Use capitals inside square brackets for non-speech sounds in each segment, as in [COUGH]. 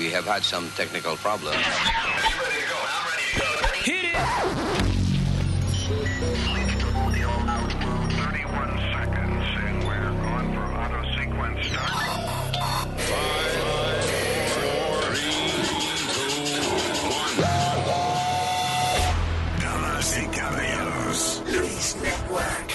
We have had some technical problems. Hit it! Damas y caballeros, Luis Network.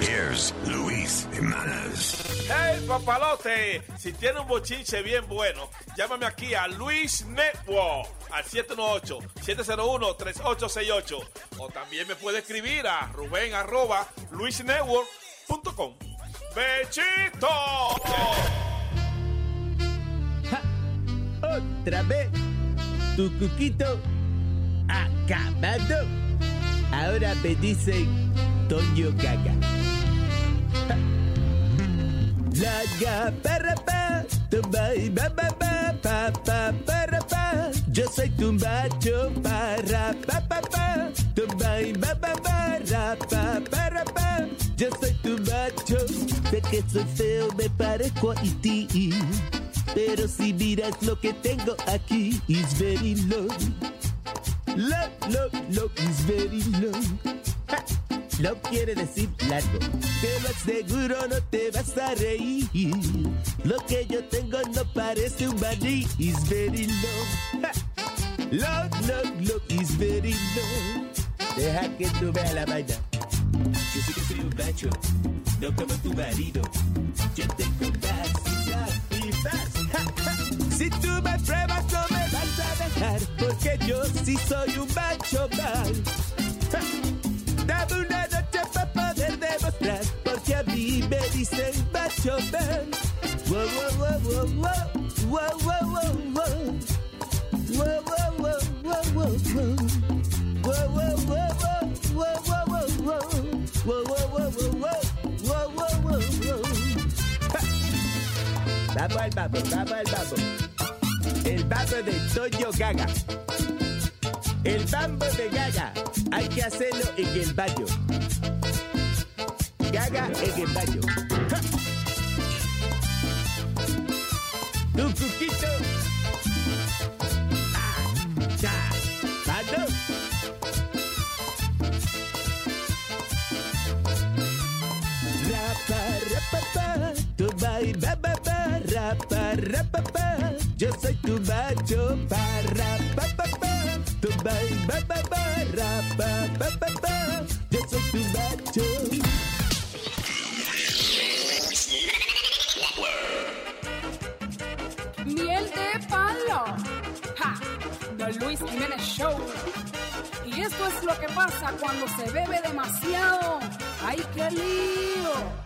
Here's Luis Jimenez. ¡Hey, papalote! Si tiene un bochinche bien bueno, llámame aquí a Luis Network al 718-701-3868. O también me puede escribir a Rubén arroba luisnetwork.com. ¡Bechito! Otra vez. Tu cuquito acabado. Ahora me dicen Toño Gaga. La ga para pa, tumba y ba ba ba pa pa para pa. Yo soy tu macho para pa pa pa, y ba ba ba ra, pa para pa. Yo soy tu macho, sé que soy feo, me parezco a ti. Pero si miras lo que tengo aquí, is very low. Low, low, low, is very low. Low quiere decir largo. Te lo aseguro, no te vas a reír. Lo que yo tengo no parece un maní, is very low. Ja. Low, low, is very low. Deja que tú veas la vaina. Yo sé que soy un macho, no como tu marido. Yo tengo más y más. Si tú me pruebas, no me vas a dejar, porque yo sí soy un macho mal. Dame una noche para poder demostrar, porque a mí me dicen macho man. Wow, wow, wow, wow, wow, wow, wow, wow. Wow, wow, wow, wow, wow, wow. Wow, wow, wow, wow, wow, babo, vamos babo. El babo de Toyo Gaga. El bambo de Gaga. Hay que hacerlo en el baño. Gaga en el baño. ¡Ja! Tu cuquito. Ah, ya. Mando. Rapa, rapa, pa, tu bai, ba, ba, rapa, rapa, pa. Yo soy tu macho, para, pa, pa, pa. Tu ba, ba, ba, rapa, pa, pa, pa. Yo soy tu macho. Miel de palo. Ja, The Luis Jiménez Show. Y esto es lo que pasa cuando se bebe demasiado. ¡Ay, qué lío!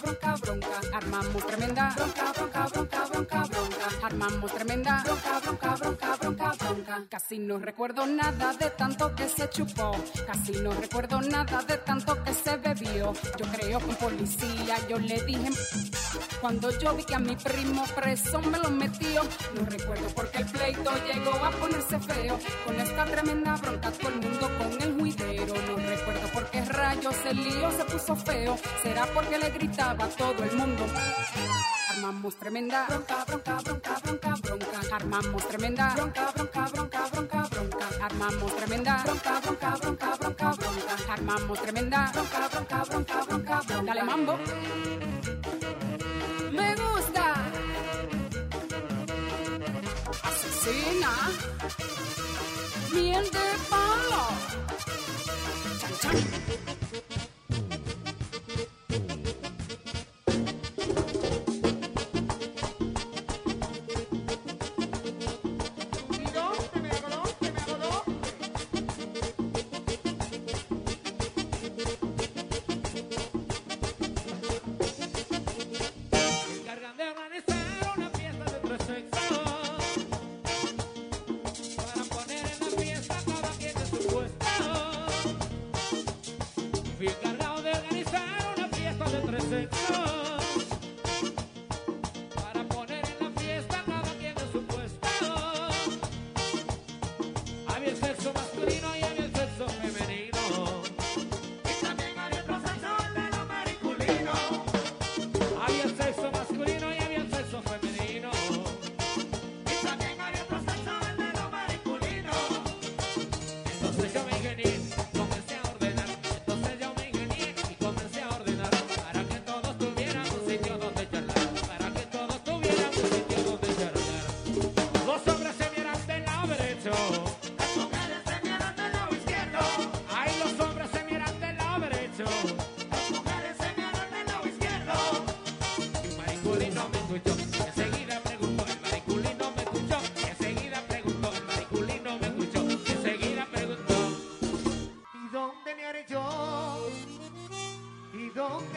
bronca, bronca. Armamos tremenda bronca, bronca, bronca, bronca, bronca. Armamos tremenda bronca, bronca, bronca, bronca, bronca. Casi no recuerdo nada de tanto que se chupó. Casi no recuerdo nada de tanto que se bebió. Yo creo que policía yo le dije cuando yo vi que a mi primo preso me lo metió. No recuerdo porque el pleito llegó a ponerse feo. Con esta tremenda bronca todo el mundo con el juidero. No recuerdo por qué rayos el lío se puso feo. Será porque le gritaba a todo el mundo. Armamos tremenda bronca, bronca, bronca, bronca, bronca. Armamos tremenda bronca, bronca, bronca, bronca, bronca. Armamos tremenda bronca, bronca, bronca, bronca, bronca. Armamos tremenda bronca, bronca, bronca, bronca, bronca. Dale mambo. Me gusta. Asesina. Miel de palo. Chan, chan.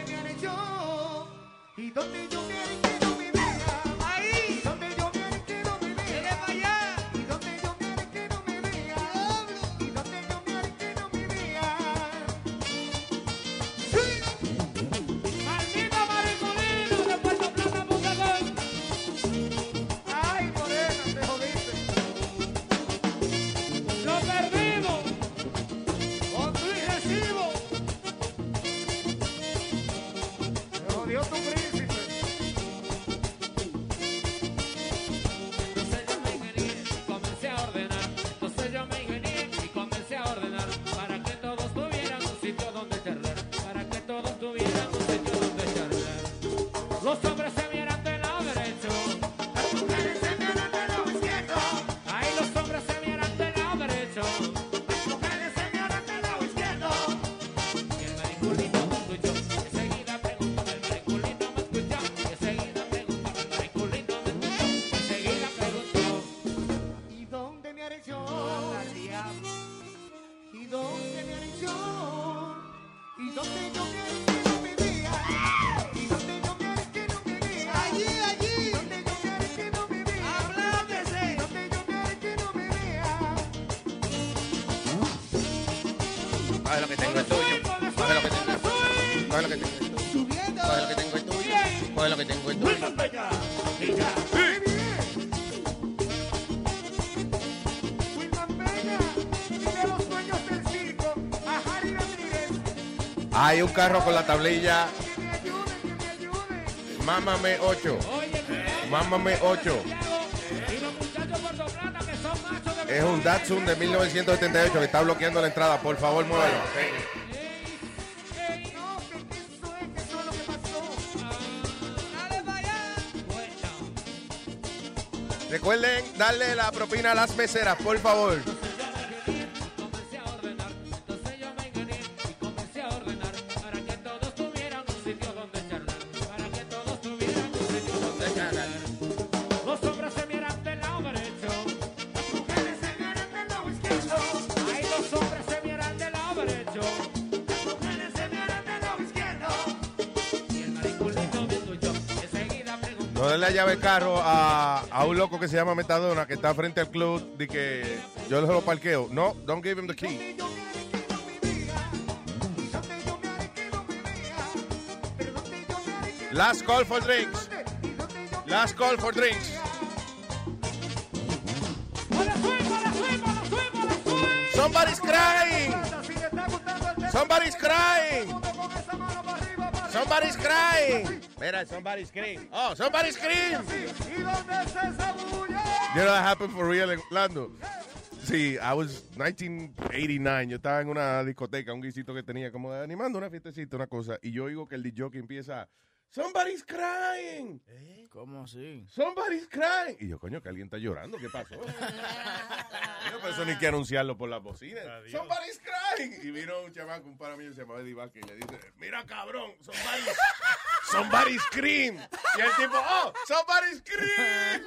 And it's do que tengo es tuyo. Coge que tengo es tuyo. Que tuyo. Hay un carro con la tablilla. Mámame 8. Mámame 8. Es un Datsun de 1978 que está bloqueando la entrada. Por favor, muévalo. Recuerden darle la propina a las meseras, por favor. Llave del carro a, a un loco que se llama Metadona que está frente al club de que yo lo parqueo. No, don't give him the key. Last call for drinks. Last call for drinks. Somebody's crying. Somebody's crying. Somebody's crying. Mira, somebody's crying. Oh, somebody's crying. You know that happened for real en Orlando. Sí, I was 1989. Yo estaba en una discoteca, un guisito que tenía como animando una fiestecita, una cosa. Y yo oigo que el DJ empieza, Somebody's crying. ¿Cómo así? Somebody's crying. Y yo, coño, que alguien está llorando. ¿Qué pasó? [LAUGHS] yo pensé ni que anunciarlo por la bocina. Somebody's crying. Y vino un chamaco, un para mí, se llamaba Eddie Vázquez, y le dice, mira, cabrón, somebody's, somebody's scream. Y el tipo, oh, somebody's scream.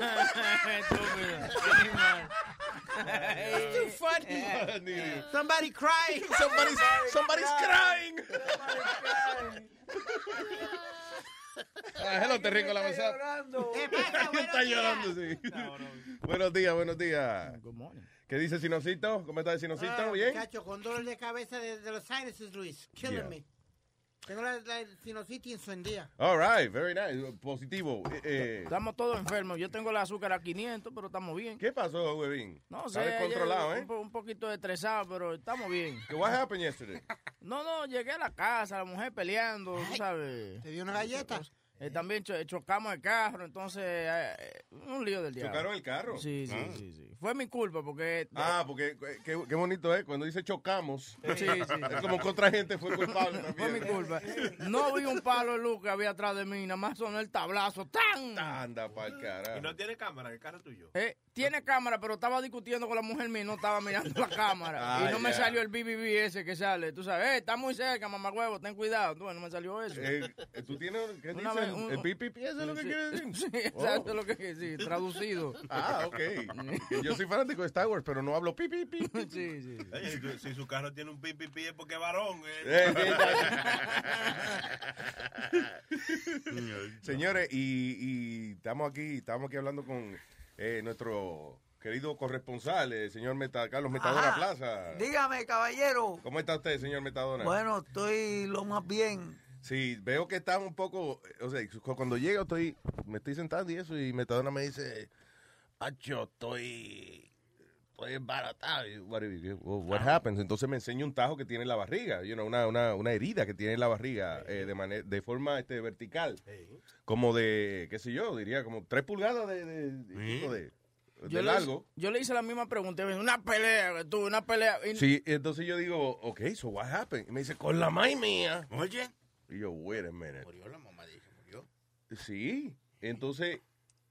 It's too funny. Somebody crying. Somebody's, somebody's crying. [LAUGHS] Ah, hello, te rico la mesa. Está llorando, sí. Buenos días, buenos días. Good morning. ¿Qué dice Sinocito? ¿Cómo está el Sinocito? ¿Bien? Muchacho, con dolor de cabeza de, de los sinuses, Luis. Killing Yeah. me. Tengo la, la sinusitis encendida. All right, very nice. Positivo. Eh, eh, Estamos todos enfermos. Yo tengo el azúcar a 500, pero estamos bien. ¿Qué pasó, huevín? No Está sé. descontrolado, ayer ¿eh? Un poquito estresado, pero estamos bien. ¿Qué what happened yesterday? No, no, llegué a la casa, la mujer peleando, tú sabes. ¿Te dio una galleta? Eh, también cho- chocamos el carro, entonces, eh, un lío del diablo. ¿Chocaron el carro? Sí, sí, Ah. sí, sí. Fue mi culpa porque... Ah, porque eh, qué, qué bonito es cuando dice chocamos. Sí, sí. [LAUGHS] Es como que otra gente fue culpable Fue mi también. culpa. No vi un palo de luz que había atrás de mí, nada más sonó el tablazo. ¡Tan! Anda pa'l carajo. Y no tiene cámara el carro tuyo. Eh, tiene cámara, pero estaba discutiendo con la mujer mía y no estaba mirando la cámara. [LAUGHS] Ah, y no me salió el BBB ese que sale. Tú sabes, eh, está muy cerca, mamá huevo, ten cuidado. Tú, no me salió eso. Eh, ¿Tú tienes, qué Una dice? Un- ¿El PPP eso es lo que Sí, quiere decir? [LAUGHS] Sí, Oh. exacto, lo que sí, traducido. Ah, ok. [LAUGHS] Yo soy fanático de Star Wars, pero no hablo pi. Sí, sí. Oye, si, su carro tiene un pipi es porque es varón. eh. Eh, sí, Señores, y, y estamos aquí, estamos aquí hablando con eh, nuestro querido corresponsal, el señor Meta, Carlos Metadona Ajá. Plaza. Dígame, caballero. ¿Cómo está usted, señor Metadona? Bueno, estoy lo más bien. Sí, veo que está un poco, o sea, cu- cuando llego estoy, me estoy sentando y eso, y Metadona me dice, Acho, estoy, estoy embaratado. Y, What, what happens? Entonces me enseña un tajo que tiene en la barriga, you know, una, una, una herida que tiene en la barriga eh, de, mane- de forma este, vertical, como de, qué sé yo, diría como tres pulgadas de, de, de- tipo de- de Yo le, largo. yo le hice la misma pregunta. Una pelea, tuve una pelea. Y- Sí, entonces yo digo, ok, so what happened? Y me dice, con la mai mía. Oye. Y yo, wait a minute. Murió la mamá, dije, murió. Sí, entonces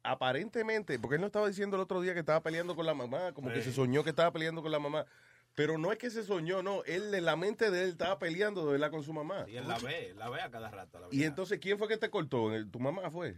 aparentemente, porque él no estaba diciendo el otro día que estaba peleando con la mamá, como que se soñó que estaba peleando con la mamá, pero no es que se soñó, no, él en la mente de él estaba peleando de verdad con su mamá. Y él la ve, la ve a cada rato. La ve. Y entonces, ¿quién fue que te cortó? ¿El- ¿Tu mamá fue?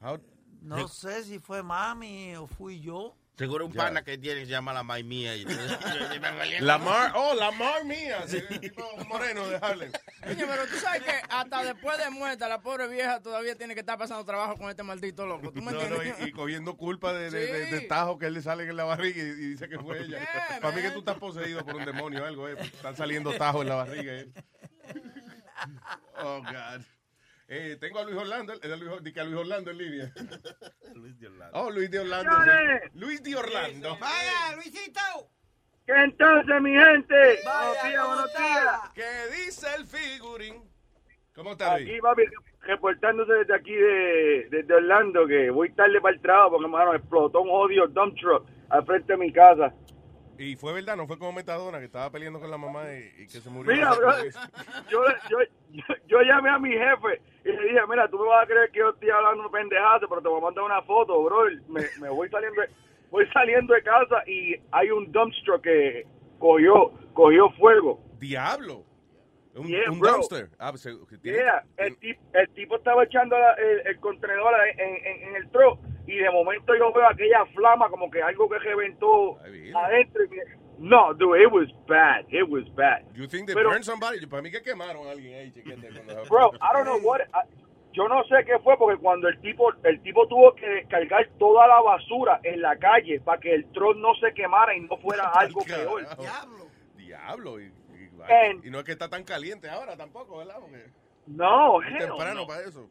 How- No sé si fue mami o fui yo. Seguro un pana que tiene que se llama la May Mía. y entonces- Lamar, oh, Lamar mía. sí, el tipo moreno de Harlem. Pero tú sabes que hasta después de muerta, la pobre vieja todavía tiene que estar pasando trabajo con este maldito loco. ¿Tú me No, no, y, y cogiendo culpa de, de, de- de Sí. tajos que le salen en la barriga y, y dice que fue ella. Yeah, Para mí que man. tú estás poseído por un demonio o algo, eh. Están saliendo tajos en la barriga. eh. Oh, God. Eh, tengo a Luis Orlando, eh, Luis, di que a Luis Orlando en línea. [LAUGHS] Luis de Orlando. Oh, Luis de Orlando. Sí. Luis de Orlando. Vaya, Luisito. ¿Qué entonces, mi gente? Vaya, buenos días, ¿cómo buenos días. ¿Qué dice el figurín? ¿Cómo está Luis? Aquí, papi, reportándose desde aquí de, desde Orlando, que voy tarde para el trabajo porque, mano, explotó un odio dump truck al frente de mi casa. Y fue verdad, no fue como Metadona que estaba peleando con la mamá y, y que se murió. Mira, bro, yo, yo, yo, yo llamé a mi jefe y le dije, mira, tú me vas a creer que yo estoy hablando pendejazo, pero te voy a mandar una foto, bro. Me, me voy saliendo de, voy saliendo de casa y hay un dumpster que cogió, cogió fuego. Diablo. Un, Yeah, un dumpster. Ah, pues, Yeah, el, tip- el tipo estaba echando la- el, el contenedor en, en- en el truck y de momento yo veo aquella flama como que algo que reventó adentro. y me- No, dude, it was bad. It was bad. You think they Pero- burned somebody? Para mí que quemaron a alguien ahí, chiquete. cuando- Bro, I don't know what. I- yo no sé qué fue porque cuando el tipo el tipo tuvo que descargar toda la basura en la calle para que el truck no se quemara y no fuera [LAUGHS] algo peor. Diablo. Diablo. Y, y- And- y no es que está tan caliente ahora tampoco, ¿verdad? Porque No, es temprano no. para eso.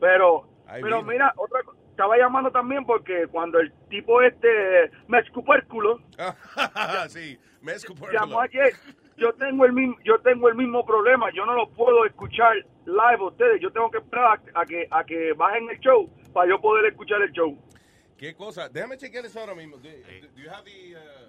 Pero, Ahí pero vino. mira, otra co- estaba llamando también porque cuando el tipo este me escupó el culo, sí, me escupó el llamó ayer. Yo tengo el mismo, yo tengo el mismo problema. Yo no lo puedo escuchar live a ustedes. Yo tengo que esperar a, a que a que bajen el show para yo poder escuchar el show. ¿Qué cosa? Déjame chequear eso ahora mismo. Do, do you have the, uh,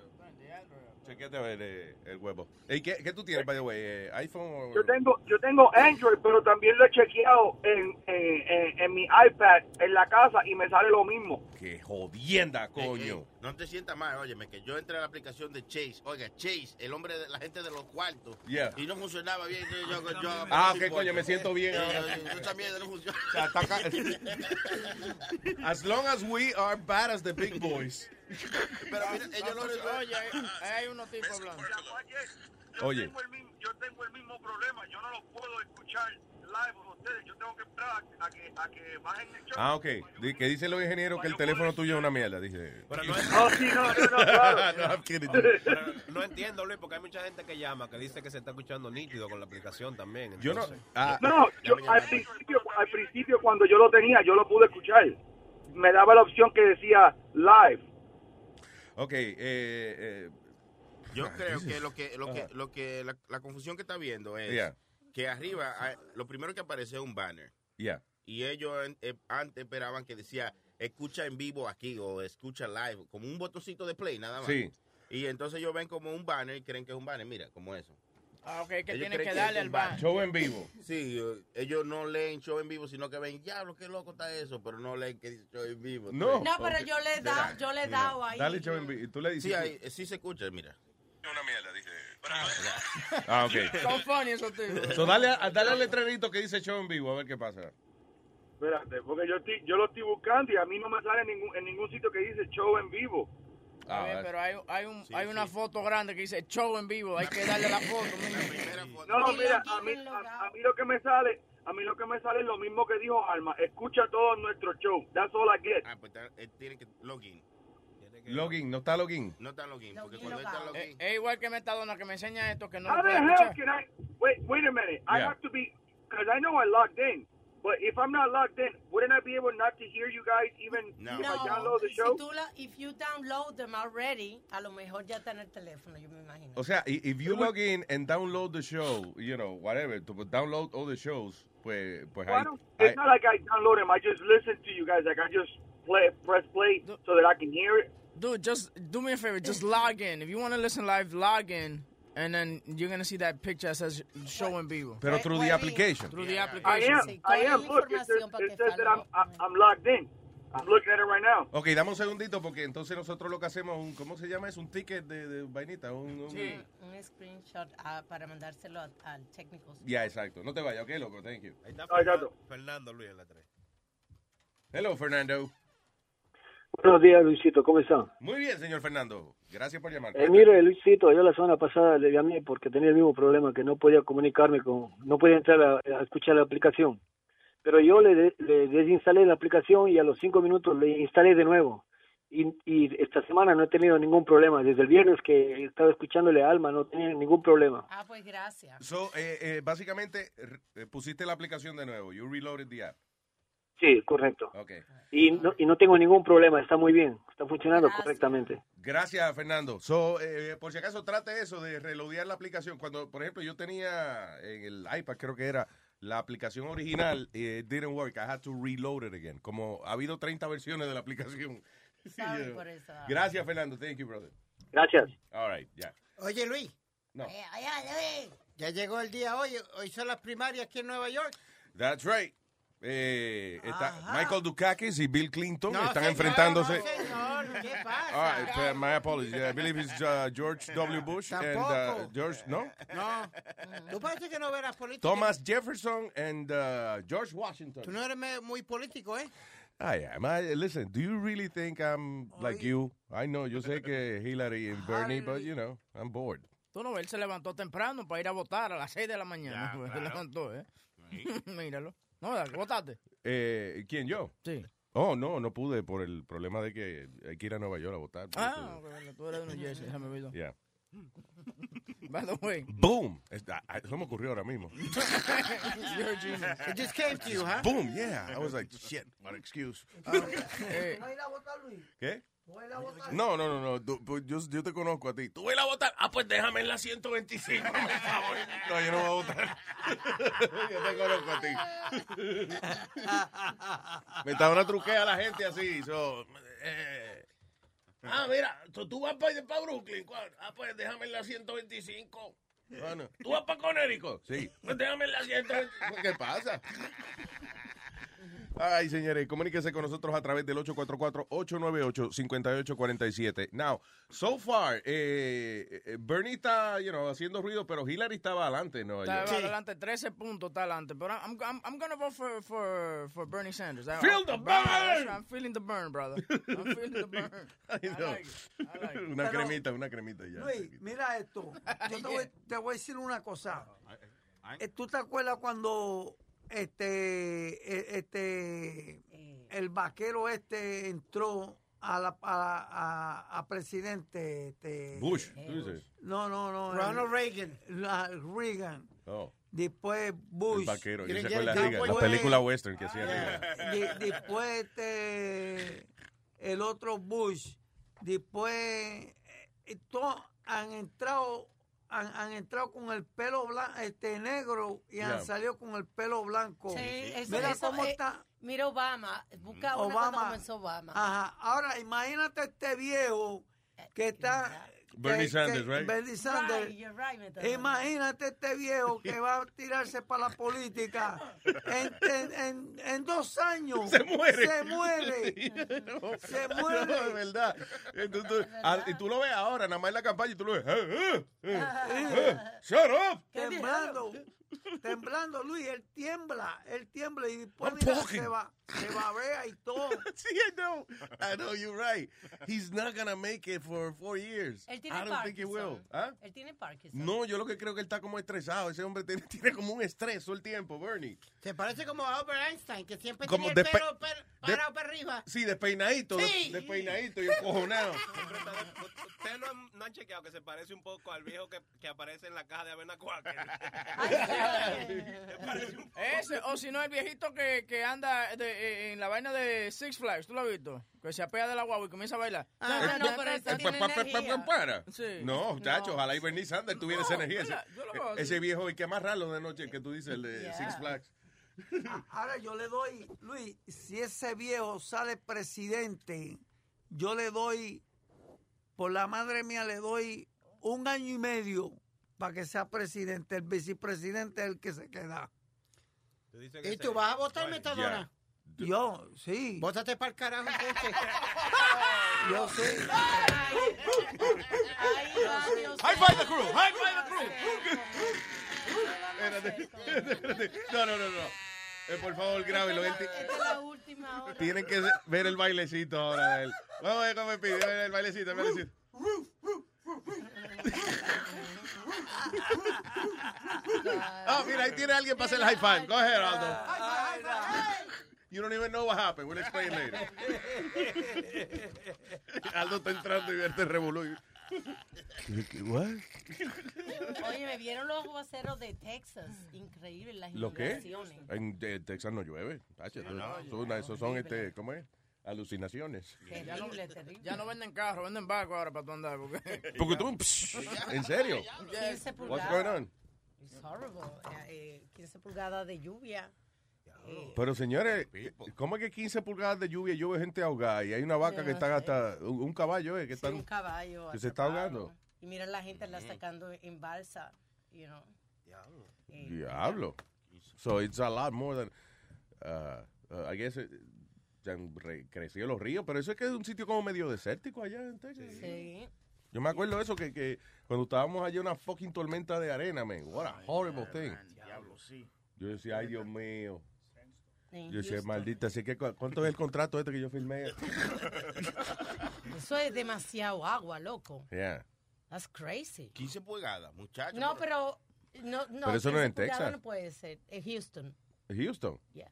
chequeate a ver eh, el huevo. Ey, ¿qué, ¿Qué tú tienes, by the way? Eh, ¿iPhone o...? Yo tengo, yo tengo Android, pero también lo he chequeado en, en, en- en mi iPad en la casa y me sale lo mismo. ¡Qué jodienda, coño! no te sientas mal, óyeme, que yo entré a la aplicación de Chase. Oiga, Chase, el hombre de la gente de los cuartos. Yeah. Y no funcionaba bien. entonces yo, yo- Ah, importa. coño, me siento bien Eh, ahora. eh, Yo también no funciona. [LAUGHS] As long as we are bad as the big boys. Pero mira, ellos lo Oye, ahí hay unos tipos hablando. Oye. Yo tengo el mismo problema. Yo no lo puedo escuchar live con ustedes. Yo tengo que esperar a que, a que bajen el show. Ah, ok. Que dicen los ingenieros que el teléfono tuyo es una mierda, dice. Pero no, [LAUGHS] No, sí, no, no, no, [LAUGHS] claro. No, no entiendo, Luis, porque hay mucha gente que llama que dice que se está escuchando nítido con la aplicación también. Yo no... entonces- ah, No, yo, al, principio, al principio cuando yo lo tenía, yo lo pude escuchar. Me daba la opción que decía live. Ok, eh, eh, Yo Ah, [LAUGHS] creo que lo que, lo que, Ajá. lo que la, la confusión que está viendo es Yeah. que arriba hay- lo primero que aparece es un banner. yeah. Y ellos eh, antes esperaban que decía escucha en vivo aquí o escucha live, como un botoncito de play nada más. Sí. Y entonces ellos ven como un banner y creen que es un banner, mira, como eso. Ah, ok, que Ellos tienen que darle al ban. Show en vivo. Sí, ellos no leen show en vivo, sino que ven, diablo, qué loco está eso, pero no leen que dice show en vivo. No. No, pero yo le he dado, yo le he dado ahí. Dale show en vivo. Y tú le dices... Sí, ahí, eh, sí se escucha, mira. Una mierda, dice. [LAUGHS] Ah, ok. Son funny esos. So, dale, a- dale al letrerito que dice show en vivo, a ver qué pasa. Espérate, porque yo, estoy- yo lo estoy buscando y a mí no me sale en ningún, en ningún sitio que dice show en vivo. Pero hay, hay, un, hay una foto grande que dice show en vivo. Hay que darle la foto. [LAUGHS] mijo. No, mira, a mí, a, a mí lo que me sale, a mí lo que me sale es lo mismo que dijo Alma. Escucha todo nuestro show. That's all I get. Ah, pues eh, tienen que login. Login, no está login. No está login, porque cuando está Eh, login. Es igual que Metadona que me enseña esto que no How the hell can I? Wait, wait a minute. I have to be, because I know I logged in. But if I'm not logged in, wouldn't I be able not to hear you guys even No. if I download the si show? tú la, if you download them already, a lo mejor ya está en el teléfono, yo me imagino. O sea, if you log in and download the show, you know, whatever, to download all the shows, pues, pues Well, I ahí, don't, ahí- it's not like I download them. I just listen to you guys. Like I just play, press play so that I can hear it. Dude, just do me a favor. Just log in. If you want to listen live, log in. And then you're going to see that picture that says show en vivo. pero through the application. Through the I application. am. I am. Look, it says, it says that I'm, I'm logged in. I'm looking at it right now. Ok, dame un segundito porque entonces nosotros lo que hacemos, un, ¿cómo se llama eso? Un ticket de, de vainita. Un, un- Un screenshot ah, para mandárselo al técnico. Ya, exacto. No te vayas, ok, loco, thank you. Ahí está. Fernando, Fernando Luis en la 3. Hello, Fernando. Buenos días, Luisito, ¿cómo están? Muy bien, señor Fernando. Gracias por llamar. Eh, mire, Luisito, yo la semana pasada le llamé porque tenía el mismo problema, que no podía comunicarme con, no podía entrar a, a escuchar la aplicación. Pero yo le, de- le desinstalé la aplicación y a los cinco minutos le instalé de nuevo. Y, y esta semana no he tenido ningún problema. Desde el viernes que estaba escuchándole a Alma, no tenía ningún problema. Ah, pues gracias. So, eh, eh, básicamente, eh, pusiste la aplicación de nuevo. You reloaded the app. Sí, correcto. Okay. Y no, y no tengo ningún problema, está muy bien, está funcionando correctamente. Gracias, Fernando. So, eh, por si acaso, trate eso de relodear la aplicación. Cuando, por ejemplo, yo tenía en el iPad, creo que era la aplicación original, eh, it didn't work. I had to reload it again. Como ha habido 30 versiones de la aplicación. [LAUGHS] Sorry por eso. Gracias, Fernando. Thank you, brother. Gracias. All right, ya. Oye, Luis. No. Ya llegó el día hoy. Hoy son las primarias aquí en Nueva York. That's right. Eh, está Michael Dukakis y Bill Clinton No, están señor, enfrentándose. no, señor, ¿qué pasa? Right, uh, my apologies. I believe it's uh, George W. Bush and uh, Tampoco. George, no? No. Tú parece que no verás política. Thomas Jefferson and uh, George Washington. Tú no eres muy político, ¿eh? I am. I, listen, do you really think I'm like you? I know, yo sé que Hillary and Bernie, but you know, I'm bored. Tú no él se levantó temprano para ir a votar a las 6 de la mañana. Ya, se [LAUGHS] claro. levantó, ¿eh? [LAUGHS] Míralo. No. ¿votaste? Eh, ¿Quién, yo? Sí. Oh, no, no pude por el problema de que hay que ir a Nueva York a votar. Ah, bueno, tú eres de New Jersey, déjame verlo. Yeah. [LAUGHS] By the way. Boom. Es- ah, ah, Eso me ocurrió ahora mismo. [LAUGHS] You're a genius. It just came to you, huh? Boom, yeah. I was like, shit, what excuse. Eh, ¿No ir a votar, Luis? ¿Qué? ¿No a? No, no, no, pues yo, te conozco a ti. ¿Tú vas a a votar? Ah, pues déjame en la 125, por favor. No, yo no voy a votar. [LAUGHS] yo te conozco a ti. Me estaba una truquea la gente así. so, eh, ah, mira, tú, vas para Brooklyn. ¿cuál? Ah, pues déjame en la 125. Bueno, ¿Tú vas para Conérico? Sí. Pues déjame en la 125. ¿Qué pasa? Ay, señores, comuníquese con nosotros a través del 844-898-5847. Now, so far, eh, eh, Bernie está, you know, haciendo ruido, pero Hillary estaba adelante Nueva Está York. adelante, 13 puntos está adelante. Pero I'm, I'm, I'm gonna vote for, for, for Bernie Sanders. I- Feel the That's burn! right, I'm feeling the burn, brother. I'm [LAUGHS] feeling the burn. [LAUGHS] I no. like it. I like it. Una Pero- cremita, una cremita ya. Luis, mira esto. Yo te voy, te voy a decir una cosa. [LAUGHS] Eh, ¿Tú te acuerdas cuando este, eh, este, el vaquero este entró a la a, a- a presidente? Este, Bush, dices. No, no, no. Ronald el- Reagan. la- Reagan. Oh, Después el Bush. vaquero. Yo el campo la esté- película western que hacía Reagan. De- después este, el otro Bush, después eh, todos han entrado han, han entrado con el pelo blanco, este negro y han Yeah. salido con el pelo blanco. Sí, eso, Mira eso, cómo eh, está. Mira Obama. Busca una cuando Obama. comenzó Obama. Ajá. Ahora imagínate este viejo que está Bernie que- Sanders, que- right? Bernie Sanders. Right, you're right. Imagínate este viejo [LAUGHS] que va a tirarse para la política en, en, en, en dos años. Se muere. Se muere. [LAUGHS] Se muere. No, es verdad. Eh, tú- ah, y tú lo ves ahora, nada más en la campaña, y tú lo ves. eh, eh, eh, [LAUGHS] eh, shut up. Temblando. Temblando, Luis, él tiembla, él tiembla y después se va, se babea y todo. [LAUGHS] Sí, I know. I know, you're right. He's not gonna make it for four years. Él tiene I don't think he will. Parkinson. ¿Ah? Él tiene Parkinson. No, yo lo que creo que él está como estresado. Ese hombre tiene, [LAUGHS] tiene como un estrés todo el tiempo, Bernie. Se parece como a Albert Einstein, que siempre Como tenía el pelo per- de- parado para arriba. Sí, despeinadito, de- Sí. despeinadito y encojonado. [LAUGHS] Ustedes no, han- no han chequeado que se parece un poco al viejo que, que aparece en la caja de Avena Quaker. [LAUGHS] Ese, o si no, el viejito que, que anda de- eh, en la vaina de Six Flags, ¿tú lo has visto? Que se apea de la guagua y comienza a bailar. Ah, no, pero eso Eh, tiene energía. pa- para. Sí. No, chacho, ojalá y Bernie Sanders tuviera esa energía. Ese, veo así. ese viejo, el que más raro de noche, que tú dices, el de Yeah. Six Flags. Ahora yo le doy, Luis, si ese viejo sale presidente, yo le doy, por la madre mía, le doy un año y medio para que sea presidente. El vicepresidente es el que se queda. Tú dices que ¿Y tú vas a votar, Metadona? Yo, sí. Bótate para el carajo, entonces. [LAUGHS] Yo sí. Ahí va, Dios High five the crew, high five the crew. Espérate, espérate. No, no, no, no. Eh, por favor, ti- Esta es la última hora. Tienen que ver el bailecito ahora de él. Vamos a ver cómo me pide. a ver El bailecito, el bailecito. Ah, mira, ahí tiene alguien para hacer el high five. Go ahead, Aldo. You don't even know what happened. We'll explain later. [LAUGHS] Aldo está entrando y verte revolú. ¿Qué- qué- what? Oye, me vieron los aguaceros de Texas. Increíble las ¿Lo qué? inundaciones. En eh, Texas no llueve. No, eso- una- esos son, este, ¿cómo es? Alucinaciones. Terrible, terrible. Ya no venden carros, venden barcos ahora para tu andar. Porque, [LAUGHS] [LAUGHS] Porque tú, psh, [LAUGHS] ¿en serio? 15 What's pulgadas. going on? It's horrible. Eh, eh, 15 pulgadas de lluvia. Eh, Pero señores, ¿cómo es que 15 pulgadas de lluvia llueve gente ahogada y hay una vaca que no está hasta un caballo eh, que, sí, está, un caballo. que se está ahogando? Y mira la gente la sacando en balsa. You know. Eh, Diablo. So it's a lot more than uh, uh, I guess eh, se han re- crecido los ríos, pero eso es que es un sitio como medio desértico allá en Texas. Sí. Yo me acuerdo de eso que, que cuando estábamos allá una fucking tormenta de arena, man. What a horrible thing. Diablo, sí. Yo decía, ay Dios mío. En Yo decía, maldita, así que cu- ¿cuánto es el contrato este que yo firmé? Eso es demasiado agua, loco. Yeah. That's crazy. 15 pulgadas, muchachos. No, pero. No, no, Pero eso no es 15 en Texas. No puede ser. Es Houston. Houston. Yeah.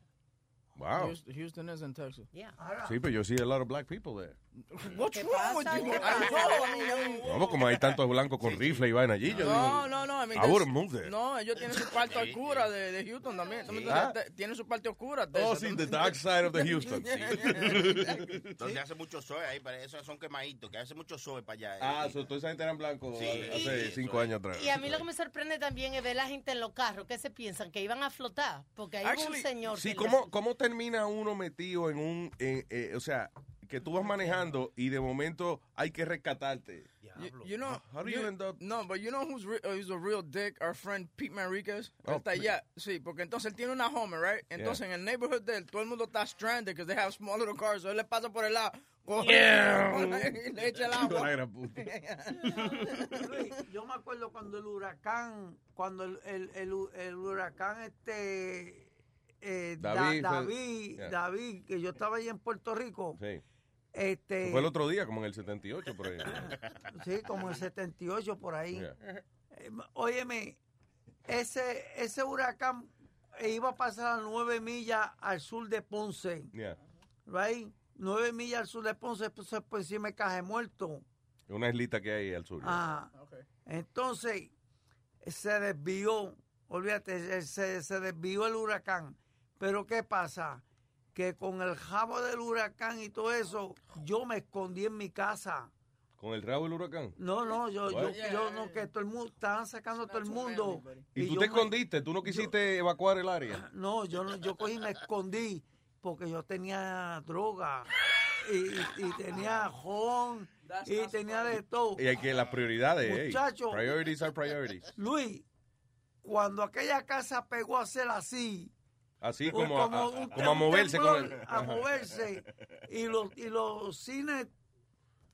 Wow. Houston, Houston is in Texas. Yeah. Sí, pero yo see a lot of black people there. [LAUGHS] What's ¿Qué wrong with you? [LAUGHS] Vamos, como hay tantos blancos con rifle y vaina allí. Yo No, digo, no, no. I, mean, I there's- wouldn't move there. No, ellos tienen su parte oscura de, de Houston también. ¿Tú me Ah. Tienen su parte oscura. Oh, sí, ¿tú the dark side of the Houston. [LAUGHS] Donde hace mucho sol ahí, para eso son quemaditos, que hace mucho sol para allá. eh. Ah, so, toda esa gente eran blancos Sí. hace Y- cinco años atrás. Y a mí lo que me sorprende también es ver la gente en los carros. ¿Qué se piensan? Que iban a flotar. Porque hay Actually, un señor Sí, ¿cómo, ¿cómo termina uno metido en un... en, eh, o sea, que tú vas manejando y de momento hay que rescatarte? You, you know, How do you end up- No, but you know who's, re- uh, who's a real dick? Our friend Pete Manriquez. Oh, está allá. Sí, porque entonces él tiene una Homer, right? Entonces en el neighborhood de él, todo el mundo está stranded because they have small little cars. So él le pasa por el lado. [LAUGHS] y le echa el agua. [LAUGHS] Yo me acuerdo cuando el huracán, cuando el, el, el, hu- el huracán este eh, Da- David David, fue- yeah. David, que yo estaba ahí en Puerto Rico, Sí. Este Fue el otro día, como en el 78, por ahí. [LAUGHS] sí, como el 78 por ahí. Yeah. Eh, óyeme, ese, ese huracán iba a pasar a nueve millas al sur de Ponce, Yeah. right? Nueve millas al sur de Ponce, pues, pues sí me caje muerto. Una islita que hay al sur. Ah, entonces se desvió, olvídate, se, se desvió el huracán. Pero ¿qué pasa? Que con el jabo del huracán y todo eso, yo me escondí en mi casa. Con el rabo del huracán. No, no, yo, yo, yo no, que todo el mundo, estaban sacando todo el mundo. ¿Y, tú yo te me- escondiste? ¿Tú no quisiste evacuar el área? [LAUGHS] No, yo no, yo cogí y me escondí porque yo tenía droga y, y- y tenía jón y tenía de todo. Y hay que las prioridades, hey. Muchacho. Priorities are priorities. Luis, cuando aquella casa pegó a ser así, Así como, a, a- un como a moverse con el... a moverse y los y los cines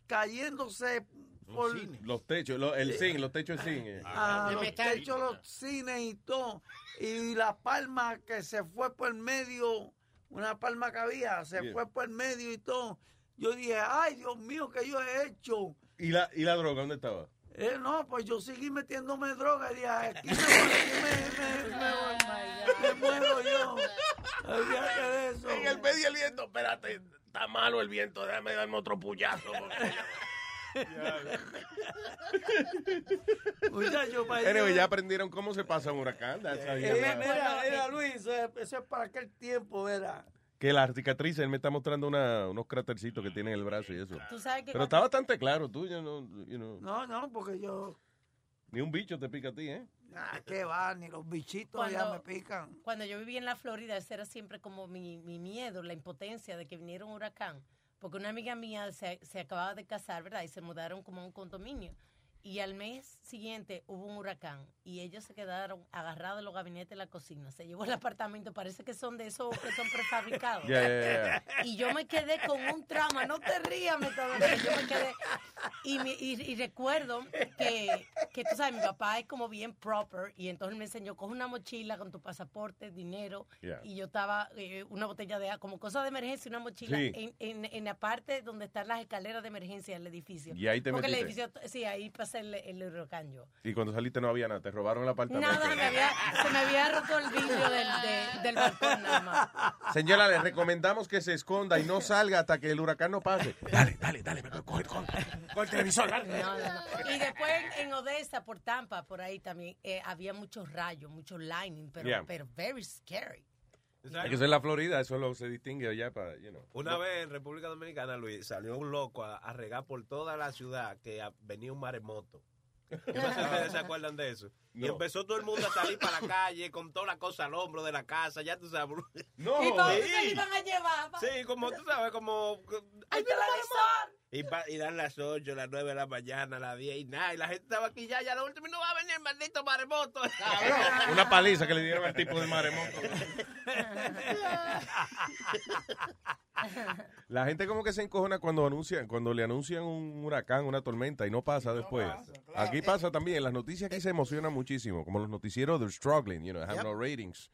cayéndose por Los techos, lo- el zinc, los techos de zinc. eh. a los techos, los cines y todo y la palma que se fue por el medio, una palma que había, se Yeah. fue por el medio y todo. Yo dije, ay Dios mío, ¿qué yo he hecho? ¿Y la, ¿Y la droga dónde estaba? Eh, no, pues yo seguí metiéndome droga y dije, aquí me, aquí me, me, me- [LAUGHS] me muero yo. Olvídate de eso. En el medio del viento, espérate, está malo el viento, déjame darme otro puyazo. Allá. [LAUGHS] ya aprendieron cómo se pasa un huracán. that's Eh, mira, mira, Luis, eso es, eso es para aquel tiempo, era. Que la cicatriz, él me está mostrando una, unos crátercitos que tiene en el brazo y eso. Tú sabes que Pero está bastante claro, tú, yo no, you know, No, no, porque yo, ni un bicho te pica a ti, ¿eh? ah, qué va, ni los bichitos ya me pican. Cuando yo vivía en la Florida, ese era siempre como mi, mi miedo, la impotencia de que viniera un huracán. Porque una amiga mía se, se acababa de casar, ¿verdad? Y se mudaron como a un condominio. Y al mes siguiente hubo un huracán y ellos se quedaron agarrados en los gabinetes de la cocina. Se llevó el apartamento, parece que son de esos que son prefabricados. [LAUGHS] Yeah, yeah, yeah. Y yo me quedé con un trauma, no te rías, me yo me quedé. Y, mi- y- y recuerdo que, que tú sabes, mi papá es como bien proper y entonces me enseñó, coge una mochila con tu pasaporte, dinero y yo estaba, eh, una botella de agua, como cosa de emergencia, una mochila Sí. en, en, en la parte donde están las escaleras de emergencia del edificio. Y ahí te Porque el edificio, sí, ahí pasé el, el huracán yo. Y cuando saliste no había nada, te robaron el apartamento. Nada, me había, se me había roto el vidrio del, de- del balcón nada más. Señora, le recomendamos que se esconda y no salga hasta que el huracán no pase. Dale, dale, dale, coge, coge, coge el televisor, dale. No, no, no. Y después en, en Odessa, por Tampa, por ahí también, eh, había muchos rayos, muchos lightning, pero, Yeah. pero very scary. Es que eso es la Florida, eso lo se distingue allá para, you know. Una vez en República Dominicana, Luis, salió un loco a, a regar por toda la ciudad que a- venía un maremoto. Yo [LAUGHS] no sé si ustedes se acuerdan de eso. Y empezó todo el mundo a salir para la calle con toda la cosa al hombro de la casa, ya tú sabes. No. ¿Y cómo Sí. se iban a llevar? Sí, como tú sabes, como... ¡Ay! Y, pa- y dan las 8, las 9 de la mañana, las 10 y nada. Y la gente estaba aquí ya, ya lo último y no va a venir el maldito maremoto. [LAUGHS] Una paliza que le dieron al tipo del maremoto. [LAUGHS] La gente como que se encojona cuando anuncian, cuando le anuncian un huracán, una tormenta y no pasa después. Aquí pasa también, las noticias aquí se emocionan muchísimo, como los noticieros they're struggling, you know, have Yep. no ratings.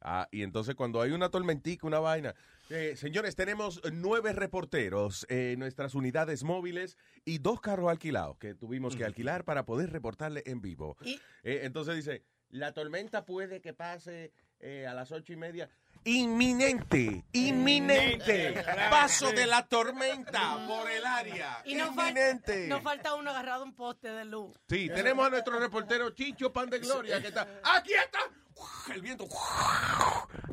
Ah, y entonces cuando hay una tormentica, una vaina, eh, señores, tenemos nueve reporteros en nuestras unidades móviles y dos carros alquilados que tuvimos que alquilar para poder reportarle en vivo. Eh, entonces dice, la tormenta puede que pase eh, a las ocho y media. Inminente, inminente. Paso de la tormenta por el área. Y nos, fal- inminente. nos falta uno agarrado a un poste de luz. Sí, tenemos a nuestro reportero Chicho Pan de Gloria que está. ¡Aquí está! El viento.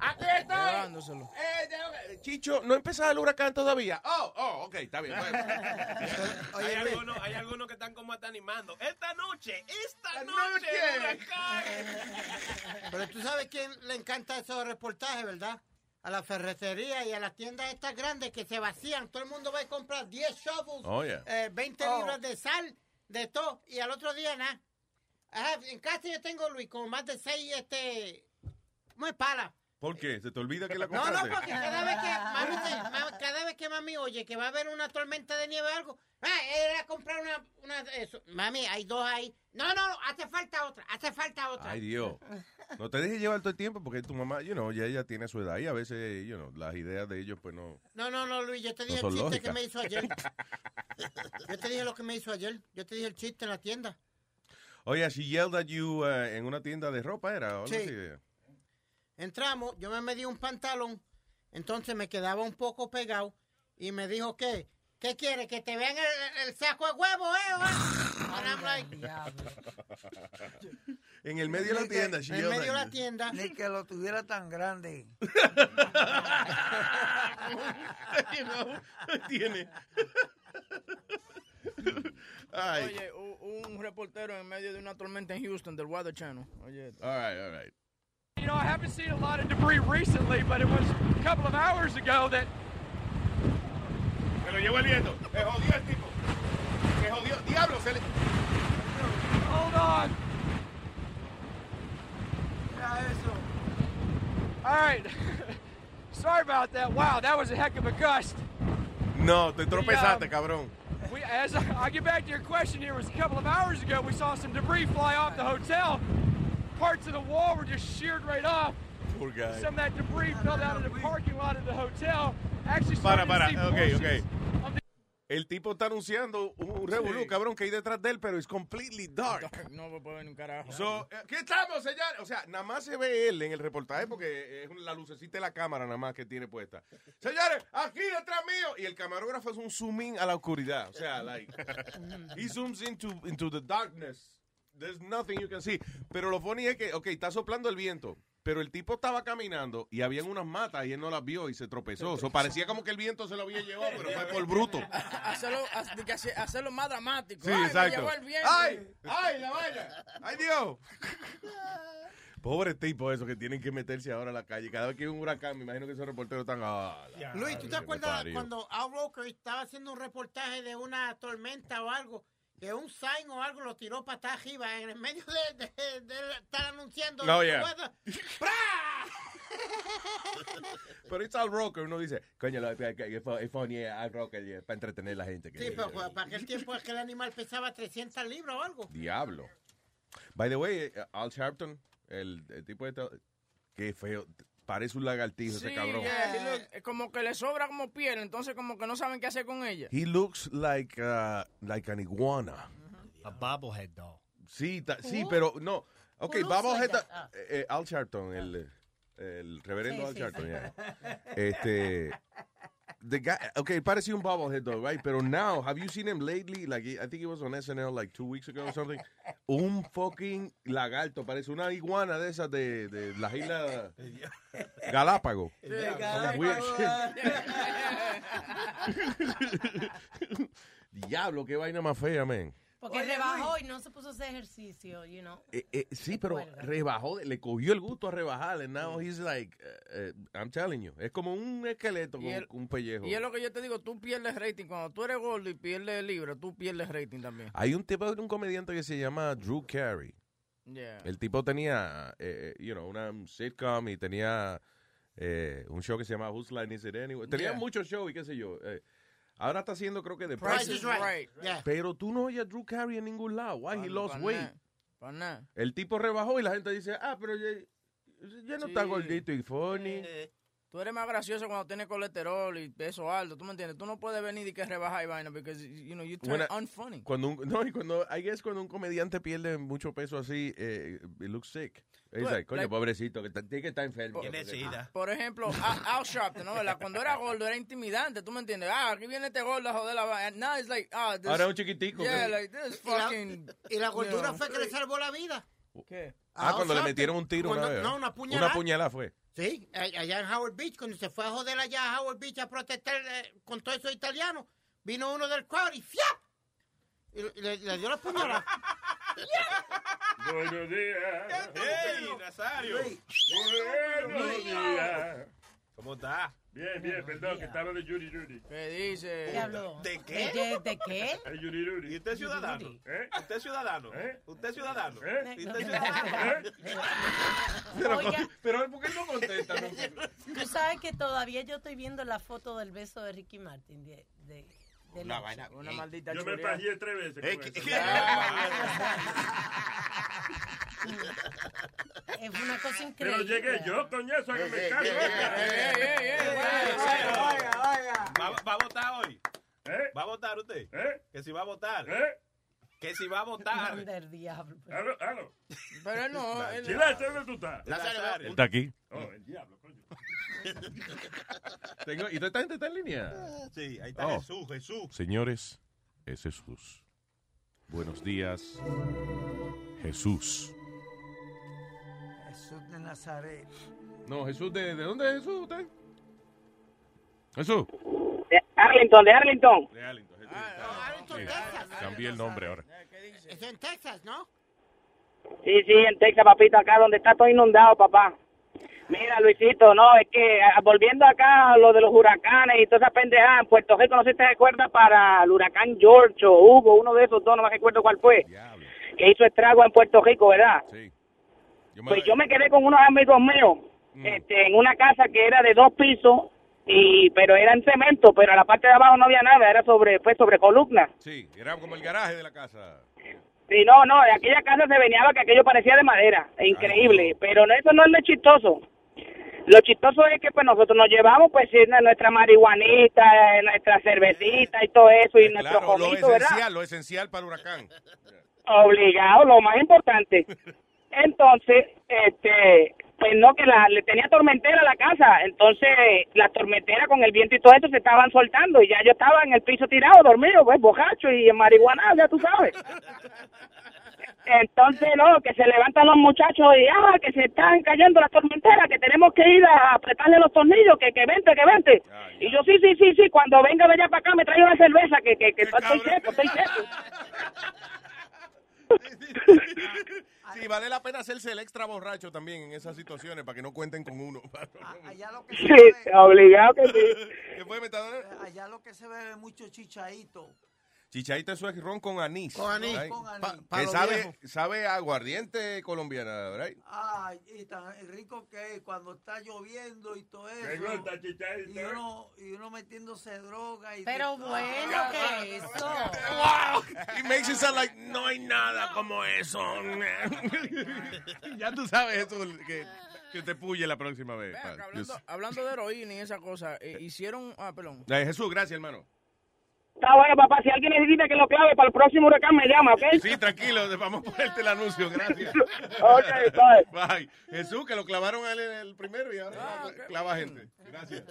¡Aquí está! Eh, eh, Chicho, ¿no empezaba el huracán todavía? Oh, oh, ok, está bien. bueno. [LAUGHS] hay, algunos, hay algunos que están como hasta animando. Esta noche, esta noche, huracán. [LAUGHS] Pero tú sabes quién le encanta esos reportajes, ¿verdad? A la ferretería y a las tiendas estas grandes que se vacían. Todo el mundo va a comprar 10 shovels, Oh, yeah. eh, 20 libras de sal, de todo. Y al otro día nada. En casa yo tengo, Luis, como más de 6, este... ¿Cómo es pala? ¿Por qué? ¿Se te olvida que la No, compraste? no, porque cada vez que mami, se- cada vez que mami oye que va a haber una tormenta de nieve o algo, ah, era comprar una, una eso. Mami, hay dos ahí. No, no, no, hace falta otra, hace falta otra. Ay, Dios. No te dejes llevar todo el tiempo porque tu mamá, you know, ya ella tiene su edad y a veces, you know, las ideas de ellos, pues no. No, no, no, Luis, yo te No dije el chiste lógicas. que me hizo ayer. Yo te dije lo que me hizo ayer. Yo te dije el chiste en la tienda. Oye, she yelled at you uh, en una tienda de ropa, ¿era? Sí. así? Entramos, yo me medí un pantalón, entonces me quedaba un poco pegado y me dijo que, ¿qué quiere? ¿Que te vean el, el saco de huevo, eh? And I'm like, En el medio de la tienda, en yelled medio de la tienda. Ni que lo tuviera tan grande. [LAUGHS] You know, tiene. Ay. Oye, un reportero en medio de una tormenta en Houston del Weather Channel. Oye, All right, all right. You know, I haven't seen a lot of debris recently, but it was a couple of hours ago that. Se lo llevó el viento. Me jodió el tipo. Me jodió. Diablo, se le. Hold on. All right. [LAUGHS] Sorry about that. Wow, that was a heck of a gust. No, te tropezaste, um, cabrón. We, as I, I'll get back to your question here, it was a couple of hours ago we saw some debris fly off the hotel. Parts of the wall were just sheared right off. Poor guy. Some of that debris fell out of the parking lot of the hotel. Actually Para, para. see Ok, ok. El tipo está anunciando un revolú, cabrón, que hay detrás de él, pero es completely dark. no me puedo ver un carajo. So, eh, aquí estamos, señores. O sea, nada más se ve él en el reportaje porque es la lucecita de la cámara nada más que tiene puesta. Señores, aquí detrás mío. Y el camarógrafo es un zoom in a la oscuridad. O sea, like, he zooms into, into the darkness. There's nothing you can see. Pero lo funny es que, ok, está soplando el viento. Pero el tipo estaba caminando y habían unas matas y él no las vio y se tropezó. So, parecía como que el viento se lo había llevado, pero fue por bruto. [LAUGHS] hacerlo, hacerlo más dramático. Sí, Ay, me exacto. llevó el viento. ¡Ay! ¡Ay, la vaina! ¡Ay, Dios! [LAUGHS] Pobre tipo eso que tienen que meterse ahora a la calle. Cada vez que hay un huracán, me imagino que esos reporteros están... ah, la Luis, ¿tú te acuerdas cuando Al Roker estaba haciendo un reportaje de una tormenta o algo que un sign o algo lo tiró para atrás arriba en el medio de, de- de estar anunciando. No, yeah. weather. [LAUGHS] Pero it's al rocker, uno dice, coño, lo- que- que- que fue- es funny, al rocker, yeah, para entretener a la gente. que- Sí, pero para aquel tiempo es que el animal pesaba 300 libras o algo. Diablo. By the way, eh, Al Sharpton, el, el tipo de... Qué feo, parece un lagartijo Sí, ese cabrón. yeah, he look- es como que le sobra como piel, entonces como que no saben qué hacer con ella. He looks like, uh, like an iguana. A bobblehead doll. Sí, ta- sí, Who? pero no. Ok, vamos like? Ah. eh, eh, Al Sharpton, el, el reverendo Sí, Al sí, Sharpton, sí. yeah. Este... The guy, okay, parecía un bobblehead dog, right? Pero now, have you seen him lately? Like, I think it was on SNL like two weeks ago or something. Un fucking lagarto, parece una iguana de esas de, de las islas Galápagos. [LAUGHS] Diablo, qué vaina más fea, man. Porque rebajó y no se puso a hacer ejercicio, you know. Eh, eh, sí, pero rebajó, le cogió el gusto a rebajar. And now he's like, eh, I'm telling you, es como un esqueleto con, el- un pellejo. Y es lo que yo te digo, tú pierdes rating. Cuando tú eres gordo y pierdes libra, tú pierdes rating también. Hay un tipo, un comediante que se llama Drew Carey. Yeah. El tipo tenía, eh, eh, you know, una sitcom y tenía eh, un show que se llama Whose Line Is It Anyway. Tenía Yeah. muchos shows y qué sé yo. Eh, ahora está haciendo, creo que The Price is Right. Yeah. Pero tú no oyes a Drew Carey en ningún lado. Why? He lost weight. nada. El tipo rebajó y la gente dice, ah, pero ya, ya no está gordito y funny. Tú eres más gracioso cuando tienes colesterol y peso alto, ¿tú me entiendes? Tú no puedes venir y que rebajar y vaina, porque, you know, you turn I- unfunny. Cuando un, no, y cuando, I guess cuando un comediante pierde mucho peso así, eh, it looks sick. Es Tú- like, coño, like- pobrecito, que tiene que estar enfermo. Por ejemplo, Al, Sharpton, ¿no? ¿verdad? Cuando era gordo era intimidante, ¿tú me entiendes? Ah, aquí viene este gordo a joder la vaina. Now it's like, ah, this, Ahora es un chiquitico. Yeah, que- like this Y la, fucking... y la you gordura know. fue que le salvó la vida. ¿Qué? ah, cuando le metieron un tiro una Cuando- vez. No, ¿eh? una puñalada. Una puñalada fue. Sí, a- allá en Howard Beach, cuando se fue a joder allá a Howard Beach a protestar eh, con todos esos italianos, vino uno del crowd y ¡fiap! Y le, le dio la puñalada. Buenos días. ¡Ey, Nazario! Buenos días. ¿Cómo está? Bien, bien, perdón, que estaba de Yuri Yuri. ¿Qué dice? ¿Qué habló? ¿De ¿De, de, de qué? El Yuri Yuri. ¿Y usted es ciudadano? ¿Eh? ¿Usted es ciudadano? ¿Eh? ¿Usted es ciudadano? ¿Eh? ¿Y usted es ciudadano? [LAUGHS] Pero, Oiga. pero ¿por qué no contesta? No? [LAUGHS] Tú sabes que todavía yo estoy viendo la foto del beso de Ricky Martin. De, de, de Una vaina. Una maldita Yo me pajeé tres veces. Eh, con que- eso. [LAUGHS] Es una cosa Pero increíble. llegué yo, coñazo, a que me caso. ¿Va, va a votar hoy? ¿Eh? ¿Va a votar usted? ¿Eh? Que si va a votar. ¿Eh? Que si va a votar. Del diablo. Halo, halo. Pero no, [LAUGHS] él- Chilete, ¿dónde tú estás? Él está aquí. Oh, el diablo, coño. [LAUGHS] Tengo- ¿Y toda esta gente está en línea? Sí, ahí está Oh. Jesús, Jesús. Señores, es Jesús. Buenos días, Jesús. Jesús de Nazaret. No, Jesús, ¿de, de dónde es Jesús usted? Jesús. De Arlington, de Arlington. De Arlington. Jesús. Arlington, Sí, Texas. Cambié el nombre ahora. Es en Texas, ¿no? Sí, sí, en Texas, papito, acá donde está todo inundado, papá. Mira, Luisito, no, es que ah, volviendo acá a lo de los huracanes y toda esa pendejada, en Puerto Rico, no sé si te recuerdas para el huracán George o Hugo, uno de esos dos, no me recuerdo cuál fue, que hizo estrago en Puerto Rico, ¿verdad? Sí. Pues yo me quedé con unos amigos míos este, en una casa que era de dos pisos, y pero era en cemento, pero en la parte de abajo no había nada, era sobre pues sobre columnas. Sí, era como el garaje de la casa. Sí, no, no, de aquella casa se venía que aquello parecía de madera, increíble, pero no, eso no es lo chistoso. Lo chistoso es que pues nosotros nos llevamos pues nuestra marihuanita, eh, nuestra cervecita y todo eso y nuestro Claro, lo comito, lo esencial para huracán. Obligado, lo más importante. [LAUGHS] Entonces, este, pues no, que la, le tenía tormentera a la casa, entonces la tormentera con el viento y todo eso se estaban soltando y ya yo estaba en el piso tirado, dormido, pues bojacho y en marihuana, ya tú sabes. Entonces, no, que se levantan los muchachos y, ah, que se están cayendo las tormenteras, que tenemos que ir a apretarle los tornillos, que, que vente, que vente. y yo, sí, sí, sí, sí, cuando venga de allá para acá me trae una cerveza, que, que, que estoy seco, estoy seco. [LAUGHS] Sí, vale la pena hacerse el extra borracho también en esas situaciones para que no cuenten con uno. [LAUGHS] Allá lo que Sí, obligado que sí. ¿Qué fue, Metadona? Allá lo que se es mucho chichaito. Chichaita eso es ron con anís. Con anís. right? Con anís. Pa- pa' Que sabe, sabe aguardiente colombiana, right? Ay, y tan rico que es cuando está lloviendo y todo eso. Me gusta, Chichaita. Y uno, y uno metiéndose droga. Y Pero de- bueno, ¿qué es eso? Wow, it makes it sound like no hay nada como eso. [LAUGHS] ya tú sabes eso que, que te puye la próxima vez. Hablando, hablando de heroína y esa cosa, eh, hicieron. Ah, perdón. Ay, Jesús, gracias, hermano. Está bueno, papá. Si alguien necesita que lo clave para el próximo huracán, me llama, ¿ok? Sí, tranquilo, vamos a ponerte el anuncio, gracias. [LAUGHS] Ok, bye. Bye. Jesús, que lo clavaron a él en el primero y ahora Ah, clava gente. Gracias.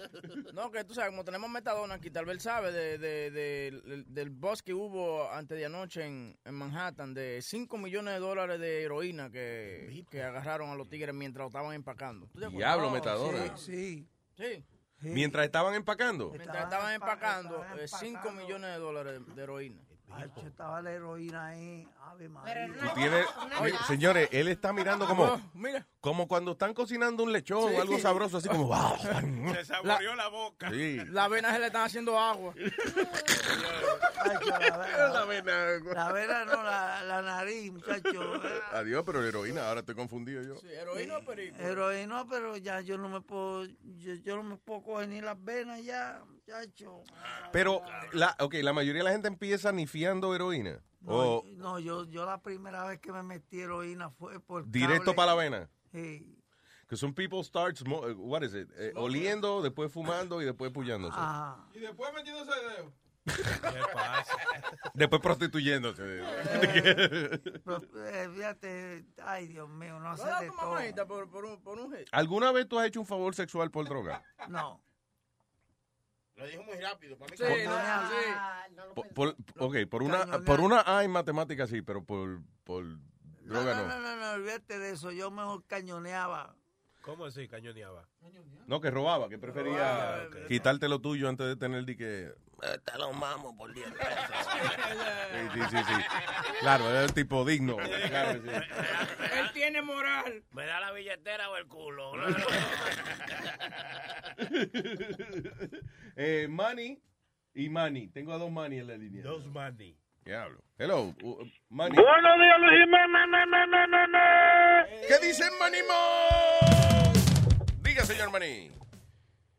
No, que tú sabes, como tenemos metadona aquí, tal vez sabe de, de- de- del- del bus que hubo antes de anoche en, en Manhattan de 5 millones de dólares de heroína que, que agarraron a los tigres mientras lo estaban empacando. Diablo, metadona. Sí. Sí. Mientras estaban empacando. Mientras estaban empacando estaban 5 empacando. millones de dólares de heroína. Ay, che, estaba la heroína ahí. Ave María. Tú tienes- Oye, señores, él está mirando como, Oh, mira. Como cuando están cocinando un lechón Sí. o algo sabroso, así como. wow. [LAUGHS] Se saboreó la boca. Sí. Las venas se le están haciendo agua. [LAUGHS] Ay, la, vena, La vena. la vena no, la, la nariz, muchacho. Adiós, pero heroína, ahora estoy confundido yo. Sí, heroína o perico. Heroína, pero ya yo no me puedo, yo, yo no me puedo coger ni las venas ya, muchacho. Pero, la, ok, la mayoría de la gente empieza nifiando heroína. No, o no, yo, yo la primera vez que me metí heroína fue por directo cable. para la vena. Sí. Que son people start, smo- eh, what is it? Eh, oliendo, después fumando y después pullándose. Ajá. Y después metiéndose el dedo. ¿Qué pasa? [LAUGHS] Después prostituyéndose. [LAUGHS] Pero, eh, fíjate, ay Dios mío, no ¿Tú sé de todo. por, por un, por un? ¿Alguna vez tú has hecho un favor sexual por droga? No. Lo dijo muy rápido. Para mí Sí, que- no, sí. Ah, no lo Por, por- ok, por una, por una A en matemáticas sí, pero por, por No, droga no, no. no, no, no, olvídate de eso. Yo mejor cañoneaba. ¿Cómo así, cañoneaba? No, que robaba, que prefería Ah, quitarte lo tuyo antes de tener di que... "Eh, Te lo mamo por 10 pesos. [LAUGHS] Sí, sí, sí, sí. Claro, era el tipo digno. Claro que sí. Él tiene moral. ¿Me da la billetera o el culo? [LAUGHS] [LAUGHS] eh, Manny y Manny. Tengo a dos Manny en la línea. Dos money. Diablo. Hello, uh, Manny. Buenos días, Luis Jiménez. ¿Qué dice Manny Mo? Diga, señor Manny.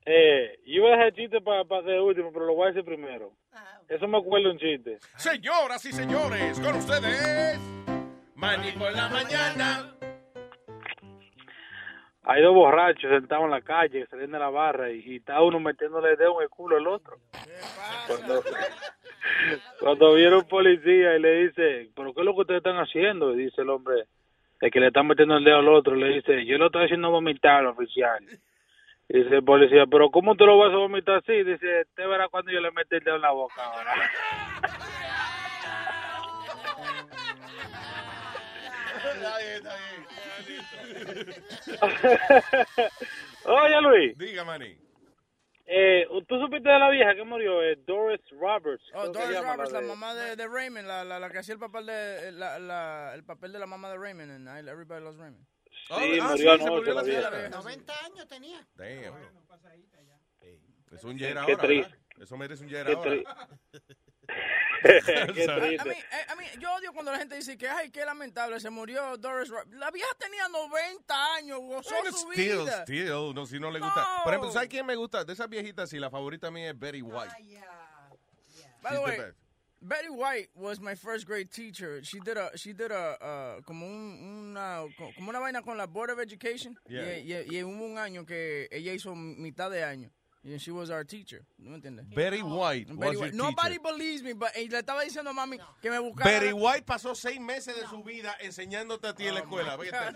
Eh, yo iba a dejar chiste para hacer último, pero lo voy a decir primero. Eso me acuerdo un chiste. Señoras y señores, con ustedes, Manny por la mañana. Hay dos borrachos sentados en la calle, saliendo de la barra, y, y está uno metiéndole el dedo en el culo al otro. Cuando, cuando viene un policía y le dice, ¿pero qué es lo que ustedes están haciendo? Y dice el hombre, el que le está metiendo el dedo al otro, le dice, yo lo estoy haciendo vomitar, oficial. Y dice el policía, ¿pero cómo te lo vas a vomitar así? Dice, usted verá cuando yo le mete el dedo en la boca ahora. [LAUGHS] [LAUGHS] Oye, Luis. Diga, Manny. Eh, ¿Tú supiste de la vieja que murió? Eh, Doris Roberts. Oh, Doris llama, Roberts, la de- mamá de, de Raymond, la, la, la que hacía el papel de la, la, el papel de la mamá de Raymond en I- Everybody Loves Raymond. Sí, ah, murió sí, anoche la la vieja. señora. 90 años tenía. Damn. Es un yer Qué ahora, triste. ¿verdad? Eso merece un yer Qué ahora. [LAUGHS] A mí, a mí, yo odio cuando la gente dice que, ay, qué lamentable, se murió Doris Roberts. La vieja tenía 90 años, gozó Bueno, su still, vida. still, no, si no le gusta. Por ejemplo, ¿sabes quién me gusta? De esas viejitas, sí, la favorita mía es Betty White. By She's the the way. Betty White was my first grade teacher. She did a, she did a, uh, como un, una, como una vaina con la Board of Education. Yeah. Y, y- y hubo un año que ella hizo mitad de año. Y she was our teacher. ¿No me entiendes? Betty White was Betty your White. Nobody teacher. believes me, but y le estaba diciendo a mami que me buscara. Betty White pasó seis meses de su vida enseñándote a ti en la escuela. Vete a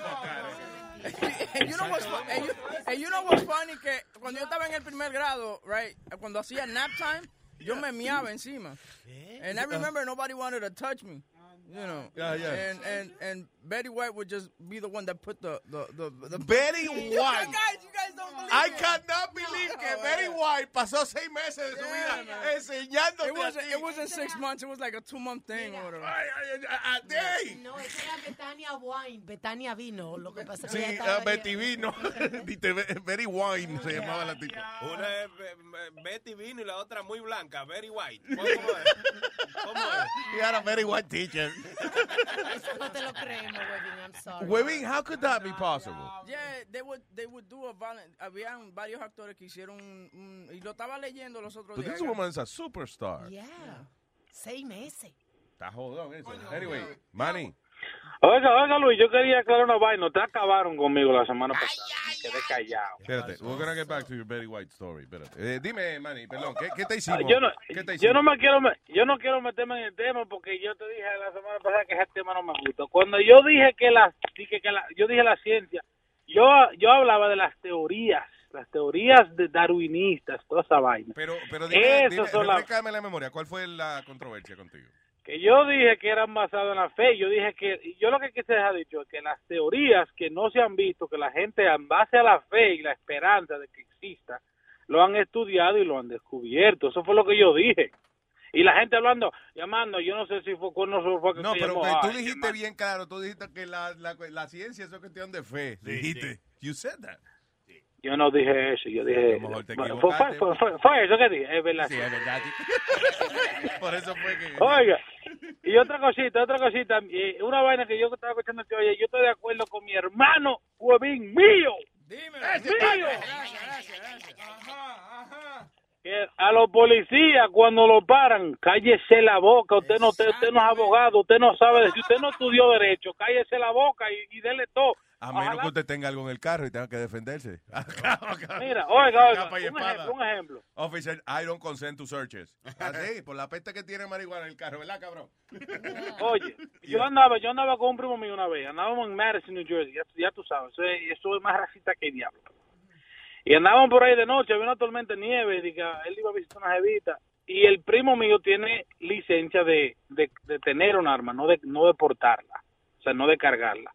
and you know what's and you, and you know what's funny que cuando yo estaba en el primer grado, right, cuando hacía nap time, yo me miaba encima. And I remember nobody wanted to touch me. You know, Yeah, yeah. And and and Betty White would just be the one that put the the the, the Betty [LAUGHS] You guys, you guys I cannot believe que Betty White pasó seis meses de su vida enseñándote It wasn't, a ti. it wasn't six months, it was like a two month thing or whatever. a day. No, esa era Betania Wine, Betania Vino. Lo que pasa es que Sí, uh, Betty Vino. [LAUGHS] Dite, Betty Wine se llamaba la tipa. Una es Be- Be- Betty Vino y la otra muy blanca, Very White. ¿Cómo es? ¿Cómo es? You had a very white teacher. Eso no te lo creemos, Webin, I'm sorry. Webin, how could that be possible? Yeah, they would, they would do a violent, habían varios actores que hicieron un, un- y lo estaba leyendo los otros But días. this woman's a superstar. Yeah. Seis meses. Está jodón eso. Anyway, Manny. Oiga, oiga, Luis, yo quería aclarar una vaina. Te acabaron conmigo la semana pasada. Me quedé callado. Espérate, we're gonna get back to your Betty White story. Espérate. Eh, dime, Manny, perdón, ¿qué, qué te hicimos? Yo no, ¿Qué te yo no me quiero me- yo no quiero meterme en el tema porque yo te dije la semana pasada que ese tema no me gusta. Cuando yo dije que la, dije que la yo dije la ciencia, yo yo hablaba de las teorías, las teorías de darwinistas, toda esa vaina. Pero, pero dime, Eso dime, son refrescame la memoria. ¿Cuál fue la controversia contigo? Que yo dije que eran basadas en la fe, yo dije que, yo lo que quise dejar dicho es que las teorías que no se han visto, que la gente en base a la fe y la esperanza de que exista, lo han estudiado y lo han descubierto, eso fue lo que yo dije. Y la gente hablando, llamando, yo no sé si fue con nosotros fue que No, se pero llamó, tú ay, dijiste bien claro, tú dijiste que la, la, la ciencia es una cuestión de fe. dijiste. You said that. Yo no dije eso, yo dije... A lo mejor te fue, fue, equivocaste. fue- fue- fue eso que dije, es verdad. Sí, es verdad. [LAUGHS] [LAUGHS] Por eso fue que... Oiga, y otra cosita, otra cosita, una vaina que yo estaba escuchando que oye, yo estoy de acuerdo con mi hermano Huevín mío. Dime, mío. Que a los policías cuando lo paran, cállese la boca, usted no, usted, usted no es abogado, usted no sabe, si usted no estudió derecho, cállese la boca y, y dele todo. A menos Ojalá- que usted tenga algo en el carro y tenga que defenderse. [LAUGHS] Mira, oiga, oiga, un ejemplo, un ejemplo. Officer, I don't consent to searches. [LAUGHS] Así, por la peste que tiene marihuana en el carro, ¿verdad, cabrón? [LAUGHS] Oye, yo andaba, yo andaba con un primo mío una vez, andábamos en Madison, New Jersey, ya, ya tú sabes, eso es, eso es más racista que el diablo. Y andaban por ahí de noche, había una tormenta de nieve, y él iba a visitar una jevita, y el primo mío tiene licencia de, de, de tener un arma, no de, no de portarla, o sea, no de cargarla.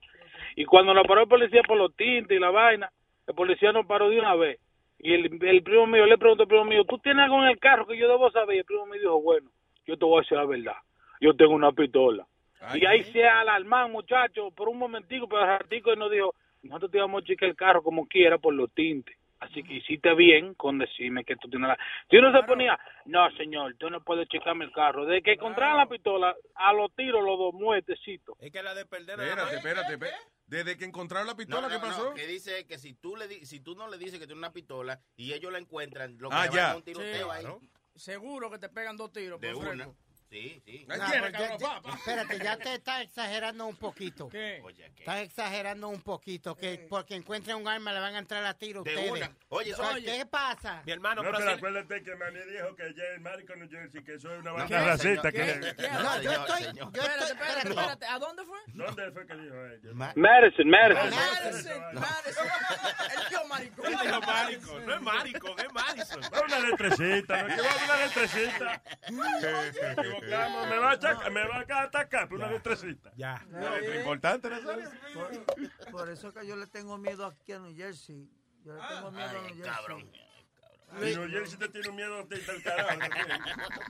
Y cuando lo paró el policía por los tintes y la vaina, el policía nos paró de una vez. Y el, el primo mío, le preguntó al primo mío, ¿tú tienes algo en el carro que yo debo saber? Y el primo mío dijo, bueno, yo te voy a decir la verdad, yo tengo una pistola. y ahí se alarman, muchachos, por un momentico, pero al ratico y nos dijo, nosotros te íbamos a checar el carro como quiera por los tintes. Así que hiciste bien con decirme que tú tienes la... Si uno se ponía, no, señor, tú no puedes checarme el carro. Desde que encontraron la pistola, a los tiros, los dos muertecitos. Es que la de perder Espérate, espérate, espérate. Desde que encontraron la pistola, No, ¿qué no, pasó? no, que dice que si tú le di- si tú no le dices que tiene una pistola y ellos la encuentran, lo que Ah, ya. a dar un tiroteo ahí. Seguro que te pegan dos tiros. De por una. Sí, sí. No, pues ya- ya- espérate, ya te estás exagerando un poquito. ¿Qué? Estás exagerando un poquito, que porque encuentren un arma le van a entrar a tiro De ustedes. una. Oye, O sea, oye. ¿Qué pasa? Mi hermano, No, pero pero si- acuérdate que Manny dijo que ya el Marico New Jersey, que eso es una No, banda ¿qué? racista. ¿Qué? que- ¿Qué? No, yo señor, estoy, yo Espérate, espérate. ¿A dónde fue? ¿Dónde fue que dijo ella? Madison, Madison. Madison, Madison. El tío maricón. Él dijo maricón, no es maricón, es Madison. Va una letrecita, una letrecita. Me va a, chaca- me va a atacar por una letrecita. Ya. Lo importante, Nazario. Por, por eso que yo le tengo miedo aquí a New Jersey. Yo le tengo miedo a New Jersey. cabrón. Y New Jersey te tiene miedo del carajo.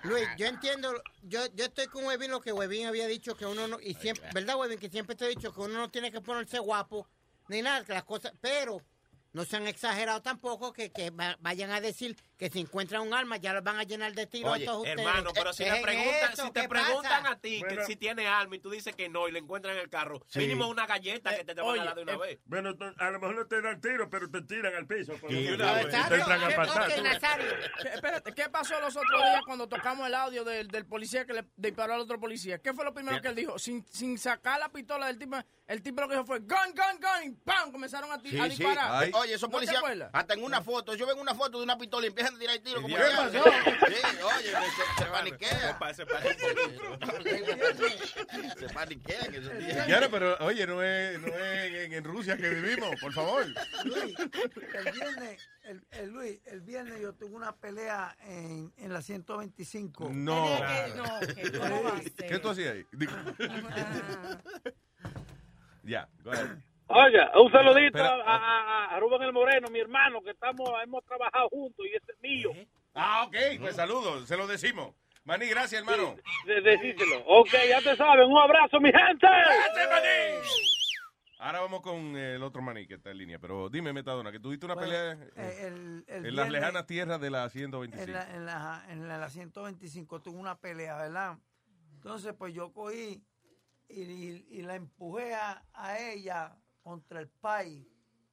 Luis, yo entiendo, yo, yo estoy con Webin lo que Webin había dicho que uno no, y siempre, ¿verdad Webin? Que siempre te he dicho que uno no tiene que ponerse guapo ni nada, que las cosas, pero no se han exagerado tampoco que, que va- vayan a decir que si encuentran un arma ya los van a llenar de tiros Oye, a todos ustedes. hermano, pero si ¿Qué le es preguntan, eso? si te ¿Qué preguntan pasa? a ti Bueno. que si tiene arma y tú dices que no y le encuentran en el carro, Sí. mínimo una galleta que te, te van a dar de una eh, vez. Bueno, a lo mejor no te dan tiro, pero te tiran al piso. por Sí, una vez. Te entran a ¿Qué- patar. ok, Nazario, ¿qué- Espérate, ¿qué pasó los otros días cuando tocamos el audio del, del policía que le disparó al otro policía? ¿Qué fue lo primero que él dijo? Sin, sin sacar la pistola del tipo, el tipo lo que dijo fue gun, gun, gun, y ¡pam! Comenzaron a, ti- Sí, a sí. disparar. Oye, esos ¿No te policías, hasta en una foto, yo veo una foto de una pistola y empiezan a tirar tiros como ¿Qué pasó? Sí, oye, se, se paniquea. Se pa- un poquito. [LAUGHS] Se días. Claro, pero oye, no es, no es en, en Rusia que vivimos, por favor. Luis, el viernes, el, el Luis, el viernes yo tuve una pelea en, en la 125. No. Que- [LAUGHS] no. ¿Qué tú hacías ahí? Digo- Ya, go ahead. Oiga, un saludito Espera. a, a- a Rubén el Moreno, mi hermano, que estamos hemos trabajado juntos y ese es mío. Ah, ok, pues saludos, se lo decimos. Maní, gracias, hermano. De, decíselo. Ok, ya te saben. Un abrazo, mi gente. Ahora vamos con eh, el otro maní que está en línea. Pero dime, Metadona, que tuviste una pelea eh, eh, el- el en las lejanas tierras de la 125. En la, en, la, en la 125 tuve una pelea, ¿verdad? Entonces, pues yo cogí y, y- y la empujé a, a ella contra el país.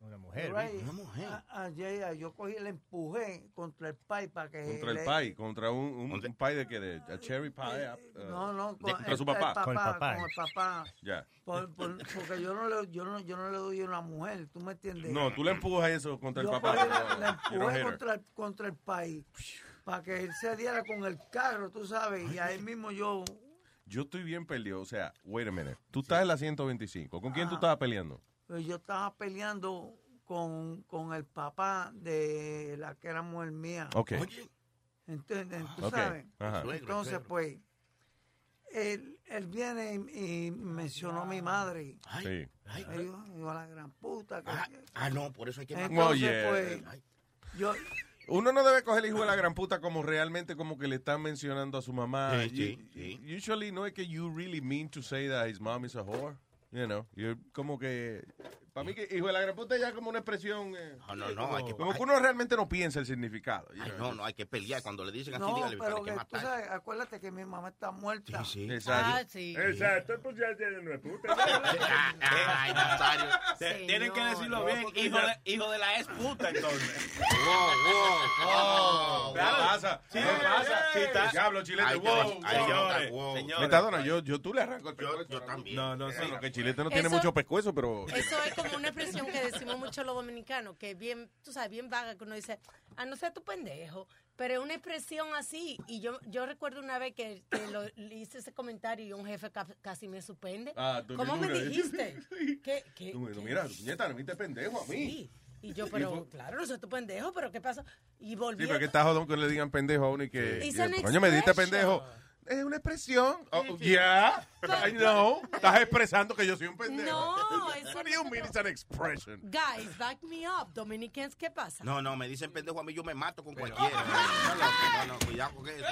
Una mujer. Right. Una mujer. A- a ella, yo cogí y la empujé contra el país para que... Contra el le- pie, contra un, un, un pie de que de a cherry pie. ah, uh, No, no, de- con contra el- su el papá. Con el papá. Ya. Por- por- porque yo no, le, yo, no, yo no le doy a una mujer, ¿tú me entiendes? No, tú le empujas eso contra el papá. no, don't hit empujé contra el, contra el país para que él se diera con el carro, tú sabes, y ahí mismo yo... Yo estoy bien perdido. O sea, wait a minute. Tú estás en la 125. ¿Con quién tú Ah. estabas peleando? Pues yo estaba peleando con, con el papá de la que era mujer mía. Ok. ¿Entiendes? Tú Ok, sabes. ajá. Entonces, pues, él, él viene y, y mencionó a mi madre. Sí. Ay, yo, a la gran puta. que- Ah, no, por eso hay que Entonces, Oh, yeah. pues, yo, Uno no debe coger el hijo de la gran puta como realmente como que le están mencionando a su mamá. Sí, You- sí, Usually no es que you really mean to say that his mom is a whore. You know, you're como que para mí que hijo de la gran puta ya es como una expresión eh, No, no, no, como, hay que- como que uno realmente no piensa el significado. you Ay, no, no, hay que pelear. Cuando le dicen así, no, dígale, pero que que tú matar. sabes, acuérdate que mi mamá está muerta. Sí, Exacto. Ah, sí. Exacto, pues ya tiene una puta. [LAUGHS] Ay, Nazario. Tienen que decirlo No, bien, hijo ya- de, hijo de la ex puta, entonces. [LAUGHS] Oh, ¿Qué Claro. pasa? Sí, ¿Qué pasa? sí, está- Diablo, chilete. Ay, wow, ay, wow. señores, señores. Metadona, yo, yo tú le arranco el pescuezo. Yo también. No, no, sí. Que chilete no tiene mucho pescuezo, pero... Eso es como una expresión que decimos mucho los dominicanos, que es bien, tú sabes, bien vaga, que uno dice, ah, no sé tu pendejo, pero es una expresión así. Y yo yo recuerdo una vez que, que lo, le hice ese comentario y un jefe ca- casi me suspende. Ah, ¿Cómo me dijiste? [LAUGHS] ¿Qué, qué, Tú, mira, puñeta, no viste pendejo a mí. Sí. Y yo, [LAUGHS] pero claro, no soy tu pendejo, pero ¿qué pasa? Y Sí, volví. porque está jodón que le digan pendejo a uno y que... Y, Coño, me diste pendejo. Es una expresión. Oh, yeah. I know. Estás expresando que yo soy un pendejo. No, eso What do you mean it's an expression? Guys, back me up. Dominicans, ¿qué pasa? No, no, me dicen pendejo a mí, yo me mato con cualquiera. [LAUGHS] No, no, no, no, cuidado con eso.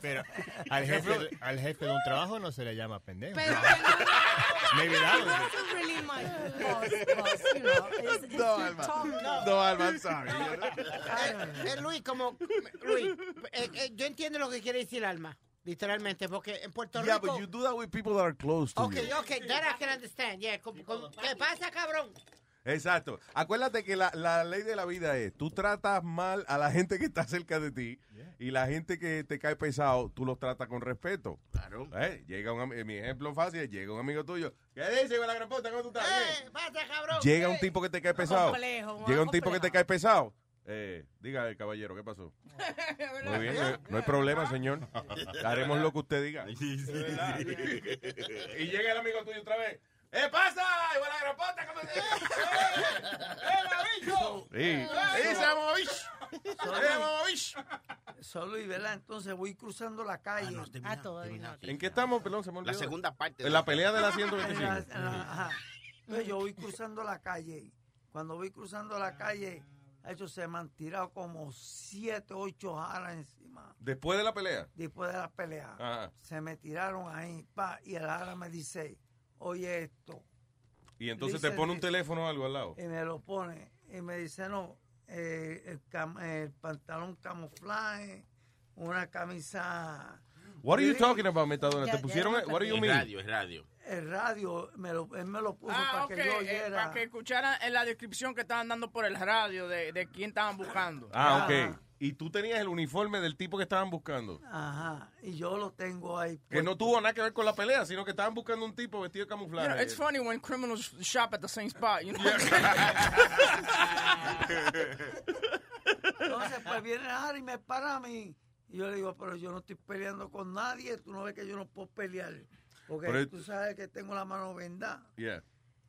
Pero al [LAUGHS] jefe, al jefe de un trabajo no se le llama pendejo. Pero [LAUGHS] Maybe that was This is really my boss, boss, you know. It's, it's No, Alma. talk. No, Alma, I'm sorry. Eh, eh, Luis, como Luis, eh, eh, yo entiendo lo que quiere decir Alma, literalmente, porque en Puerto Yeah, Rico. but you do that with people that are close to Okay, you. okay, that I can understand. Yeah, ¿qué pasa, cabrón? Exacto. Acuérdate que la, la ley de la vida es, tú tratas mal a la gente que está cerca de ti y la gente que te cae pesado, tú los tratas con respeto. Claro. ¿Eh? Llega un, mi ejemplo fácil es, llega un amigo tuyo, ¿qué dice con la gran puta? ¿Cómo tú estás? Eh, pasa, cabrón. Llega un tipo que te cae pesado. Complejo, Llega un tipo que te cae pesado. Eh, diga, eh, caballero, ¿qué pasó? [LAUGHS] Muy bien, no, no hay problema, señor. Haremos lo que usted diga. [LAUGHS] y llega el amigo tuyo otra vez. ¿Qué pasa? ¡Igual la gran puta! ¿Cómo se [LAUGHS] ¡Eh, bicho! Sí. ¡Eh, se llama bicho! ¡Se llama bicho! Solo y ¿verdad? Entonces voy cruzando la calle. Ah, todavía. ¿En qué estamos? Perdón, se me olvidó. La segunda parte. En la pelea de la En la- 125. en la- ajá. Entonces yo voy cruzando la calle. Cuando voy cruzando la calle, ellos se me han tirado como siete, ocho jaras encima. Después de la pelea. Después de la pelea. Ajá. Se me tiraron ahí, pa, y el jara me dice, oye esto. Y entonces Dice te pone un teléfono o algo al lado. Y me lo pone. Y me dice, no, eh, el, cam- el pantalón camuflaje, una camisa... What are you talking about, Metadona? Ya- ¿Te ya pusieron? What do you Es mean? radio, es radio. El radio, me lo, él me lo puso Ah, para que yo eh, oyera. para que escucharan en la descripción que estaban dando por el radio de, de quién estaban buscando. Ah, Ajá. ok. Y tú tenías el uniforme del tipo que estaban buscando. Ajá, y yo lo tengo ahí. Que no puesto. tuvo nada que ver con la pelea, sino que estaban buscando un tipo vestido de You camuflaje. know, it's funny when criminals shop at the same spot, you know. [LAUGHS] Entonces, pues viene Harry y me para a mí. Y yo le digo, pero yo no estoy peleando con nadie. Tú no ves que yo no puedo pelear. Porque Pero- tú sabes que tengo la mano vendada. Yeah.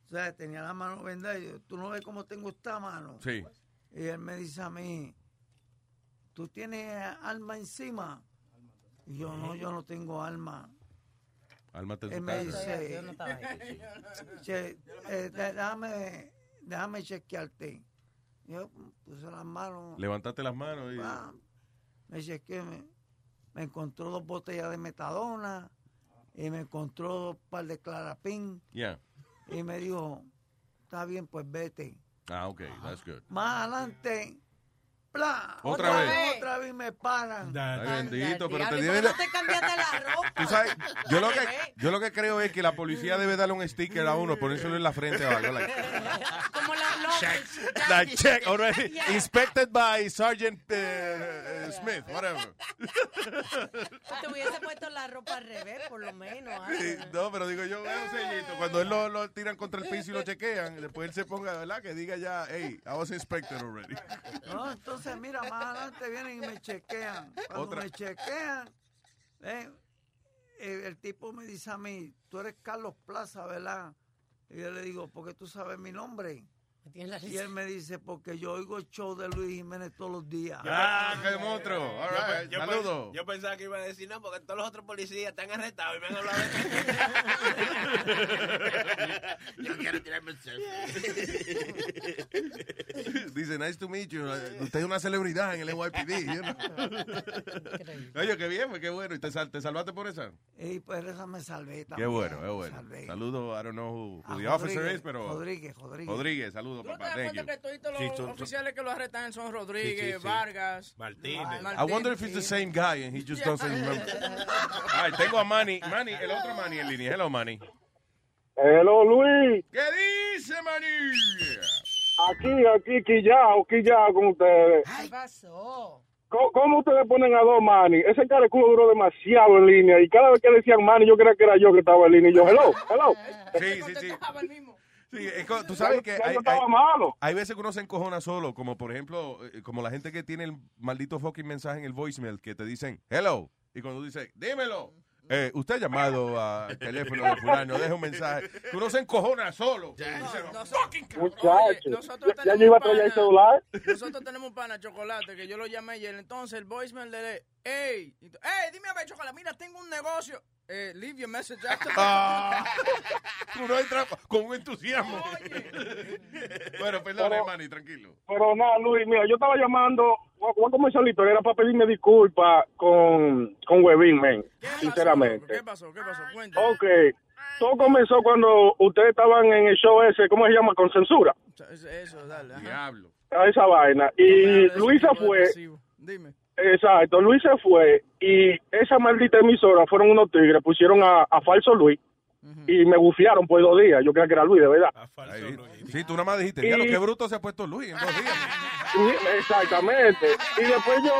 O sea, tenía la mano vendada. Y yo, tú no ves cómo tengo esta mano. Sí. Y él me dice a mí, ¿tú tienes alma encima? Y yo, no, yo no tengo alma. Ármate en Él me dice, Yo no estaba ahí. che, [LAUGHS] eh, déjame, déjame chequearte. Yo puse las manos. Levantaste las manos y... Ah, me chequeé, me, me encontró dos botellas de metadona y me encontró un par de clarapín Yeah. y me dijo, está bien, pues vete. Ah, ok, that's good. Más adelante, ¡plá! Otra vez. Otra vez me paran. Ay, bendito, pero te Diablo, ¿y debe por qué de- no te cambiaste la [LAUGHS] ropa? Tú sabes, yo lo que yo lo que creo es que la policía debe darle un sticker a uno, ponérselo en la frente o algo. Like, Como la loca. like check already [LAUGHS] inspected by Sergeant eh, Smith, whatever. [LAUGHS] Te hubiese puesto la ropa al revés, por lo menos. Sí, No, pero digo yo, veo un sellito. Cuando él lo, lo tiran contra el piso y lo chequean, después él se ponga, ¿verdad? Que diga ya, hey, I was inspected already. [LAUGHS] No, entonces, mira, más adelante vienen y me chequean. Cuando Otra. me chequean, eh, eh, el tipo me dice a mí, tú eres Carlos Plaza, ¿verdad? Y yo le digo, ¿por qué tú sabes mi nombre? Y él me dice, porque yo oigo el show de Luis Jiménez todos los días. Ah, qué monstruo. All right, yo, yo pensaba que iba a decir no, porque todos los otros policías están arrestados y me han hablado de [LAUGHS] [LAUGHS] Yo quiero tirarme el selfie. Dice, nice to meet you. Usted es una celebridad en el NYPD. you know. Oye, qué bien, pues, qué bueno. ¿Y te, sal- te salvaste por esa? Y pues esa me salvé Qué también. bueno, qué bueno. Saludos, I don't know who, the officer is, pero... Rodríguez, Rodríguez. Rodríguez, saludos, ¿Tú papá. das Thank cuenta you. que todos los Sí, son- son- oficiales que lo arrestan son Rodríguez, Sí, sí, sí. Vargas, Martínez? I wonder if it's the same guy and he just doesn't remember. [LAUGHS] Ay, tengo a Manny. Manny, el otro Manny en línea. Hello, Manny. Hello, Luis. ¿Qué dice, Manny? Aquí, aquí, quillao, quillao con ustedes. ¿Qué pasó? ¿Cómo, cómo ustedes ponen a dos Manny? Ese cara de culo duró demasiado en línea y cada vez que decían Manny yo creía que era yo que estaba en línea y yo, hello, hello. Sí, sí, sí. Sí, tú sabes que hay, veces que uno se encojona solo, como por ejemplo, eh, como la gente que tiene el maldito fucking mensaje en el voicemail que te dicen, hello, y cuando tú dices, dímelo, eh, usted ha llamado al teléfono de fulano, deja un mensaje, que uno se encojona solo. Dice, "Fucking Muchacho, nosotros ya, ya yo iba a traer el celular. Nosotros tenemos un pana chocolate que yo lo llamé ayer. Entonces el voicemail de hey, hey, dime a ver, chocolate, mira, tengo un negocio. Eh, leave your message after. [LAUGHS] Ah. Uno entra con un entusiasmo. bueno, perdón, Manny, tranquilo. Pero nada, Luis, mira, yo estaba llamando, voy a- comenzar la historia, era para pedirme disculpas con, con Webin, man, sinceramente. ¿Qué pasó? ¿Qué pasó? Cuenta. Ok, todo comenzó cuando ustedes estaban en el show ese, ¿cómo se llama? Con censura, Eso, eso, dale. ajá. Diablo. a esa vaina. Y Luisa fue, Dime. Exacto, Luis se fue y esa maldita emisora fueron unos tigres, pusieron a, a Falso Luis y me bufiaron por dos días. Yo creía que era Luis, de verdad. Ahí- sí, tú nada más dijiste, Y- ya lo que bruto se ha puesto Luis en dos días. Sí, Exactamente. Y después yo.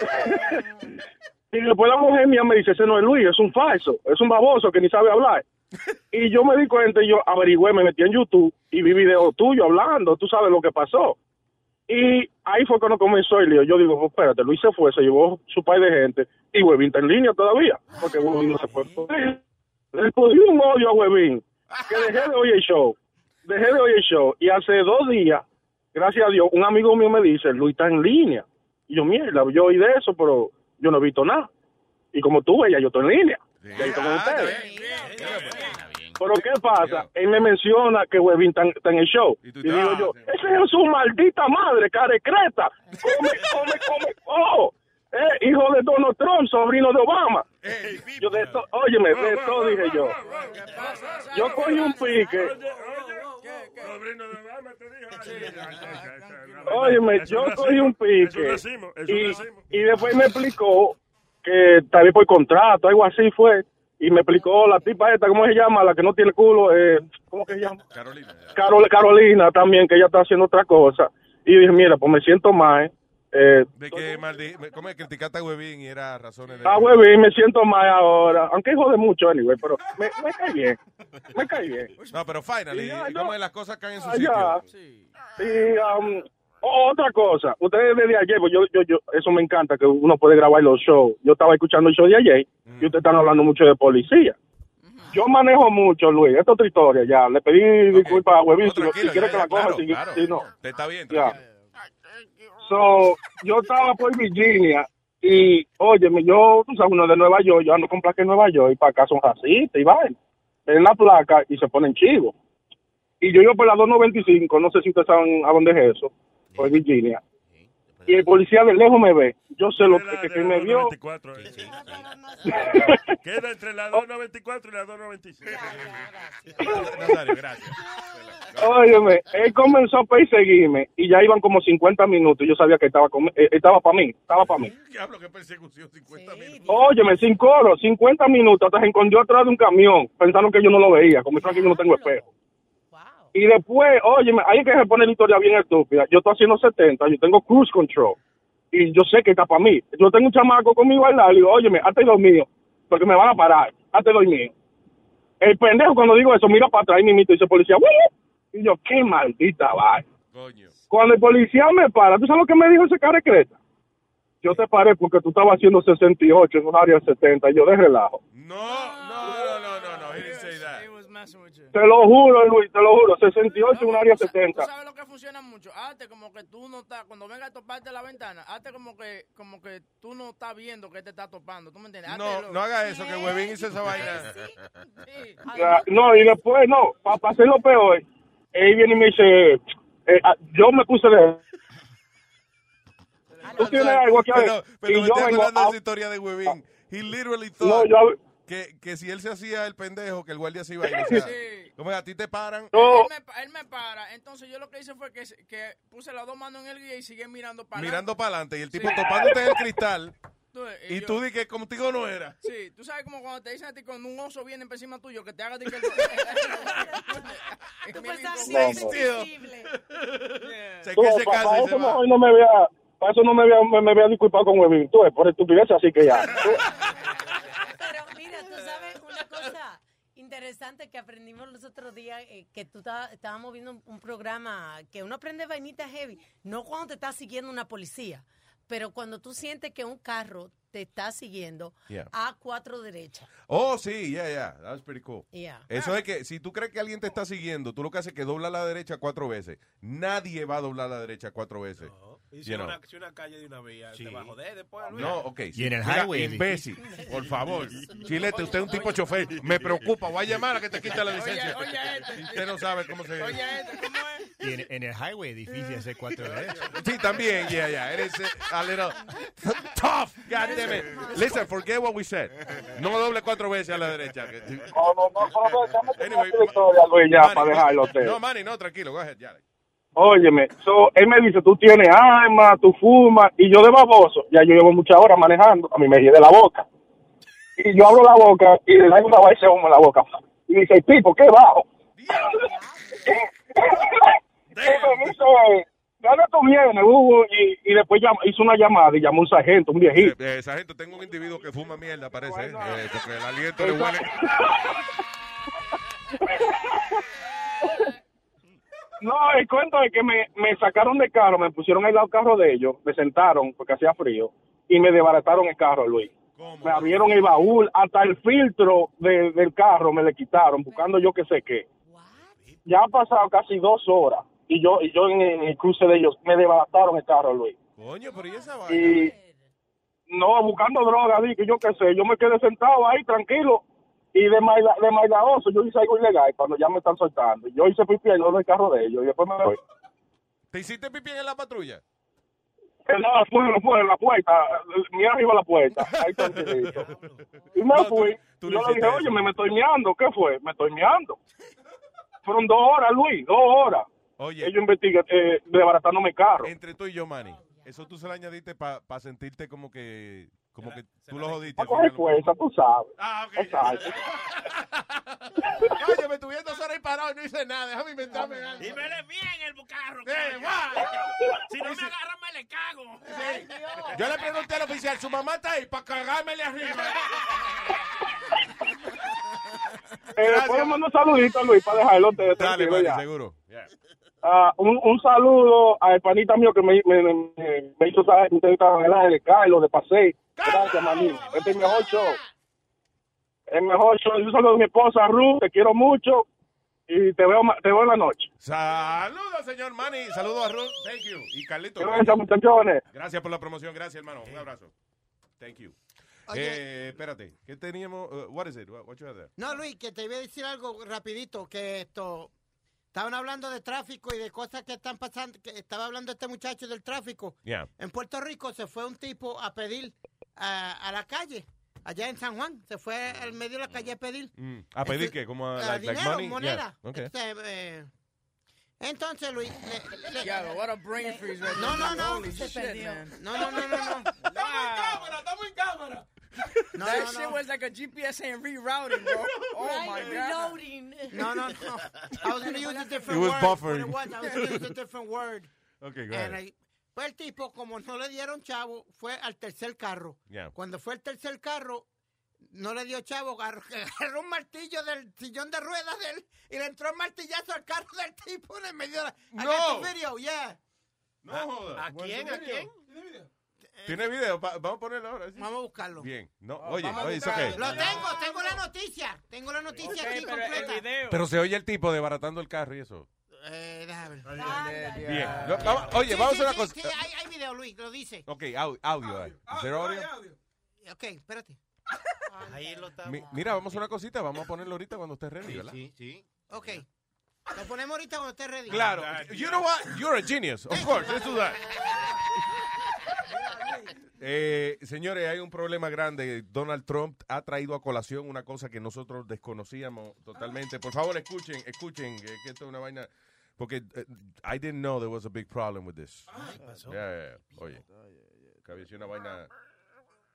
[LAUGHS] y después la mujer mía me dice: Ese no es Luis, es un falso, es un baboso que ni sabe hablar. [LAUGHS] Y yo me di cuenta y yo averigüé, me metí en YouTube y vi videos tuyos hablando, tú sabes lo que pasó. Y ahí fue cuando comenzó el lío. Yo digo, pues, espérate, Luis se fue, se llevó su par de gente y Webin está en línea todavía, porque Webin no se fue. Le cogí un odio a Webin, que dejé de oír el show. Dejé de oír el show y hace dos días, gracias a Dios, un amigo mío me dice, Luis está en línea. Y yo, mierda, yo oí de eso, pero yo no he visto nada. Y como tú, ella, yo estoy en línea. Ustedes. Pero ¿qué pasa? Él me menciona que Webin está, en- está en el show. Y, digo yo, ese es su maldita madre, carecreta. Come, come, come. Oh, eh, hijo de Donald Trump, sobrino de Obama. Yo de to- óyeme, de todo dije yo. Yo cogí un pique. Sobrino de Obama, te dijo. Óyeme, yo cogí un pique. Y, y después me explicó que tal vez por contrato, algo así fue. Y me explicó la tipa esta, ¿cómo se llama? La que no tiene culo. Eh, ¿Cómo que se llama? Carolina. Carol, Carolina también, que ella está haciendo otra cosa. Y dije, mira, pues me siento mal. Eh, De que maldi ¿cómo es? criticaste a Webin y era razones de... ah, huevín, me siento mal ahora. Aunque jode mucho, anyway, pero me, me cae bien. Me cae bien. No, pero finally, Y ya, ¿cómo yo- las cosas caen en su allá. sitio? Y um, o- otra cosa, ustedes desde ayer, pues yo, yo, yo, eso me encanta, que uno puede grabar los shows. Yo estaba escuchando el show de ayer y ustedes están hablando mucho de policía. Yo manejo mucho, Luis. Esta es otra historia, ya. Le pedí disculpas a Webin si, si quiere que la coja, claro, si, claro. si no. Te está bien, Ya. So, yo estaba por Virginia Y, óyeme, yo, tú sabes, uno de Nueva York, yo ando con placa en Nueva York y para acá son racistas y vaina. Ven la placa y se ponen chivos. Y yo iba por la 295, no sé si ustedes saben a dónde es eso, Virginia. Y el policía de lejos me ve. Yo sé lo que, que me vio. 94. [LAUGHS] Queda entre la 294 y la 295. Nazario, gracias. Óyeme, él comenzó a perseguirme y ya iban como 50 minutos y yo sabía que estaba con, eh, estaba para mí, estaba para mí. Diablo, qué persecución, 50 minutos. Óyeme, sin coro, 50 minutos, hasta se escondió atrás de un camión, pensando que yo no lo veía, como que yo no tengo espejo. Y después, ahí es que se pone la historia bien estúpida. Yo estoy haciendo 70, yo tengo cruise control. Y yo sé que está para mí. Yo tengo un chamaco conmigo al lado, y digo, óyeme, hazte los míos, porque me van a parar, hazte los míos. El pendejo cuando digo eso, mira para atrás y me imita y dice policía? Y yo, qué maldita vaina. Cuando el policía me para, ¿tú sabes lo que me dijo ese cara creta? Yo te paré porque tú estabas haciendo 68 en un área de 70 y yo de relajo. No, no, no, no, he didn't say Te lo juro, Luis, te lo juro, 68 en un área 70. ¿Sabes lo que funciona mucho? Hazte como que tú no estás, cuando venga a toparte la ventana, hazte como que, como que tú no estás viendo que te está topando, ¿tú me entiendes? No, no haga eso, que Huevín hizo esa vaina. Ya, No, y después, no, para hacerlo peor, él viene y me dice, eh, ah, yo me puse de... Tú tienes algo aquí Pero, pero y me yo estoy vengo acordando de esa historia de Huevín. He literally No, thought yo- que, que si él se hacía el pendejo, que el guardia se iba a ir. O sea, Sí. como a ti te paran. Él, me, él me para, entonces yo lo que hice fue que, se- que puse las dos manos en el guía y seguí mirando para mirando para adelante y el tipo Sí. topándote en el cristal [LAUGHS] Tú, y yo- tú di que contigo no era. Sí, tú sabes como cuando te dicen a ti cuando un oso viene por encima tuyo, que te haga de que... [LAUGHS] Tú pensabas No, que no. Se Tú, que se pa- casa y se va. mejor no me vea, para eso no me vea, me, me vea disculpado con Webin. Tú, es por estupidez, así que ya. [LAUGHS] Tú- Pero mira, tú sabes una cosa interesante que aprendimos los otros días, eh, que tú estábamos viendo un, un programa que uno aprende vainitas heavy, no cuando te está siguiendo una policía, pero cuando tú sientes que un carro te está siguiendo Yeah. a cuatro derechas. Oh, sí, yeah, yeah. That was pretty cool. Yeah. Eso es que si tú crees que alguien te está siguiendo, tú lo que haces es que dobla a la derecha cuatro veces. Nadie va a doblar a la derecha cuatro veces. Y si, You know. una, si una calle de una vía te va a joder después, Luis. No, ok. Y en el Mira, highway Imbécil, por favor. Chilete, usted es un tipo chofer. Me preocupa. Voy a llamar a que te quite la licencia. Oye, oye, este. Usted no sabe cómo se... Oye, este, ¿cómo es? Y en, en el highway es difícil hacer cuatro derechos. Sí, también, yeah, yeah. Eres eh, a little tough, God damn it. Listen, forget what we said. No doble cuatro veces a la derecha. No, no, no, no, déjame Anyway, Luis, ya, Manny, para dejarlo. No, Manny, no, tranquilo, go ahead, ya. Óyeme, so, él me dice, tú tienes arma, tú fumas, y yo de baboso, ya yo llevo muchas horas manejando, a mí me de la boca. Y yo abro la boca y le da una vaina humo en la boca. Y dice, el tipo, ¿qué bajo? y me dice, dale tu viene, Hugo, y, y después llama- hizo una llamada y llamó un sargento, un viejito. Eh, sargento, tengo un individuo que fuma mierda, parece. eh, eh, porque el aliento le huele. [LAUGHS] No, el cuento es que me, me sacaron del carro, me pusieron al lado del carro de ellos, me sentaron porque hacía frío y me desbarataron el carro, Luis. Me abrieron el baúl, hasta el filtro de- del carro me le quitaron, buscando yo que sé qué. Ya han pasado casi dos horas y yo y yo en, en el cruce de ellos me desbarataron el carro, Luis. Coño, pero ¿y esa vaina? Y no, buscando droga, yo qué sé, yo me quedé sentado ahí tranquilo y de, maila, de mailadoso yo hice algo ilegal cuando ya me están soltando. Yo hice pipi en el carro de ellos y después me voy. ¿Te hiciste pipí en la patrulla? No, afuera, afuera, en la puerta, mira arriba la puerta, ahí tranquilito. [LAUGHS] Y me fui, tú yo le dije, oye, me, me estoy meando, ¿qué fue? Me estoy meando. Fueron dos horas, Luis, dos horas. Oye. Ellos investigan, eh, desbaratándome el carro. Entre tú y yo, Manny, eso tú se lo añadiste para sentirte como que como que tú lo jodiste. A coger fuerza, tú sabes. Ah, ok. Exacto. Oye, me tuve dos horas ahí parado y no hice nada. Déjame inventarme algo. Y me le bien el carro. Si no me agarran, me le cago. Yo le pregunté al oficial, ¿su mamá está ahí para cagármele arriba? Eh, ¿Puedo mandar un saludito, Luis, para dejarlo te, Dale, seguro. Ah, un, un saludo al panita mío que me, me, me- me hizo saber que en el aire, Carlos, de Pasey. Gracias, maní. Este es el mejor show. El mejor show. Un saludo a mi esposa, Ruth, te quiero mucho. Y te veo, te veo en la noche. Saludos, señor Manny. Saludos a Ruth. Thank you. Y Carlito. Gracias, muchachones. Gracias por la promoción. Gracias, hermano. Un abrazo. Thank you. Oye. Eh, espérate, ¿qué teníamos? Uh, what is it? What, what you have there? No, Luis, que te iba a decir algo rapidito, que esto... Estaban hablando de tráfico y de cosas que están pasando, que estaba hablando este muchacho del tráfico. Yeah. En Puerto Rico se fue un tipo a pedir a, a la calle, allá en San Juan, se fue al medio de la calle a pedir. Mm, ¿A pedir Este, qué? ¿Como a, like, like dinero, money? moneda. Yeah, okay. Este, eh, entonces, Luis... le- le- Diablo, what a brain freeze right No, no, there. no. Holy Se shit, perdió. man. No, no, no, no, no. Estamos en cámara, estamos en cámara. No, that no, shit no. was like a GPS saying rerouting, bro. Oh my god. Reloading. No, no, no. [LAUGHS] I was to use a different It was word. buffering. It was, I was to use a different word. [LAUGHS] Okay, go And ahead. I- pues el tipo, como no le dieron chavo, fue al tercer carro. Yeah. Cuando fue al tercer carro, no le dio chavo, [LAUGHS] agarró, un martillo del sillón de ruedas de él y le entró el martillazo al carro del tipo en el medio de la... I No. got the video, yeah. No joda. ¿A quién? ¿A quién? ¿Tiene video? Pa- vamos a ponerlo ahora. ¿sí? Vamos a buscarlo. Bien. No, Oh, oye, vamos oye, okay. Lo tengo, tengo la noticia. Tengo la noticia aquí pero completa. video. Pero se oye el tipo desbaratando el carro y eso. Eh, déjame ver. Bien. No, vamos- oye, Sí, vamos sí, a una sí, cosa. sí, hay, hay video, Luis, lo dice. Ok, au- audio. eh. ¿Is there audio? Ok, espérate. [LAUGHS] Ahí lo está. Mi- mira, vamos a una cosita. Vamos a ponerlo ahorita cuando esté ready, ¿verdad? Sí, sí. Ok. Lo ponemos ahorita cuando esté ready. Claro. You know what? You're a genius. Of course. Let's do that. [LAUGHS] Eh, señores, hay un problema grande. Donald Trump ha traído a colación una cosa que nosotros desconocíamos totalmente. Por favor, escuchen, escuchen, que esto es una vaina. Porque eh, I didn't know there was a big problem with this. pasó? Yeah, yeah, yeah. Oye, que había sido una vaina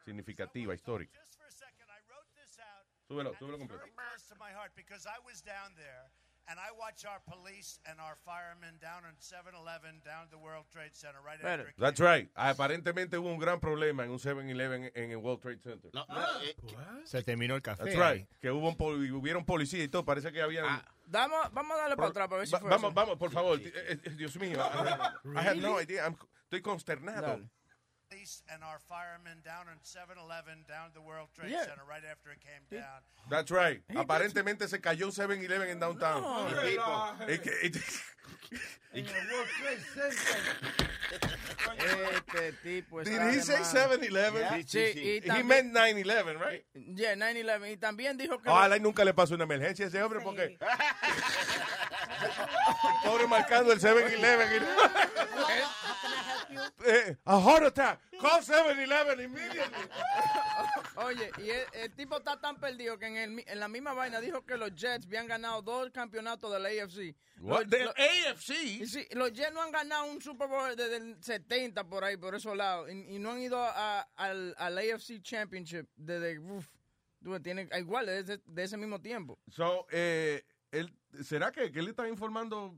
significativa, histórica. Súbelo, súbelo completo. Close to my heart because I was down there and I watch our police and our firemen down on 7-Eleven down at the World Trade Center right That's right. Aparentemente hubo un gran problema en un 7-Eleven en el World Trade Center. Se terminó el café. That's right. Que hubo un poli- hubieron policía y todo. Parece que habían... Damos- vamos a darle para atrás para ver si Va- fue vamos, eso. vamos, por favor. Eh, eh, Dios mío. I have no idea. I'm- estoy consternado. And our firemen down on 7-Eleven down the World Trade Yeah. Center right after it came down. That's right. Aparentemente se cayó un 7-Eleven en downtown. No, tipo. relaje. Es que- Este tipo Did he say mal. 7-Eleven? Sí, y He también- meant 9-11, right? Yeah, 9-11. Y también dijo que... Ojalá y nunca le pasó una emergencia a ese hombre porque... [LAUGHS] Pobre marcando el 7-Eleven. y- Eh, a heart attack. Call 7-Eleven immediately. Oye, y el, el tipo está tan perdido que en, el en la misma vaina dijo que los Jets habían ganado dos campeonetos de la AFC. What? Los- ¿Del los- AFC? Y sí, los Jets no han ganado un Super Bowl desde el 70 por ahí, por esos lados. Y, y no han ido a- al, al AFC Championship desde... Uf, tú, tiene, igual, desde de ese mismo tiempo. So, eh, él, ¿será que, que él está informando?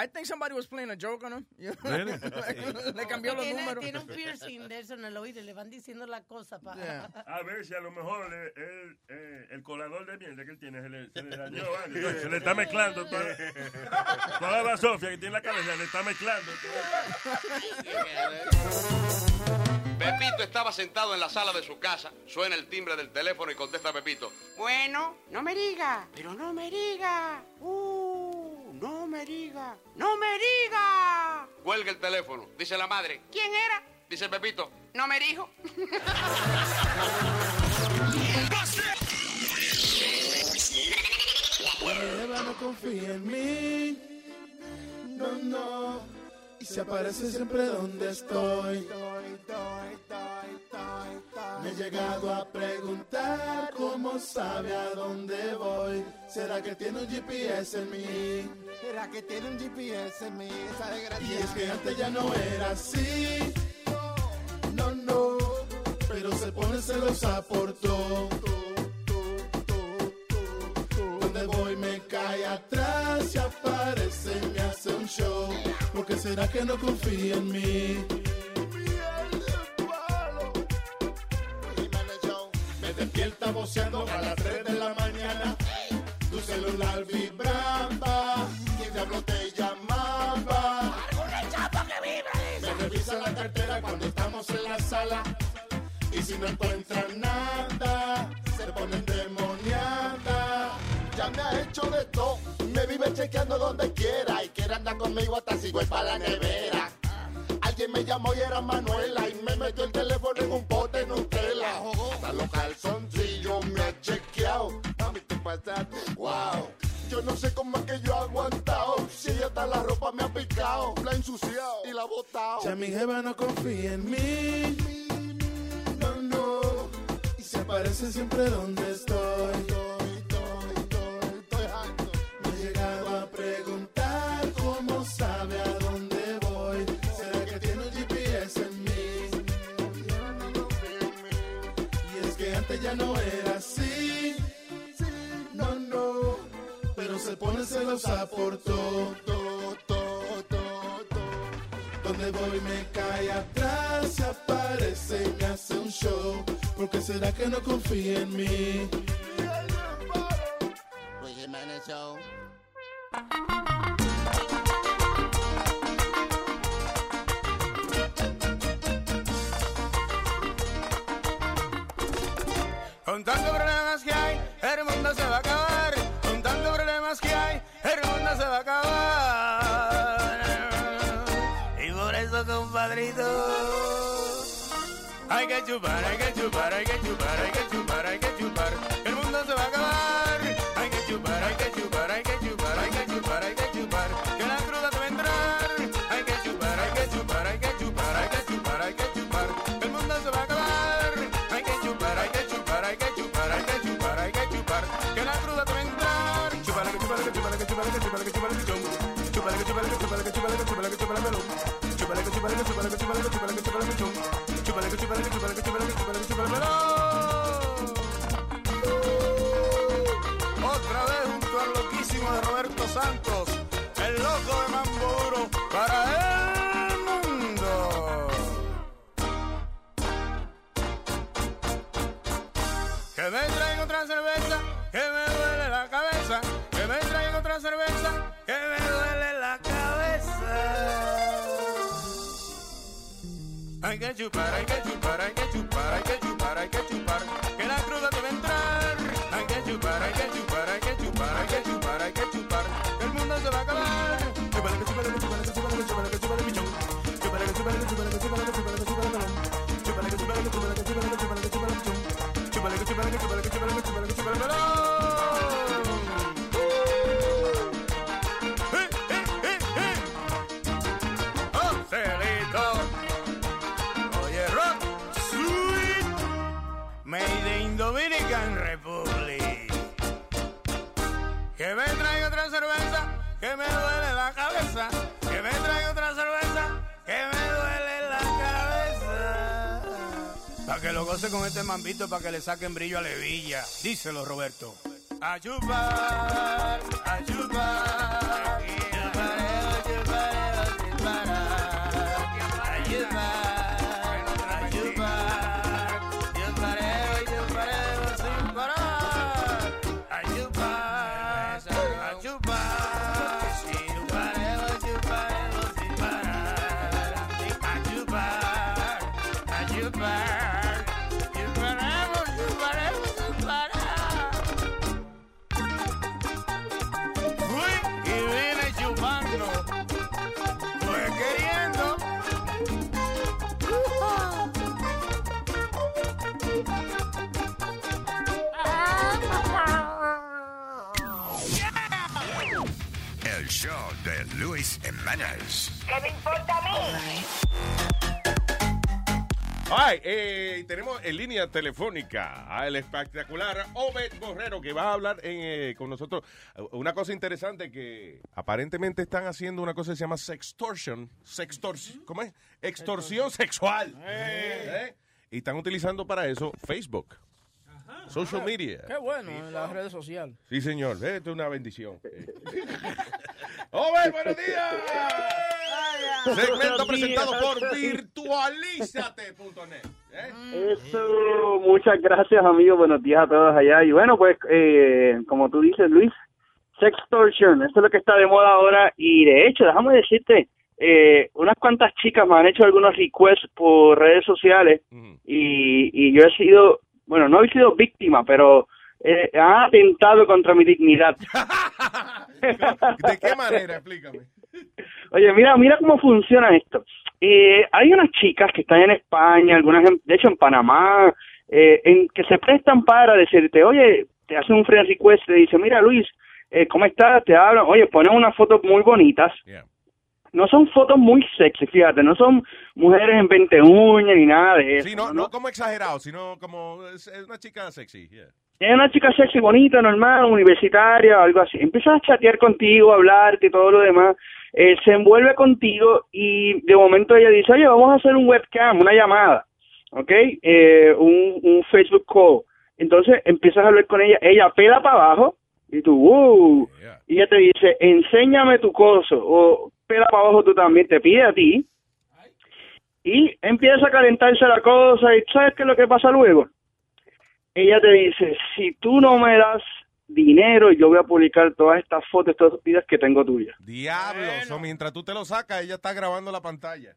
I think somebody was playing a joke on him. [LAUGHS] Really? [LAUGHS] Le cambió los tiene, números. Tiene un piercing de eso en el oído y le van diciendo la cosa para... A ver si a lo mejor le- el, eh, el colador de mierda que él tiene se le, se le dañó. [LAUGHS] ¿vale? Se le está mezclando toda, toda la sofia que tiene en la cabeza, le está mezclando. Pepito estaba sentado en la sala de su casa, suena el timbre del teléfono y contesta Pepito. Bueno, no me diga, pero no me diga. Uh, no me diga, no me diga. Cuelga el teléfono, dice la madre. ¿Quién era? Dice Pepito. No me dijo. Eva no confía en mí. No, no. Se aparece siempre donde estoy. Me he llegado a preguntar cómo sabe a dónde voy. ¿Será que tiene un GPS en mí? ¿Será que tiene un GPS en mí? Esa desgracia. Y es que antes ya no era así. No, no. Pero se pone celosa por todo. Donde voy me cae atrás y aparece y me un show. Porque será que no confía en mí. Me despierta voceando a las 3 de la mañana. Tu celular vibraba. ¿Quién diablo te llamaba? Me revisa la cartera cuando estamos en la sala. Y si no encuentran nada, se ponen demoniada. Ya me ha hecho de todo, me vive chequeando donde quiera y quiere andar conmigo hasta si voy para la nevera. Alguien me llamó y era Manuela y me metió el teléfono en un pote Nutella. hasta los calzoncillos me ha chequeado. Mami, te pasaste, wow. Yo no sé cómo es que yo he aguantado. Si ella está la ropa me ha picado, la ha ensuciado y la ha botado. Ya mi jeva no confía en mí. No, no. Y se aparece siempre donde estoy. Se pone celosa por todo. todo, todo, todo, todo. Donde voy me cae atrás, se aparece y me hace un show. Porque será que no confía en mí. Con tantos problemas que hay, el mundo se va a acabar. Y por eso, compadrito, hay que chupar, hay que chupar, hay que chupar, hay que chupar, chupar, hay que chupar, hay que chupar, hay que chupar, hay que chupar. Entrar. Hay que chupar, hay que chupar, hay que chupar, hay que chupar, el mundo se va a acabar. Que que que que que que que que que que. Goce con este mambito, para que le saquen brillo a Levilla. Díselo, Roberto. Ayubar, ayubar. ¿Qué me importa a mí? Ay, eh, tenemos en línea telefónica al espectacular Obed Borrero que va a hablar en, eh, con nosotros. Una cosa interesante que aparentemente están haciendo una cosa que se llama sextortion. Sextorsión. ¿Cómo es? Extorsión sexual. ¿Eh? Y están utilizando para eso Facebook. Social media. Qué bueno en las redes sociales. Sí, señor. Esto es una bendición. [LAUGHS] Obed, buenos días. Segmento presentado por virtualízate.net. Eso, muchas gracias, amigo. Buenos días a todos allá. Y bueno, pues, eh, como tú dices, Luis, sextortion, eso es lo que está de moda ahora. Y de hecho, déjame decirte, eh, unas cuantas chicas me han hecho algunos requests por redes sociales y, y yo he sido, bueno, no he sido víctima, pero eh, han atentado contra mi dignidad. [LAUGHS] [LAUGHS] ¿De qué manera? Explícame. Oye, mira, mira cómo funciona esto. Eh, hay unas chicas que están en España, algunas, en- de hecho en Panamá, eh, en que se prestan para decirte, oye, te hacen un friend request, te dice, mira Luis, eh, ¿cómo estás? Te hablan, oye, ponen unas fotos muy bonitas. No son fotos muy sexy, fíjate, no son mujeres en 20 uñas ni nada de eso. Sí, no, no como exagerado, sino como es, es una chica sexy. yeah. Es una chica sexy, bonita, normal, universitaria, algo así. Empieza a chatear contigo, a hablarte y todo lo demás. Eh, se envuelve contigo y de momento ella dice, oye, vamos a hacer un webcam, una llamada, ¿ok? Eh, un, un Facebook call. Entonces empiezas a hablar con ella, ella pela para abajo y tú, uh, y ella te dice, enséñame tu coso, o pela para abajo tú también, te pide a ti, y empieza a calentarse la cosa, y ¿sabes qué es lo que pasa luego? Ella te dice, si tú no me das dinero, yo voy a publicar todas estas fotos, todas estas vidas que tengo tuyas. Diablo, so, mientras tú te lo sacas, ella está grabando la pantalla.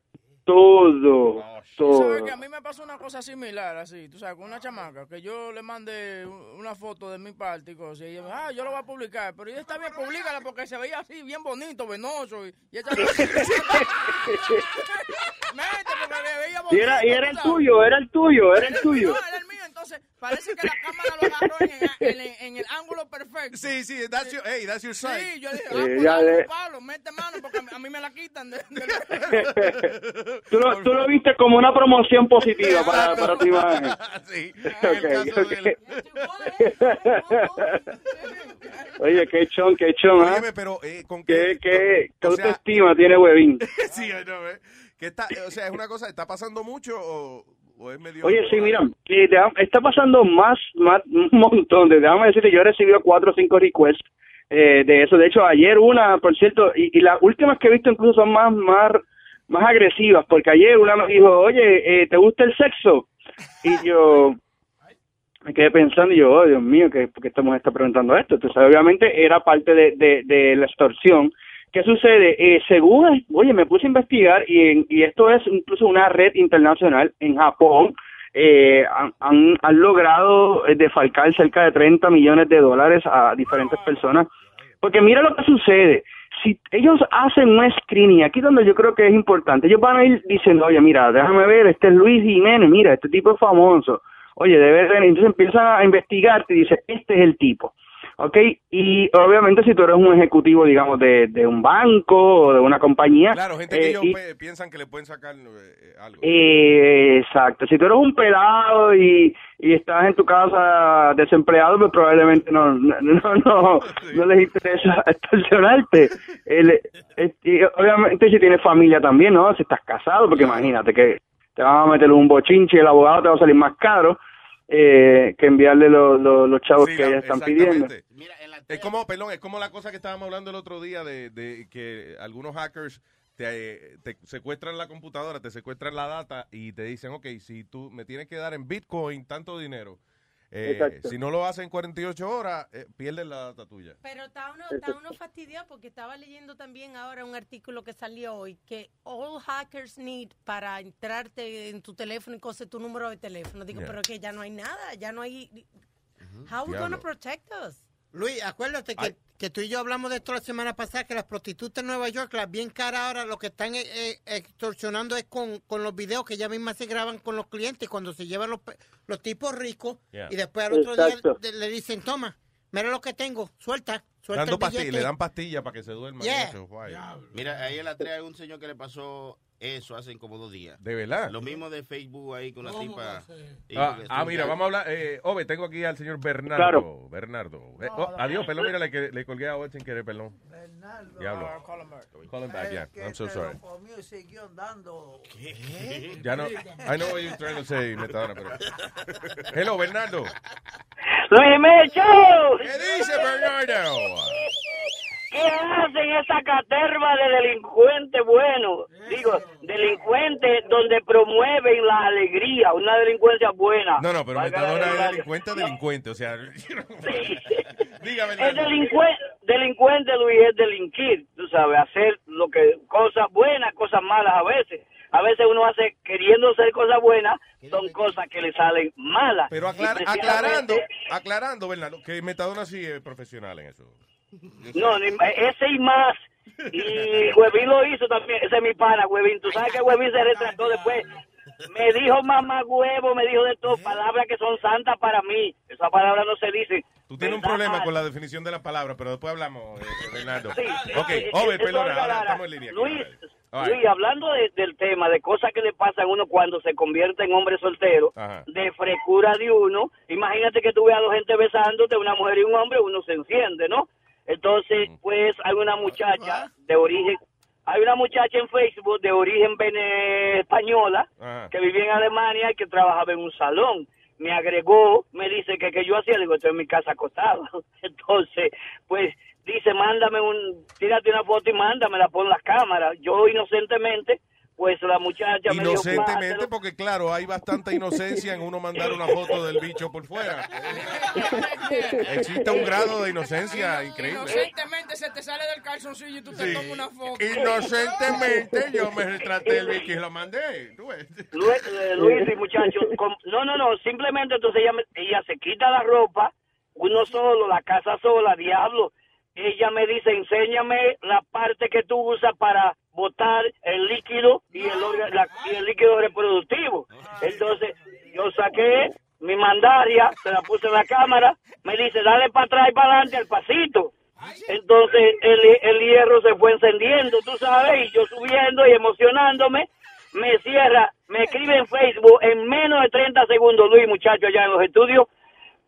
Todo, todo. sabes que a mí me pasó una cosa similar, así, tú sabes, con una chamaca, que yo le mandé un- una foto de mi parte y cosas, y ella me dijo, ah, yo lo voy a publicar, pero ella está bien, públicala porque se veía así, bien bonito, venoso, y, y ella... [LAUGHS] [LAUGHS] Mete, porque le veía Y era, y era el tuyo, era el tuyo, era el tuyo. No, era el mío, entonces parece que la cámara lo agarró en, en- en- en el ángulo perfecto. Sí, sí, that's your, hey, that's your side. Sí, yo dije, ah, pues Pablo, mete mano porque a mí, a mí me la quitan. De, de- [LAUGHS] tú, lo, tú lo viste como una promoción positiva para, [LAUGHS] para tu imagen. Sí, [LAUGHS] Ok, ok. [LAUGHS] Oye, qué chon, qué chon, ¿ah? Pero eh, con ¿Qué, qué, qué sea- autoestima tiene Webin? sí, know, eh. ¿Qué está, o sea, es una cosa, ¿está pasando mucho o, o es medio... Oye, sí, mira, que está pasando más, más, un montón. De, déjame decirte, yo he recibido cuatro o cinco requests eh, de eso. De hecho, ayer una, por cierto, y, y las últimas que he visto incluso son más, más, más agresivas, porque ayer una me dijo, oye, eh, ¿te gusta el sexo? Y yo me quedé pensando y yo, oh, Dios mío, ¿qué, ¿por qué esta está preguntando esto? Entonces, obviamente era parte de, de, la extorsión. ¿Qué sucede? Eh, según, oye, me puse a investigar y, en- y esto es incluso una red internacional en Japón. eh, han, han, han logrado eh, defalcar cerca de 30 millones de dólares a diferentes personas. Porque mira lo que sucede. Si ellos hacen un screening, aquí donde yo creo que es importante, ellos van a ir diciendo, oye, mira, déjame ver, este es Luis Jiménez, mira, este tipo es famoso. Oye, debe ser, entonces empiezan a investigarte y dice, este es el tipo. ¿Ok? Y obviamente si tú eres un ejecutivo, digamos, de, de un banco o de una compañía. Claro, gente que eh, ellos y- piensan que le pueden sacar eh, algo. eh, exacto. Si tú eres un pelado y, y estás en tu casa desempleado, pues probablemente no no no, no, [LAUGHS] no les interesa. [LAUGHS] El- y obviamente si tienes familia también, ¿no? Si estás casado, porque imagínate que te van a meter un bochinche y el abogado te va a salir más caro eh, que enviarle los, los, los chavos Sí, que la- ellos están pidiendo. Es como, perdón, es como la cosa que estábamos hablando el otro día de, de que algunos hackers te, te secuestran la computadora, te secuestran la data y te dicen, ok, si tú me tienes que dar en Bitcoin tanto dinero, eh, si no lo haces en 48 horas, eh, pierdes la data tuya. Pero está uno, está uno fastidiado porque estaba leyendo también ahora un artículo que salió hoy que all hackers need para entrarte en tu teléfono y coser tu número de teléfono. Digo, Yeah. pero que ya no hay nada, ya no hay... How we gonna protect us? Luis, acuérdate que, que tú y yo hablamos de esto la semana pasada, que las prostitutas en Nueva York, las bien caras ahora, lo que están eh, eh, extorsionando es con, con los videos que ellas mismas se graban con los clientes cuando se llevan los, pe- los tipos ricos Yeah. y después al otro Exacto. día le dicen, toma, mira lo que tengo, suelta Dando pastillas, le dan pastillas para que se duerma. Yeah. eso, guay. Mira, ahí en la 3 hay un señor que le pasó eso hace como dos días. ¿De verdad? Lo mismo de Facebook ahí con la tipa. Ah, ah, mira, vamos a hablar. Eh, Ove, tengo aquí al señor Bernardo. Claro. Bernardo. Eh, oh, adiós, perdón, mira, le, que- le colgué a Ove sin querer, perdón. Bernardo. Diablo. Call him back, yeah. I'm so sorry. dando. Ya no. I know what you're trying to say, Metadona, pero. Hello, Bernardo. Luis Mecho. ¿Qué dice Bernardo? ¿Qué hacen esa caterva de delincuentes buenos? Digo, delincuentes donde promueven la alegría, una delincuencia buena. No, no, pero Metadona es delincuente, delincuente, o sea. [LAUGHS] [LAUGHS] Dígame, Es delincuente, delincuente, Luis, es delinquir, tú sabes, hacer lo que, cosas buenas, cosas malas a veces. A veces uno hace, queriendo hacer cosas buenas, son cosas que le salen malas. Pero aclar- aclarando, aclarando, Bernardo, que Metadona sí es profesional en eso. [LAUGHS] No, ese y más. Y [LAUGHS] Huevín lo hizo también, ese es mi pana, Huevín. Tú sabes que Huevín se retrató después. Me dijo mamá huevo, me dijo de todo, palabras que son santas para mí. Esas palabras no se dicen. Tú tienes un problema con la definición de la palabra, pero después hablamos, eh, Bernardo. Sí, ok, eh, Over, perdona, es ahora estamos en línea. Luis, right. Luis, hablando de- del tema, de cosas que le pasan a uno cuando se convierte en hombre soltero, Ajá. de frescura de uno, imagínate que tú veas a dos gente besándote, una mujer y un hombre, uno se enciende, ¿no? Entonces, pues hay una muchacha de origen, hay una muchacha en Facebook de origen vene- española Ajá. que vivía en Alemania y que trabajaba en un salón. Me agregó, me dice que, que yo hacía, le digo, estoy en mi casa acostado. [LAUGHS] Entonces, pues dice, mándame un, tírate una foto y mándamela, pon las cámaras. Yo inocentemente, pues la muchacha me dijo, Inocentemente, porque claro, hay bastante inocencia en uno mandar una foto del bicho por fuera. Existe un grado de inocencia increíble. Inocentemente se te sale del calzoncillo y tú te Sí. tomas una foto. Inocentemente yo me retraté el bicho y lo mandé. Luis, eh, Luis y muchachos, com- no, no, no, simplemente entonces ella, me- ella se quita la ropa, uno solo, la casa sola, diablo. Ella me dice, enséñame la parte que tú usas para botar el líquido y el, orga- la- y el líquido reproductivo. Entonces, yo saqué mi mandaria, se la puse en la cámara, me dice, dale para atrás y para adelante al pasito. Entonces el, el hierro se fue encendiendo, tú sabes, y yo subiendo y emocionándome, me cierra, me escribe en Facebook en menos de 30 segundos, Luis, muchacho, allá en los estudios,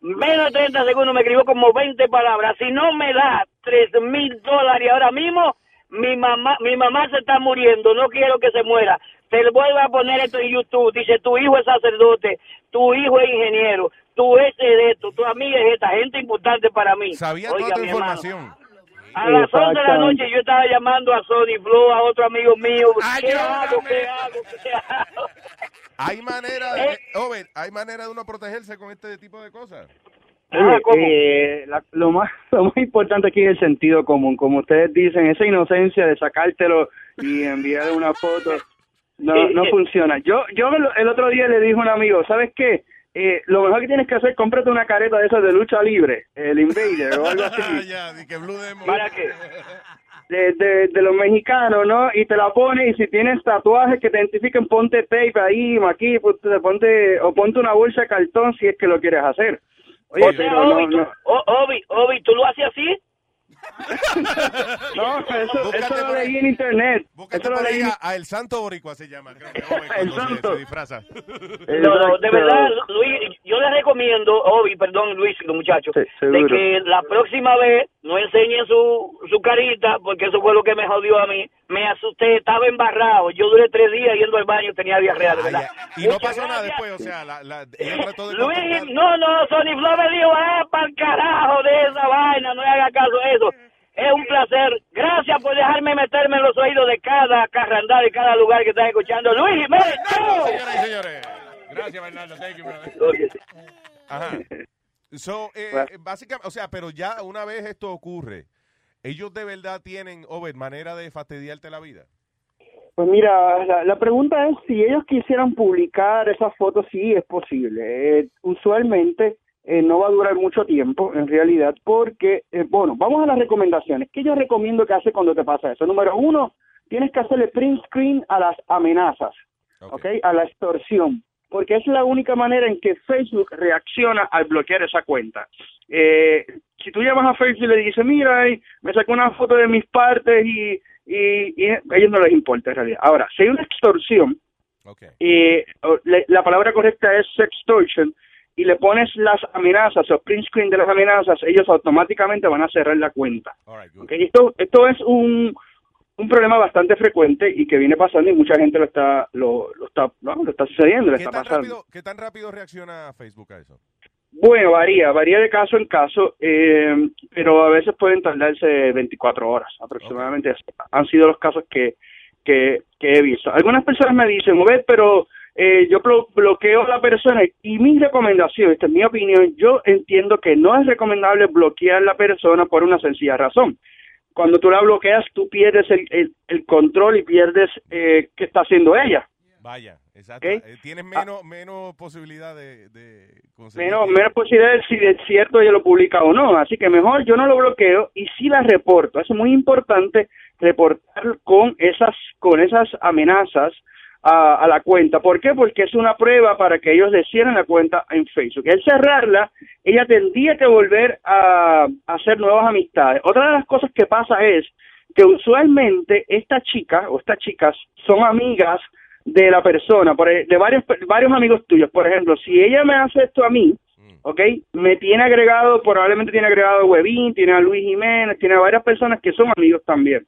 menos de 30 segundos me escribió como 20 palabras. Si no me da 3 mil dólares ahora mismo, mi mamá, mi mamá se está muriendo, no quiero que se muera. Te lo vuelvo a poner esto en YouTube. Dice, tu hijo es sacerdote, tu hijo es ingeniero, tú ese de esto, tu amiga es esta, gente importante para mí. Sabía Oiga, toda tu hermano, información. A las 11 de la noche yo estaba llamando a Sony Flow, a otro amigo mío. ¿Qué hago? ¿Qué hago? ¿Qué hago? Hay manera [LAUGHS] de, Over, hay manera de uno protegerse con este tipo de cosas. Oye, eh, la- lo, más, [LAUGHS] lo más importante aquí es el sentido común. Como ustedes dicen, esa inocencia de sacártelo y enviar una foto no, no funciona. Yo yo el el otro día le dije a un amigo, ¿sabes qué? Eh, lo mejor que tienes que hacer, cómprate una careta de esas de lucha libre, el Invader o algo así. [LAUGHS] ¿Para qué? de, de, de los mexicanos, ¿no? Y te la pones y si tienes tatuajes que te identifiquen, ponte tape ahí, aquí, pues, te ponte, o ponte una bolsa de cartón si es que lo quieres hacer. Oye, o sea, no, Obi, no, o- Obi, Obi, ¿tú lo haces así? [LAUGHS] no, eso, eso lo leí en internet. Eso lo leí. a, a El Santo Boricua se llama, creo que [LAUGHS] se- se, disfraza. No, no, de verdad, Luis, yo les recomiendo, Obi, perdón, Luis, los muchachos, de que la próxima vez no enseñen su, su carita, porque eso fue lo que me jodió a mí. Me asusté, estaba embarrado. Yo duré tres días yendo al baño, tenía diarrea, de verdad. Y no Muchas pasó nada después, o sea, la, la, ella trató de Luis, no, no, Sony Flow me dijo, ah, para el carajo de esa vaina, no le haga caso a eso. Es un placer. Gracias por dejarme meterme en los oídos de cada carrandal, de cada lugar que están escuchando. Luis Jiménez. Señoras y señores. Gracias, Bernardo. Thank you, brother. Ajá. So, eh, básicamente, o sea, pero ya una vez esto ocurre, ellos de verdad tienen, Over, manera de fastidiarte la vida. Pues mira, la, la pregunta es si ellos quisieran publicar esas fotos, sí es posible. Eh, usualmente eh, no va a durar mucho tiempo, en realidad, porque, eh, bueno, vamos a las recomendaciones. ¿Qué yo recomiendo que hace cuando te pasa eso? Número uno, tienes que hacerle print screen a las amenazas, ¿ok? A la extorsión, porque es la única manera en que Facebook reacciona al bloquear esa cuenta. Eh, si tú llamas a Facebook y le dices, mira, eh, me sacó una foto de mis partes y, y, y a ellos no les importa en realidad. Ahora, si hay una extorsión, eh, o le- la palabra correcta es sextortion, y le pones las amenazas o print screen de las amenazas, ellos automáticamente van a cerrar la cuenta. Ok, Esto, esto es un, un problema bastante frecuente y que viene pasando y mucha gente lo está lo, lo está no, lo está sucediendo, le ¿Qué está pasando. rápido, ¿Qué tan rápido reacciona Facebook a eso? Bueno, varía, varía de caso en caso, eh, pero a veces pueden tardarse 24 horas aproximadamente. Han sido los casos que, que, que he visto. Algunas personas me dicen, "Obed, pero eh, yo blo- bloqueo a la persona y mi recomendación, esta es mi opinión, yo entiendo que no es recomendable bloquear a la persona por una sencilla razón. Cuando tú la bloqueas, tú pierdes el, el, el control y pierdes eh, qué está haciendo ella. Vaya, exacto. Eh, Tienes menos, menos posibilidad de, de conseguir. menos, menos posibilidad de si es cierto ella lo publica o no. Así que mejor yo no lo bloqueo y sí la reporto. Es muy importante reportar con esas, con esas amenazas a, a la cuenta. ¿Por qué? Porque es una prueba para que ellos le cierren la cuenta en Facebook. Al cerrarla, ella tendría que volver a, a hacer nuevas amistades. Otra de las cosas que pasa es que usualmente esta chica o estas chicas son amigas de la persona, por e- de varios, varios amigos tuyos. Por ejemplo, si ella me hace esto a mí, ¿ok? Me tiene agregado, probablemente tiene agregado a Webin, tiene a Luis Jiménez, tiene a varias personas que son amigos también.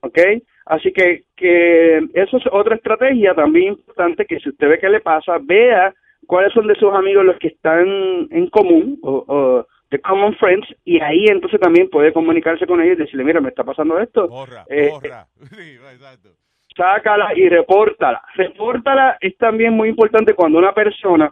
¿Ok? Así que, que eso es otra estrategia también importante que si usted ve qué le pasa, vea cuáles son de sus amigos los que están en común o, o de common friends y ahí entonces también puede comunicarse con ellos y decirle, mira, me está pasando esto. Eh, [LAUGHS] sácala y repórtala. Repórtala es también muy importante cuando una persona,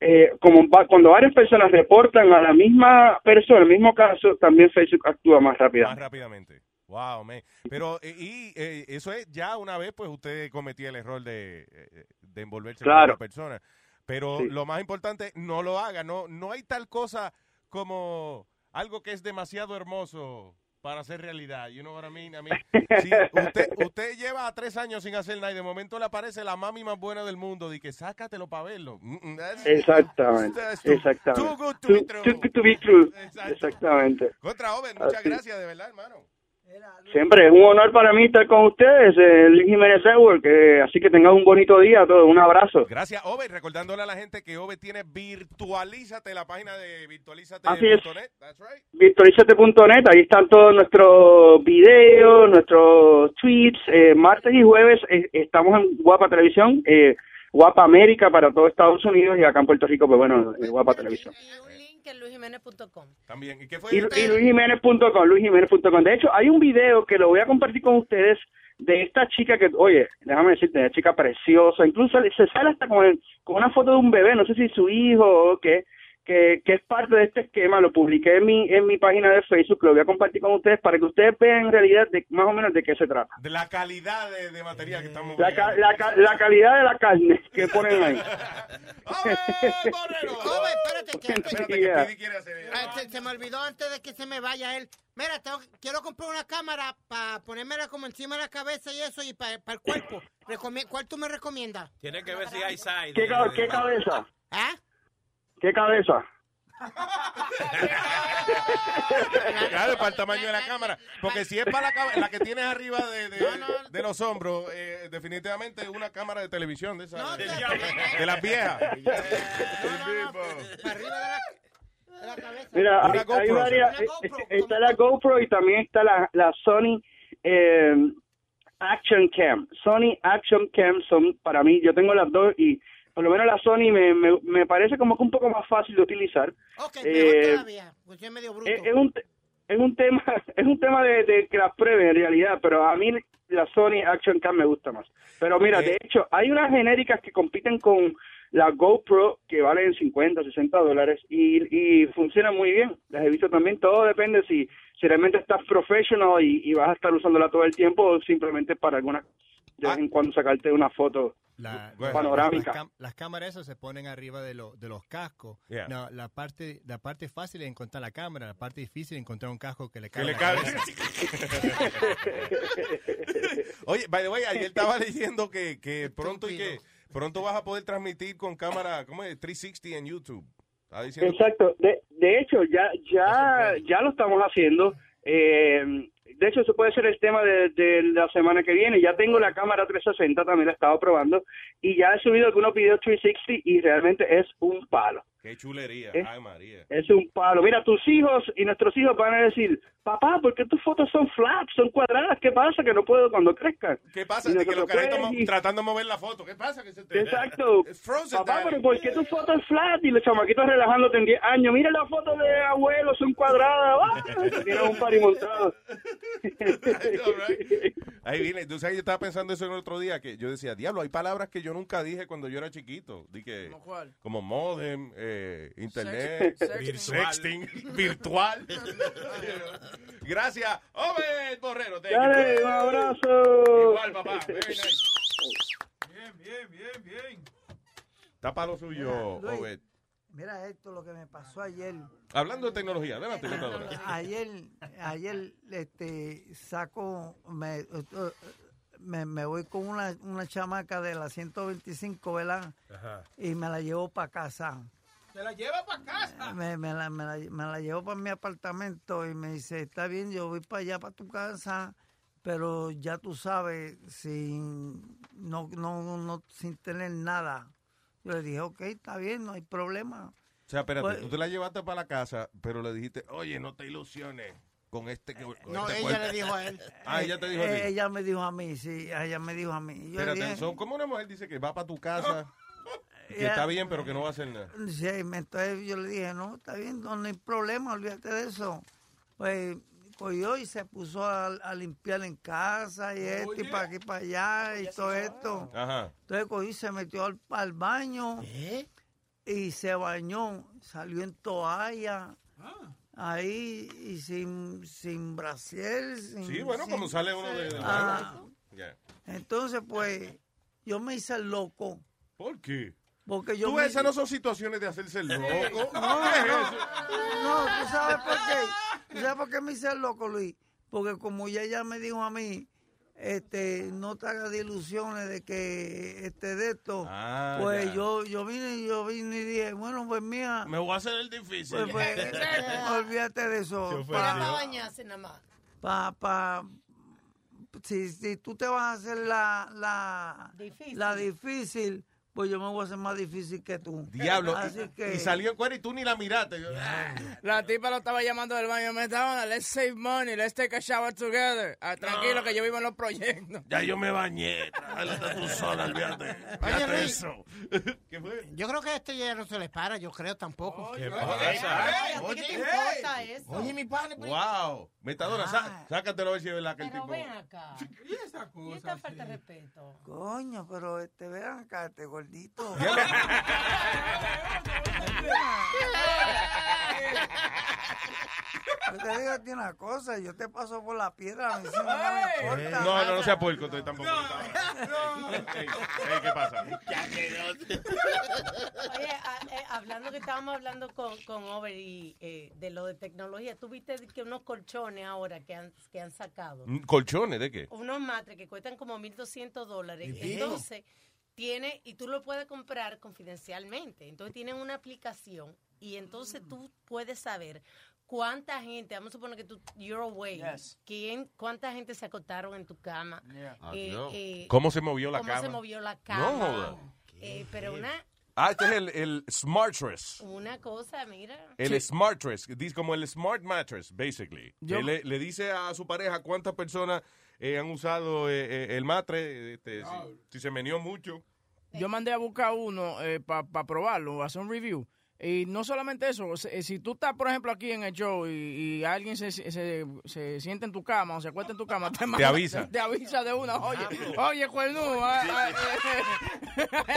eh, como va- cuando varias personas reportan a la misma persona, el mismo caso, también Facebook actúa más rápido. Más rápidamente. Wow, man. Pero, y eh, eso es ya una vez, pues usted cometía el error de, eh, de envolverse con Claro. otra persona. Pero Sí. lo más importante, no lo haga. No, no hay tal cosa como algo que es demasiado hermoso para ser realidad. You know what I mean? I mean, si usted, [LAUGHS] usted lleva tres años sin hacer nada y de momento le aparece la mami más buena del mundo y que sácatelo para verlo. Mm, mm, that's- Exactamente, that's too- exactamente. too good to be true. too good to be true. Exactamente. Contra Oven, muchas Así. gracias, de verdad, hermano. Siempre es un honor para mí estar con ustedes, eh, Luis Jiménez Network, eh, así que tengan un bonito día a todos, un abrazo. Gracias, Ove. Recordándole a la gente que Ove tiene Virtualízate, la página de virtualízate.net. Así es. That's right. Virtualizate.net, ahí están todos nuestros videos, nuestros tweets. Eh, martes y jueves eh, estamos en Guapa Televisión, eh, Guapa América para todo Estados Unidos y acá en Puerto Rico, pues bueno, eh, Guapa Televisión. En luisjiménez.com. También. ¿Y qué Y, y luisjiménez.com, luisjiménez.com. De hecho, hay un video que lo voy a compartir con ustedes de esta chica que, oye, déjame decirte, una chica preciosa, incluso se sale hasta con, el- con una foto de un bebé, no sé si su hijo o qué, que, que es parte de este esquema, lo publiqué en mi, en mi página de Facebook, lo voy a compartir con ustedes para que ustedes vean en realidad de, más o menos de qué se trata. De la calidad de, de material que estamos La, ca- la, ca- la calidad de la carne que ponen ahí. [LAUGHS] Ove, espérate, que antes- Espérate, que Ah, se, se me olvidó antes de que se me vaya él. Mira, tengo- quiero comprar una cámara para ponérmela como encima de la cabeza y eso y para el cuerpo. Recomi- ¿Cuál tú me recomiendas? Tiene que ver si hay side. ¿Qué, ca- qué cabeza? ¿Ah? ¿Qué cabeza? Claro, para el tamaño de la cámara. Porque si es para la, cámara- la que tienes arriba de, de, de los hombros, eh, definitivamente una cámara de televisión de esas. de, de las viejas. Mira, hay, GoPro, hay sí. varias- eh, eh, está la GoPro y también está la, la Sony eh, Action Cam. Sony Action Cam son para mí, yo tengo las dos y por lo menos la Sony me, me, me parece como que un poco más fácil de utilizar. Ok, Eh, mejor todavía. Yo medio bruto. es, es un te- es un tema [LAUGHS] es un tema de, de que las prueben en realidad pero a mí la Sony Action Cam me gusta más pero mira de hecho hay unas genéricas que compiten con la GoPro que valen 50 60 dólares y, y funcionan muy bien las he visto también todo depende si si realmente estás professional y, y vas a estar usándola todo el tiempo o simplemente para alguna de vez en cuando sacarte una foto La- panorámica Las, las cámaras esas se ponen arriba de, lo- de los cascos. Yeah. No, la parte la parte fácil es encontrar la cámara, la parte difícil es encontrar un casco que le Que cabe. le la cabe. cabeza. [LAUGHS] Oye, by the way, ayer estaba leyendo que, que pronto y que pronto vas a poder transmitir con cámara, ¿cómo es? 360 en YouTube. Exacto. De, de hecho, ya ya ya lo estamos haciendo. Eh, de hecho, eso puede ser el tema de, la semana que viene. Ya tengo la cámara 360, también la he estado probando. Y ya he subido algunos videos 360 y realmente es un palo. Qué chulería. ¿Eh? Ay, María. Es un palo. Mira, tus hijos y nuestros hijos van a decir, papá, ¿por qué tus fotos son flat, son cuadradas? ¿Qué pasa? Que no puedo cuando crezcan. ¿Qué pasa? De que los y- tratando de mover la foto. ¿Qué pasa? Que se te... Exacto. [LAUGHS] Es frozen, Papá, daddy. pero ¿por qué tu foto es flat? Y los chamaquitos relajándote en 10 años. Mira la foto de abuelos, son cuadradas. ¡Ah! Tienen un pari montado. [LAUGHS] Ahí viene. Tú sabes, yo estaba pensando eso el otro día, que yo decía, diablo, hay palabras que yo nunca dije cuando yo era chiquito. Dije, ¿Cómo cuál? como modem, eh, internet, Sexting. sexting, [LAUGHS] virtual. Gracias. Obed Borrero. thank you. Dale, un abrazo. Igual, papá. Very nice. Bien, bien, bien, bien. Tapa lo suyo, Luis. Obed. Mira esto lo que me pasó ayer. Hablando de tecnología, adelante, computadora. Ayer, ayer este, saco, me, eh, me, me voy con una, una chamaca de la 125, ¿verdad? Ajá. Y me la llevo para casa. ¿Se la lleva para casa? Me, me la, me, la, me la llevo para mi apartamento y me dice, está bien, yo voy para allá, para tu casa, pero ya tú sabes, sin, no, no, no, sin tener nada. Yo le dije, ok, está bien, no hay problema. O sea, espérate, Pues- tú te la llevaste para la casa, pero le dijiste, oye, no te ilusiones con este que... con No, este ella cuerpo". le dijo a él. Ah, ella te dijo a ti. Ella me dijo a mí, sí, ella me dijo a mí. Yo Espérate, dije, son como una mujer dice que va para tu casa, [LAUGHS] que Ya. está bien, pero que no va a hacer nada. Sí, entonces yo le dije, no, está bien, no, no hay problema, olvídate de eso. Pues cogió y se puso a, a limpiar en casa y esto y para aquí para allá y todo esto. Ajá. Entonces cogí y se metió al, al baño ¿Eh? y se bañó, salió en toalla. Ah. Ahí y sin, sin brasier. Sin, Sí, bueno, sin- como sale uno de... de- Ah, Ya. entonces, pues, yo me hice el loco. ¿Por qué? Porque yo Tú, me- esas no son situaciones de hacerse el loco. No, ¿Qué es no, eso? no, ¿tú sabes por qué? ¿Tú sabes por qué me hice el loco, Luis? Porque como ella ya me dijo a mí, este, no te hagas de ilusiones de que este de esto, Ah, pues ya. yo yo vine yo vine y dije, bueno, pues mía, Me voy a hacer el difícil. pues, pues, [LAUGHS] olvídate de eso. Para bañarse nada más. Pa, pa, si, si tú te vas a hacer la, la, Difícil. la difícil, pues yo me voy a hacer más difícil que tú. Diablo. Así y, que... y salió en cuero y tú ni la miraste. Yo- La tipa lo estaba llamando del baño. Me estaban, let's save money, let's take a shower together. Ah, tranquilo, que yo vivo en los proyectos. Ya yo me bañé. Trágate tú sola, olvídate. Oye, eso. [LAUGHS] ¿Qué fue? Yo creo que a este ya no se le para, yo creo tampoco. ¿Qué pasa? Ay, ¿a ti qué te importa eso? Oye, mi padre. Wow. Metadona, sa- sácatelo a ver si es verdad que el Pero tipo... ven acá. [LAUGHS] ¿Y esa ¿Y esta falta de respeto? Coño, pero este, vean acá, este gordito. Yo te digo a ti una cosa, yo te paso por la piedra, a mí sí no me importa. No, no, no sea puerco, tú tampoco. Ey, ey, ¿Qué pasa? Oye, a- eh, hablando que estábamos hablando con, con Over y eh, de lo de tecnología, ¿tú viste que unos colchones ahora que han, que han sacado? Mm, ¿Colchones de qué? Unos matres que cuestan como 1.200 dólares. ¿Y bien? Tiene, y tú lo puedes comprar confidencialmente. Entonces, tienen una aplicación y entonces tú puedes saber cuánta gente, vamos a suponer que tú, you're away, quién, cuánta gente se acostaron en tu cama. eh, eh, ¿Cómo se movió la cómo cama? se movió la No cama. joda. Eh, pero una, Ah, este es el, el Smart Dress. una cosa, mira. El Smart Dress, dice como el Smart Mattress, basically. Yo- le, le dice a su pareja cuántas personas eh, han usado eh, eh, el matre, este, si, si se menió mucho. Yo mandé a buscar uno para probarlo, hacer un review. Y no solamente eso, se- si tú estás, por ejemplo, aquí en el show y, y alguien se, se, se sienta en tu cama o se acuesta en tu cama, te, avisa. Te, avisa de una, oye, oye, cuernudo. ah,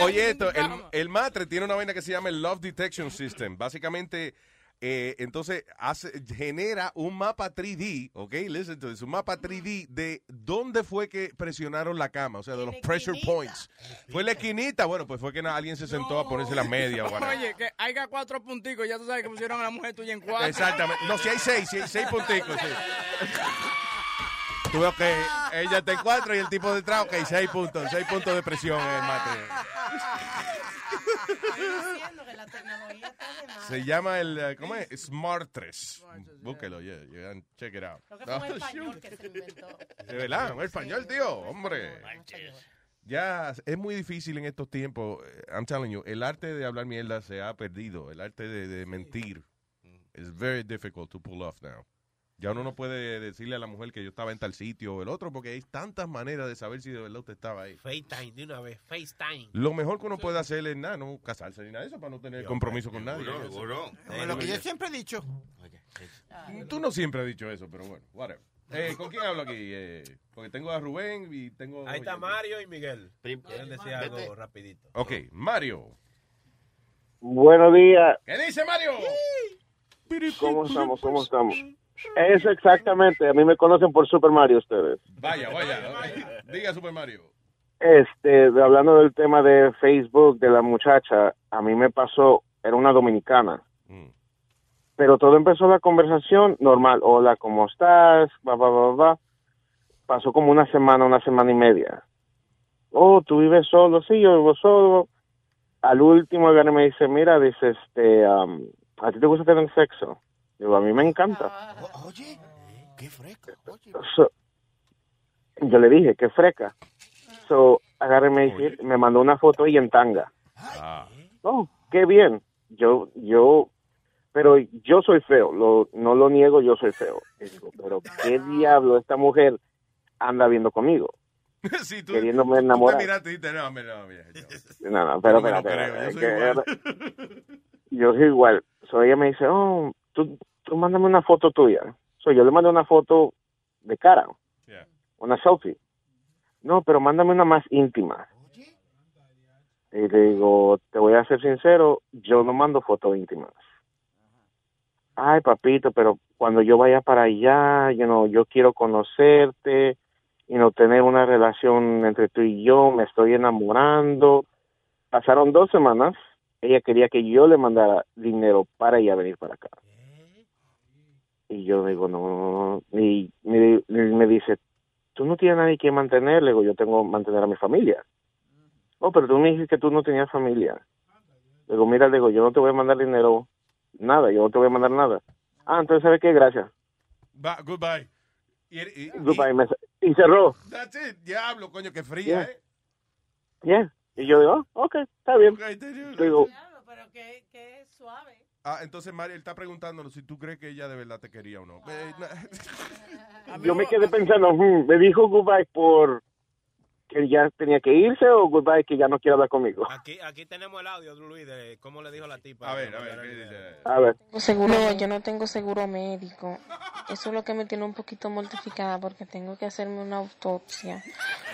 [LAUGHS] Oye, esto, el, el matre tiene una vaina que se llama el Love Detection System. Básicamente, eh, entonces hace, genera un mapa 3D, ¿ok? Listen to this, un mapa 3D de dónde fue que presionaron la cama, o sea, de los pressure points. Fue la esquinita, bueno, pues fue que na- alguien se sentó a ponerse la media. [LAUGHS] o. Oye, que haya cuatro punticos, ya tú sabes que pusieron a la mujer tuya en cuatro. Exactamente. No, si hay seis, si hay seis punticos, sí. [LAUGHS] Tú ves que ella está en cuatro y el tipo detrás, ok, seis puntos, seis puntos de presión en el la tecnología está de más. Se llama el, eh, ¿cómo es? Smart 3. Búsquelo, yeah, yeah, check it out. Creo que fue un [LAUGHS] español que se inventó. De verdad, un español, tío, hombre. Ya es muy difícil en estos tiempos. eh, I'm telling you, el arte de hablar mierda se ha perdido. El arte de, de mentir. It's very difficult to pull off now. Ya uno no puede decirle a la mujer que yo estaba en tal sitio o el otro porque hay tantas maneras de saber si de verdad usted estaba ahí. FaceTime, de una vez, FaceTime. Lo mejor que uno puede hacer es nada, no casarse ni nada de eso para no tener compromiso con nadie. seguro, seguro. Como lo que yo siempre he dicho. Tú no siempre has dicho eso, pero bueno, whatever. Eh, ¿Con quién hablo aquí? Eh, porque tengo a Rubén y tengo... Ahí está Mario y Miguel. Quieren decir algo rapidito. Ok, Mario. Buenos días. ¿Qué dice Mario? ¿Cómo estamos? ¿Cómo estamos? Eso exactamente. A mí me conocen por Super Mario ustedes. Vaya, vaya. Diga Super Mario. Este, hablando del tema de Facebook de la muchacha, a mí me pasó, era una dominicana. Pero todo empezó la conversación normal. Hola, ¿cómo estás? Va, va, va, va. pasó como una semana, una semana y media. Oh, ¿tú vives solo? Sí, yo vivo solo. Al último y me dice, mira, dice, este, um, ¿a ti te gusta tener sexo? Digo, a mí me encanta. Oye, qué fresco. Oye. So, yo le dije, qué freca. So, agarré y me, mandó una foto y en tanga. Oh, qué bien. Yo, yo, pero yo soy feo, lo, no lo niego, yo soy feo. Y digo, pero qué diablo esta mujer anda viendo conmigo, [LAUGHS] Sí, tú, queriéndome tú te enamorar. miraste y dijiste, no, no, mira, yo- No, no, pero No espérate, creo, yo soy igual. yo soy igual. So, ella me dice, oh, tú, tú mándame una foto tuya. So, yo le mandé una foto de cara, una selfie. No, pero mándame una más íntima. Y le digo, te voy a ser sincero, yo no mando fotos íntimas. Ay, papito, pero cuando yo vaya para allá, you know, yo quiero conocerte y no tener una relación entre tú y yo, me estoy enamorando. Pasaron dos semanas, ella quería que yo le mandara dinero para ella venir para acá. Y yo digo, no, no, no. Y me, me dice, tú no tienes nadie que mantener. Le digo, yo tengo que mantener a mi familia. Oh, pero tú me dijiste que tú no tenías familia. Le digo, mira, le digo, yo no te voy a mandar dinero, nada, yo no te voy a mandar nada. Ah, entonces, ¿sabes qué? Gracias. Goodbye. Y, y- y- Goodbye. Me- y cerró. That's it. Diablo, coño, qué fría, Yeah. ¿eh? Yeah. Y yo digo, oh, ok, está bien. Digo, Pero que, que es suave. Ah, entonces María, él está preguntándonos si tú crees que ella de verdad te quería o no. Eh, na- [LAUGHS] yo me quedé pensando, hmm, me dijo goodbye por que ya tenía que irse o goodbye que ya no quiere hablar conmigo. Aquí, aquí tenemos el audio, Luis, de cómo le dijo la tipa. A ver, a ver. Seguro, no, yo no tengo seguro médico. Eso es lo que me tiene un poquito mortificada porque tengo que hacerme una autopsia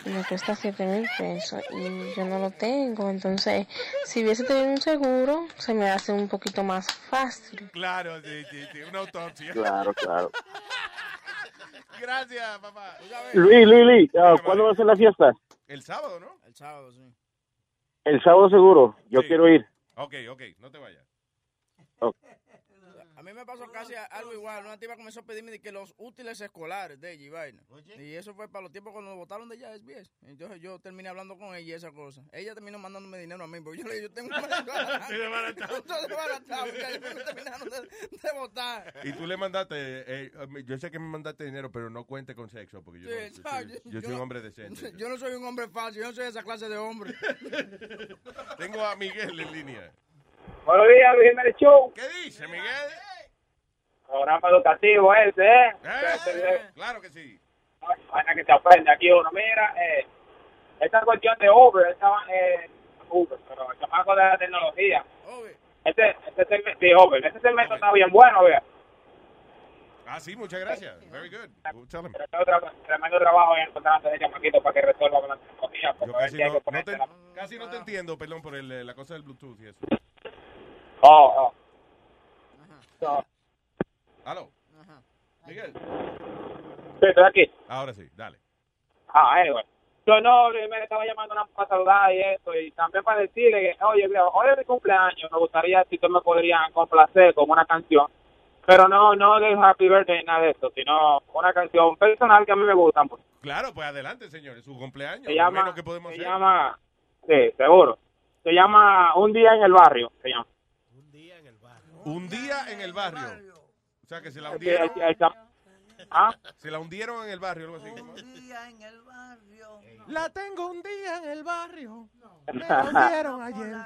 y me cuesta 7 mil pesos y yo no lo tengo. Entonces, si hubiese tenido un seguro, se me hace un poquito más fácil. Claro, sí, sí, sí, una autopsia. Claro, claro. [LAUGHS] Gracias, papá. Luis, Luis, Luis, ah, ¿cuándo va a ser la fiesta? El sábado, ¿no? El sábado, sí. El sábado seguro. Yo quiero ir. Ok, ok, no te vayas. A mí me pasó casi algo igual. Una tipa comenzó a pedirme de que los útiles escolares de ella y vaina. Y eso fue para los tiempos cuando nos votaron de ella SBS. Entonces yo terminé hablando con ella y esa cosa. Ella terminó mandándome dinero a mí, porque yo le dije, yo tengo un [LAUGHS] Sí, desbaratado. Estoy desbaratado, ya yo me terminaron de, de votar. Y tú le mandaste, eh, yo sé que me mandaste dinero, pero no cuente con sexo, porque yo, Sí, no- exacto. yo, yo soy un hombre decente. Yo no soy un hombre fácil, yo no soy esa clase de hombre. [LAUGHS] Tengo a Miguel en línea. Buenos días, Luis Jiménez Show. ¿Qué dice, Miguel? Programa educativo ese, ¿eh? Claro que sí. Vaina que se aprende aquí uno. Mira, eh, esta cuestión de Uber, esta, eh, Uber, pero el chamaco de la tecnología. Este, este segmento, sí, Uber, este segmento está bien bueno, vea. Ah, sí, muchas gracias. Very good. We'll tell him. Tremendo, tra- tremendo trabajo en encontrar a ese chamaquito para que resuelva con la tecnología. porque Yo casi no, te, la- casi no te entiendo, perdón, por el, eh, la cosa del Bluetooth y eso. Oh, oh. So, Aló. Miguel. sí, estoy aquí. Ahora sí, dale. Ah, anyway. Yo no, me estaba llamando una para saludar y eso, y también para decirle que, oye, viejo, hoy es mi cumpleaños, me gustaría si tú me podrían complacer con una canción, pero no, no de Happy Birthday ni nada de eso, sino una canción personal que a mí me gusta. Pues. Claro, pues adelante, señores. Su cumpleaños. Se llama, menos que podemos se hacer. llama, sí, seguro, se llama Un Día en el Barrio, se llama. Un día en el barrio. O sea, que se la Sí, hundieron. ¿Ah? Se la hundieron en el barrio, algo así. ¿cómo? día en el barrio. La tengo un día en el barrio. Me la hundieron ayer.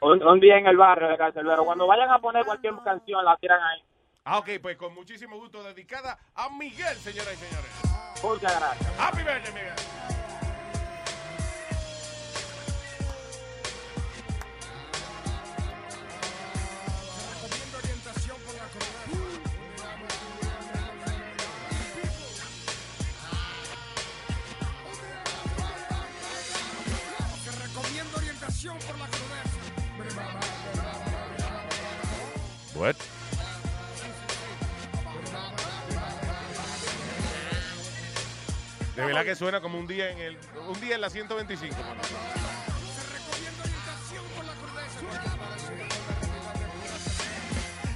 Un, un Día en el Barrio de Cancelero. Cuando vayan a poner cualquier canción, la tiran ahí. Ah, ok, pues con muchísimo gusto dedicada a Miguel, señoras y señores. Muchas gracias. Happy birthday, Miguel. What? De verdad que suena como un día en el un día en la 125. mano.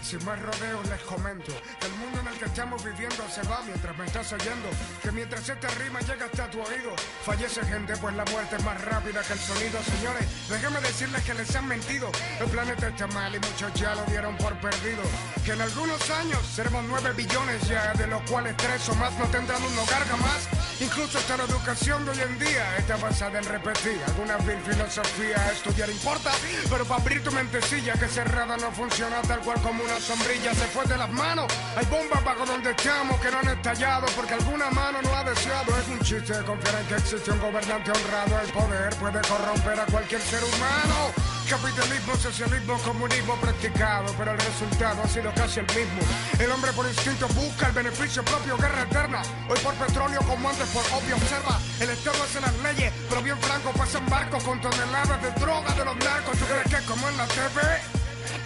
Sin más rodeos les comento que el mundo en el que estamos viviendo se va mientras me estás oyendo. Que mientras esta rima llega hasta tu oído, fallece gente pues la muerte es más rápida que el sonido. Señores, déjenme decirles que les han mentido. El planeta está mal y muchos ya lo dieron por perdido. Que en algunos años seremos 9 billones ya, de los cuales tres o más no tendrán un hogar jamás. Incluso hasta la educación de hoy en día está basada en repetir alguna vil filosofía. Estudiar importa, pero para abrir tu mentecilla que cerrada no funciona tal cual como una sombrilla se fue de las manos. Hay bombas bajo donde estamos que no han estallado porque alguna mano no ha deseado. Es un chiste confiar en que existe un gobernante honrado. El poder puede corromper a cualquier ser humano. Capitalismo, socialismo, comunismo practicado, pero el resultado ha sido casi el mismo. El hombre por instinto busca el beneficio propio, guerra eterna. Hoy por petróleo como antes por obvio. Observa, el Estado hace las leyes, pero bien franco pasan barcos con toneladas de droga de los narcos. ¿Tú crees que es como en la TV?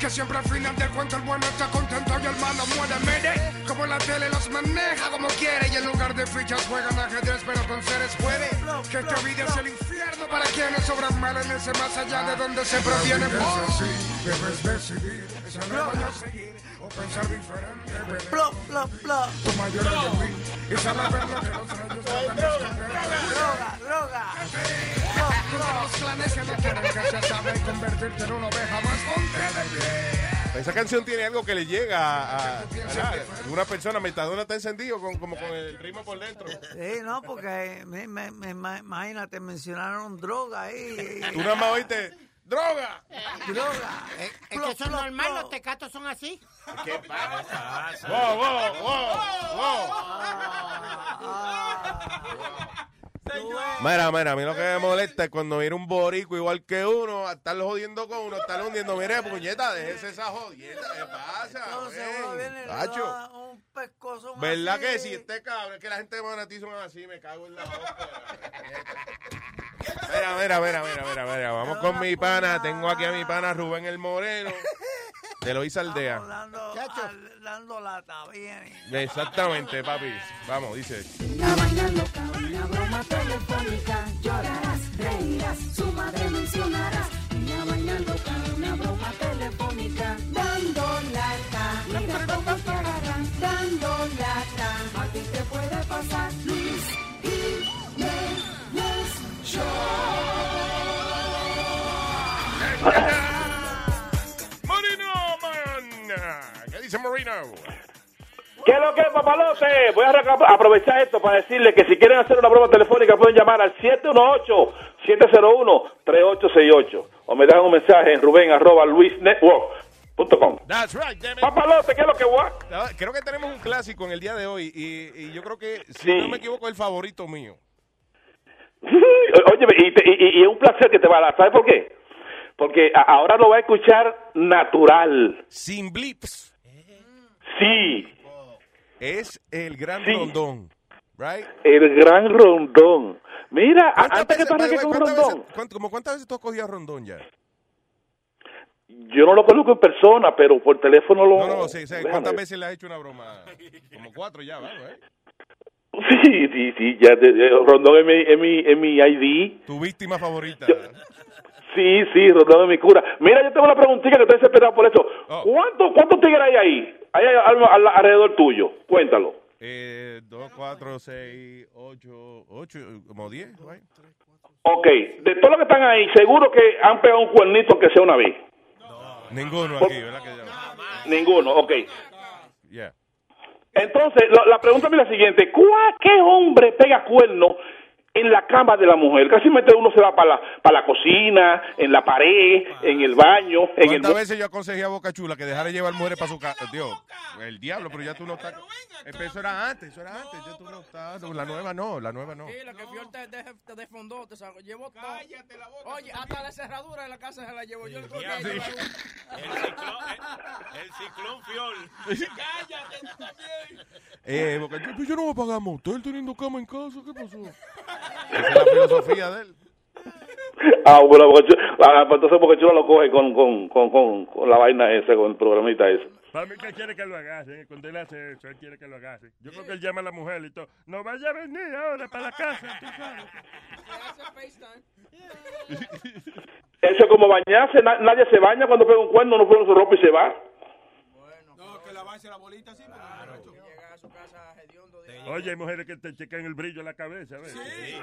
Que siempre al final del cuento el bueno está contento y el malo muere. Mire, como la tele los maneja como quiere y en lugar de fichas juegan ajedrez, pero con seres puede. Que esta vida es el infierno para quienes sobran mal en ese más allá de donde se proviene. Así, debes decidir, esa no vaya a seguir pensar diferente. Plop, plop, plop. tu mayor enemigo y saber ver lo que los rayos tratan de esconder. Droga, droga. Los planes que no quieren que se sabe y convertirte en una oveja más de pie. Esa canción tiene algo que le llega a, a, a una persona. Metadona está encendido con, como con el ritmo por dentro. Sí, no, porque me, me- me- ma- imagínate, mencionaron droga ahí. Tú nada más oíste, ¡droga! Droga. Es que eso es normal, los tecatos son así. ¿Qué pasa? Wow, wow, wow, wow. Mira, mira, a mí lo que me molesta es cuando viene un borico igual que uno, a estarlo jodiendo con uno, a estarlo hundiendo. Mire, puñeta, déjese esa jodienda, ¿qué pasa? Entonces viene un pescozo más ¿Verdad así. que si este cabrón, es que la gente de Manatí son así, me cago en la hostia. Mira, mira, mira, mira, mira, mira, vamos con mi pana, tengo aquí a mi pana Rubén el Moreno, de Lois Aldea. Dando, al- dando lata, bien. Exactamente, papi. Vamos, dice. Una vaina loca, una broma telefónica, llorarás, reirás, su madre mencionarás. Una vaina loca, una broma telefónica, dando lata. Mira cómo te agarran, dando lata. A ti te puede pasar, Luis Marino, man. ¿Qué dice Marino? ¿Qué es lo que es, papalote? Voy a aprovechar esto para decirle que si quieren hacer una broma telefónica pueden llamar al 718-701-3868 o me dejan un mensaje en ruben arroba luisnetwork.com. That's right. Papalote, ¿qué es lo que voy Ah, Creo que tenemos un clásico en el día de hoy y, y yo creo que, si Sí. no me equivoco, es el favorito mío. [LAUGHS] Oye, y, te- y- y es un placer que te va a dar. ¿Sabes por qué? Porque a- ahora lo va a escuchar natural. Sin blips. Sí, Es el gran Sí. rondón. Right? el gran rondón. Mira, a- ¿Cuántas antes que veces- arranques way, con cuántas rondón, veces- cuánto- como ¿Cuántas veces tú has cogido rondón ya? yo no lo conozco en persona, pero por teléfono lo... No, no, sí, ¿Cuántas veces le has hecho una broma? Como cuatro ya, ¿vale? ¿eh? Sí, sí, sí, ya de- de- Rondón es mi, es mi, es mi ID. Tu víctima favorita. Sí, sí, Rondón es mi cura. Mira, yo tengo una preguntita que estoy desesperado por eso. Oh. ¿Cuántos tigres hay ahí? Hay al- al- alrededor tuyo. Cuéntalo. Eh, dos, cuatro, seis, ocho, ocho, como diez, right? Ok, de todos los que están ahí, seguro que han pegado un cuernito que sea una vez. Ninguno aquí, ¿verdad que ya? Ninguno, ok. Yeah. Entonces, la, pregunta es la siguiente. ¿Cuál, ¿Qué hombre pega cuerno en la cama de la mujer? Casi uno se va para la, para la cocina, en la pared, en el baño, en el... ¿Cuántas veces yo aconsejé a Boca Chula que dejara llevar mujeres para su casa? Dios, el diablo, pero ya tú no estás. Eso era antes, eso era antes. Ya tú no estás. La nueva no, la nueva no. Sí, la que Fior te, te, te desfondó, te sacó, llevó todo. Oye, hasta la cerradura de la casa se la llevo yo. El, El ciclón, el ciclón fiol. Eh, Boca Chula, pues yo no voy a pagar motel teniendo cama en casa. ¿Qué pasó? Esa es la filosofía de él. Ah, bueno, porque ah, pues entonces porque Chulo lo coge con, con, con, con, con la vaina esa, con el programita ese. Para mí que quiere que lo hagas, cuando él hace eso, él quiere que lo hagas. Yo creo que él llama a la mujer y todo. No vaya a venir ahora para la casa, tú sabes. [LAUGHS] Eso es como bañarse, na- nadie se baña cuando pega un cuerno, no pone su ropa y se va. bolita así. porque Llega a su casa hediondo. Oye, hay mujeres que te checan el brillo en la cabeza, ¿ves? Sí.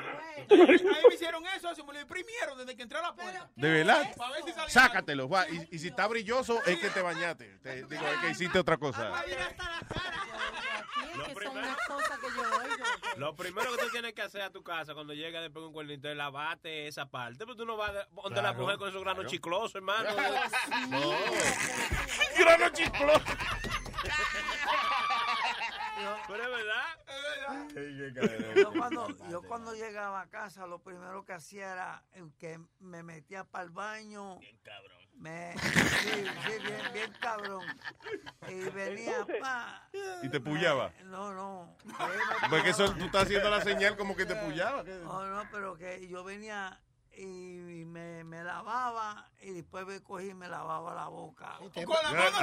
Ahí me hicieron eso, se me lo imprimieron desde que entré a la puerta. ¿De verdad? Para ver si Sácatelo. va, Y, y si está brilloso, es que te bañaste. Te digo, es que hiciste otra cosa. Es que son unas cosas que yo oigo. Lo primero que tú tienes que hacer a tu casa cuando llegas después de un cuernito es lavarte esa parte. Pero tú no vas a donde la mujer con esos granos claro. chiclosos, hermano. No. [LAUGHS] Grano chicloso. [LAUGHS] Pero es verdad. Yo cuando, yo cuando llegaba a casa, lo primero que hacía era que me metía para el baño. Bien cabrón. Me, sí, sí, bien, bien cabrón. Y venía, pa. Y te pullaba. No, no. Porque eso tú estás haciendo la señal como que te pullaba. No, no, pero que yo venía y me, me lavaba y después me cogí y me lavaba la boca. Y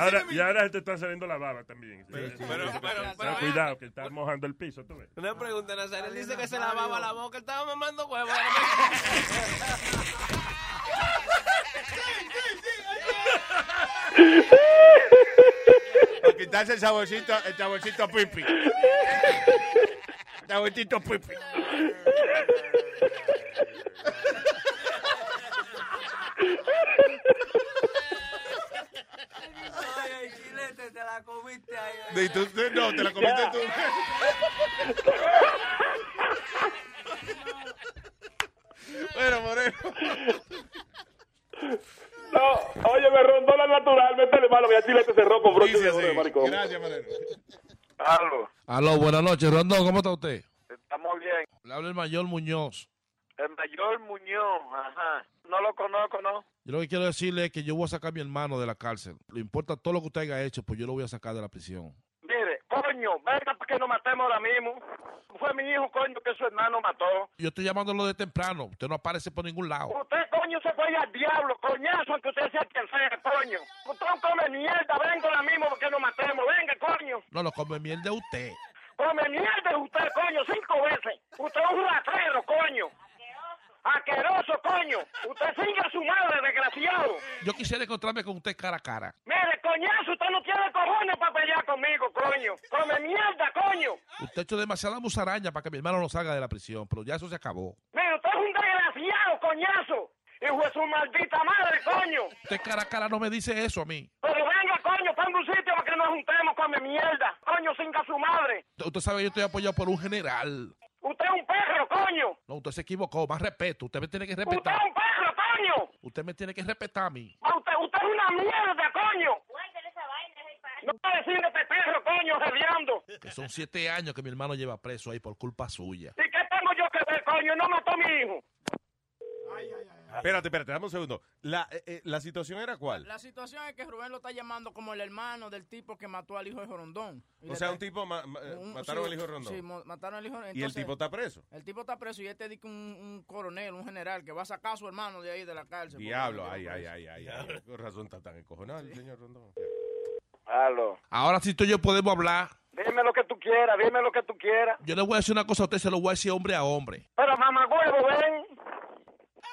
ahora, y ahora se te está saliendo la baba también. Pero- Sí, pero- sí, pero- cuidado, que estás mojando el piso, tú ves. Una pregunta, Nazario. Él dice que se lavaba la boca. Él estaba mamando huevos. [LAUGHS] Para quitarse el saborcito, el saborcito pipi. Saborcito pipi. [LAUGHS] Ay, chilete, te la comiste ahí. Y tú- tú- no, te la comiste tú. [LAUGHS] Bueno, Moreno. No, oye, me rondó la natural, métele mano, mi chile te cerró con broche de oro, maricón. Gracias, Moreno. Aló, Aló, buenas noches, Rondón, ¿cómo está usted? estamos bien. Le habla el mayor Muñoz. El mayor Muñoz, ajá. No lo conozco, ¿no? Yo lo que quiero decirle es que yo voy a sacar a mi hermano de la cárcel. Le importa todo lo que usted haya hecho, pues yo lo voy a sacar de la prisión. Mire, coño, venga para que nos matemos ahora mismo. Fue mi hijo, coño, que su hermano mató. Yo estoy llamándolo de temprano. Usted no aparece por ningún lado. Usted, coño, se fue al diablo, coñazo, aunque usted sea quien sea, coño. Usted no come mierda, venga ahora mismo porque nos matemos. Venga, coño. No lo come miel de usted. Come mierda usted, coño, cinco veces. Usted es un rastrero, coño. Asqueroso, coño. Usted sigue a su madre, desgraciado. Yo quisiera encontrarme con usted cara a cara. Mire, coñazo, usted no tiene cojones para pelear conmigo, coño. Come mierda, coño. Usted ha hecho demasiada musaraña para que mi hermano no salga de la prisión, pero ya eso se acabó. Mire, usted es un desgraciado, coñazo. Hijo de su maldita madre, coño. Usted cara a cara no me dice eso a mí. Pero venga, coño, ponga un sitio para que nos juntemos, come mierda. Coño, singa su madre. Usted sabe que yo estoy apoyado por un general. Usted es un perro, coño. No, usted se equivocó. Más respeto. Usted me tiene que Usted respetar. es un perro, coño. Usted me tiene que respetar a mí. Ah, Usted, usted es una mierda, coño. No puede decir este perro, coño, reviando. Que son siete años que mi hermano lleva preso ahí por culpa suya. ¿Y qué tengo yo que ver, coño? No mató a mi hijo. Espérate, espérate, dame un segundo. La, eh, eh, la situación era cuál? La situación es que Rubén lo está llamando como el hermano del tipo que mató al hijo de Jorondón. Y O sea, un tipo ma- ma- un- mataron sí, al hijo de Rondón. Sí, mataron al hijo ¿Y el tipo está preso? El tipo está preso y este dice que un, un coronel, un general, que va a sacar a su hermano de ahí de la cárcel. Diablo, lo ay, ay, ay, ay, ay. Con razón está tan encojonado el señor Rondón. Aló. Ahora sí tú y yo podemos hablar. Dime lo que tú quieras, dime lo que tú quieras. Yo le voy a decir una cosa a usted, se lo voy a decir hombre a hombre. Pero mamagüevo, ven.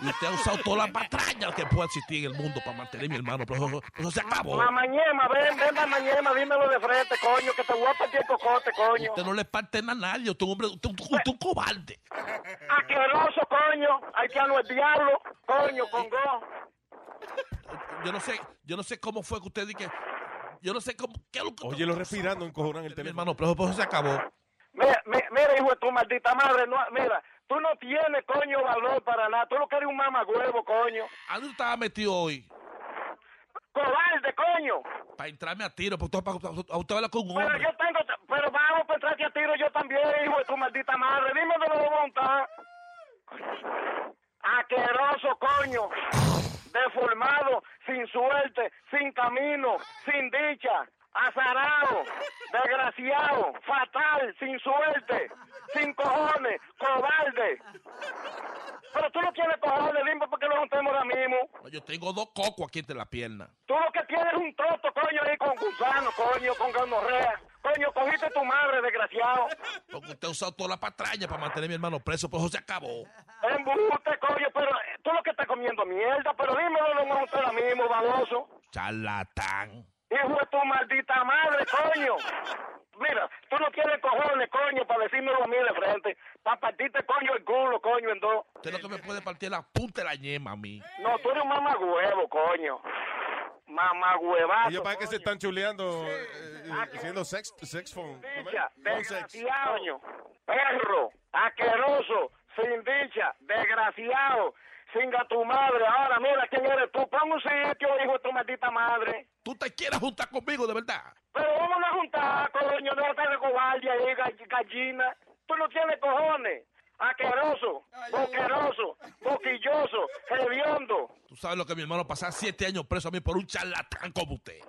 Y usted ha usado todas las patrañas que pueda existir en el mundo para mantener a mi hermano, pero eso, eso se acabó. Mamañema, ven, ven, mamañema, dímelo de frente, coño, que te voy a partir el cocote, coño. Usted no le parte nada a nadie, usted es un hombre, usted, usted- usted es un cobarde. Asqueroso, coño. Haitiano el diablo, coño, con go. Yo no sé, yo no sé cómo fue que usted dije, yo no sé cómo, qué es lo que Oye, lo respirando, encojonan el mi teléfono. hermano, pero eso se acabó. Mira, mi- mira, hijo de tu maldita madre, no, mira, tú no tienes, coño, valor para nada. Tú lo que eres un mamagüevo, coño. ¿A dónde estaba metido hoy? Cobarde, coño. Para entrarme a tiro, porque usted, para, a usted habla con un Pero hombre. yo tengo, pero vamos a entrarte a tiro yo también, hijo de tu maldita madre. Dime de la voluntad. Asqueroso, coño. Deformado, sin suerte, sin camino, sin dicha. Azarado, desgraciado, fatal, sin suerte, sin cojones, cobarde. Pero tú no tienes cojones, dime porque lo juntemos ahora mismo. Yo tengo dos cocos aquí entre las piernas. Tú lo que tienes es un troto, coño, ahí con gusano, coño, con gonorrea. Coño, cogiste tu madre, desgraciado. Porque usted ha usado todas las patrañas para mantener a mi hermano preso, pero eso se acabó. Embuste, coño, pero eh, tú lo que estás comiendo mierda, pero dímelo lo vamos ahora mismo, baboso. Charlatán. Hijo de tu maldita madre, coño. Mira, tú no tienes cojones, coño, para decírmelo a mí de frente. Para partirte, coño, el culo, coño, en dos. Usted lo que me puede partir la punta de la ñema a mí. No, tú eres un mamagüevo, coño. Mamagüevazo. Ellos para que se están chuleando, eh, eh, haciendo sex, sex phone. desgraciado, coño. perro, asqueroso, sin dicha, desgraciado, singa tu madre. Ahora mira quién eres tú. Pon un sitio, hijo de tu maldita madre. ¿Tú te quieres juntar conmigo de verdad? Pero vamos a juntar, coño, no estar de cobarde ahí, gall- gallina. Tú no tienes cojones. Asqueroso, boqueroso, boquilloso, hediondo. Tú sabes lo que mi hermano pasaba siete años preso a mí por un charlatán como usted.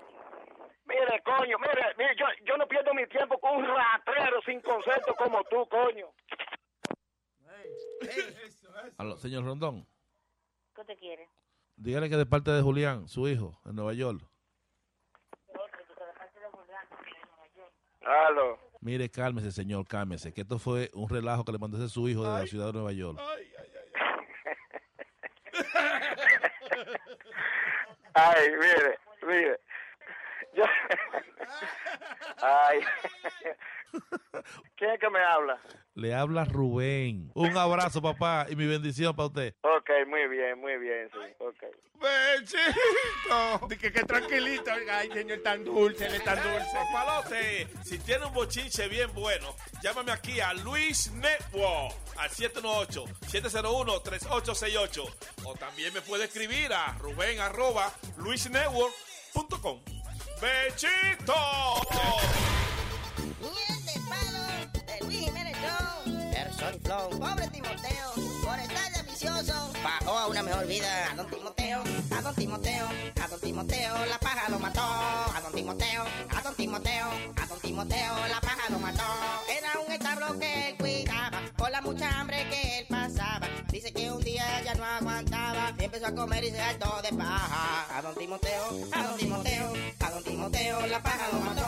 Mire, coño, mire, mire, yo, yo no pierdo mi tiempo con un ratrero sin concepto como tú, coño. Aló, señor Rondón, ¿Qué te quiere? dígale que de parte de Julián, su hijo, en Nueva York. Aló. Mire, cálmese, señor, cálmese, que esto fue un relajo que le mandó su hijo de la ciudad de Nueva York. Ay, [LAUGHS] mire, mire. Yo... [LAUGHS] Ay. [LAUGHS] ¿Quién es que me habla? Le habla Rubén. Un abrazo, papá, y mi bendición para usted. Ok, muy bien, muy bien, sí, ok. Bechito. Dije que tranquilito. Ay, señor, tan dulce, él es tan dulce. Papalote, si tiene un bochinche bien bueno, llámame aquí a Luis Network al 718-701-3868. O también me puede escribir a Rubén arroba luisnetwork.com. ¡Bechito! Miel de palo de Luis Jiménez Show. Person Flow, pobre Timoteo, por estar de vicioso, bajó a una mejor vida. A don Timoteo, a don Timoteo, a don Timoteo, la paja lo mató. A don Timoteo, a don Timoteo, a don Timoteo, la paja lo mató. Era un establo que cuidaba, por la mucha hambre que no aguantaba, y empezó a comer y se hartó de paja. A don Timoteo, a don Timoteo, a don Timoteo, la paja lo mató.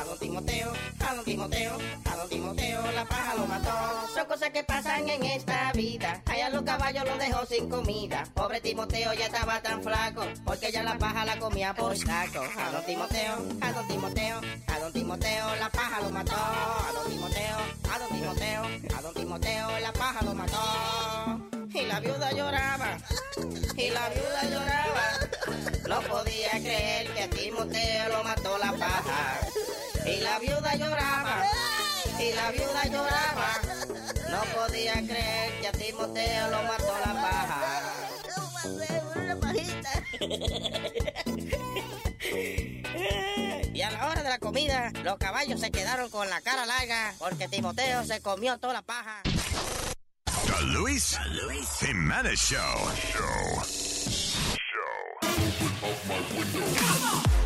A don Timoteo, a don Timoteo, a don Timoteo, la paja lo mató. Son cosas que pasan en esta vida. Allá los caballos lo dejó sin comida. Pobre Timoteo ya estaba tan flaco, porque ya la paja la comía por saco. A don Timoteo, a don Timoteo, a don Timoteo, la paja lo mató. A don Timoteo, a don Timoteo, a don Timoteo, la paja lo mató. Y la viuda lloraba, y la viuda lloraba. No podía creer que a Timoteo lo mató la paja. Y la viuda lloraba, y la viuda lloraba. No podía creer que a Timoteo lo mató la paja. Y a la hora de la comida, los caballos se quedaron con la cara larga porque Timoteo se comió toda la paja. The Luis, Jimenez Show. Bam,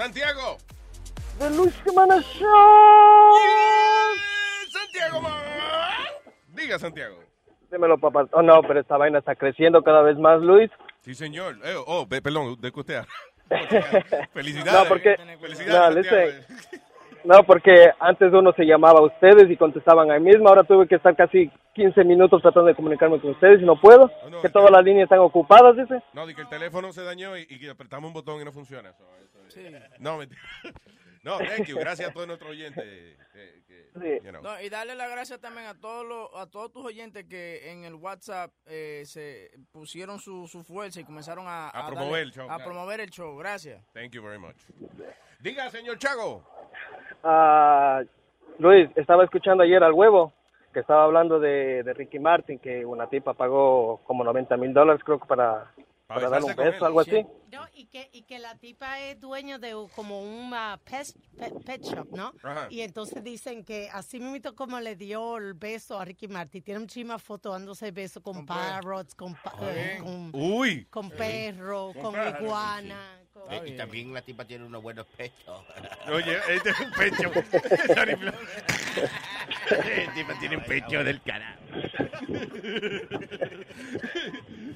Santiago. The Luis Jiménez Show. Santiago, man. Diga, Santiago. Dímelo, papá. Oh, no, pero esta vaina está creciendo cada vez más, Luis. Sí, señor. Eh, oh, pe- perdón, de que usted. [LAUGHS] Felicidades. No, porque... Felicidades, no, listen. No, porque antes uno se llamaba a ustedes y contestaban ahí mismo. Ahora tuve que estar casi 15 minutos tratando de comunicarme con ustedes y no puedo. que todas las líneas están ocupadas, dice. No, di que el teléfono se dañó y, y que apretamos un botón y no funciona. So, eso es- No, mentira. No, thank you. Gracias a todos nuestros oyentes. eh, que- you know. No, y darle las gracias también a todos los, a todos tus oyentes que en el WhatsApp eh, se pusieron su, su fuerza y comenzaron a, A promover el show, A claro. promover el show. Gracias. Thank you very much. Diga, señor Chago. Ah, Luis, estaba escuchando ayer al huevo que estaba hablando de, de Ricky Martin, que una tipa pagó como 90 mil dólares, creo que para, para darle un con beso, algo así. No, y que, y que la tipa es dueño de un- como un pet, pet, pet shop, ¿no? Ajá. Y entonces dicen que así mismo como le dio el beso a Ricky Martin, tiene muchísimas fotos dándose beso con parrots, con, pa- eh, con, Uy. con perro, Con con iguana. con- Eh, y también la tipa tiene unos buenos pechos. [LAUGHS] Oye, este es un pecho. [LAUGHS] Tipo tiene un pecho del carajo.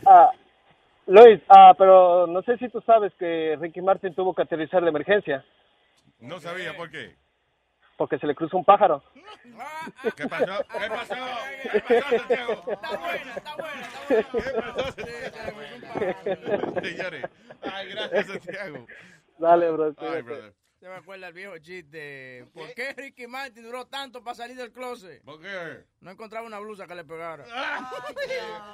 Ah, Luis, ah, pero no sé si tú sabes que Ricky Martin tuvo que aterrizar de emergencia No sabía por qué. porque se le cruzó un pájaro. ¿Qué pasó? ¿Qué pasó? ¿Qué pasó, Santiago? Señores. Ay, gracias, Santiago. Dale, bro. Ay, brother. Se me acuerda el viejo chiste. ¿Por qué Ricky Martin duró tanto para salir del closet? ¿Por qué? No encontraba una blusa que le pegara.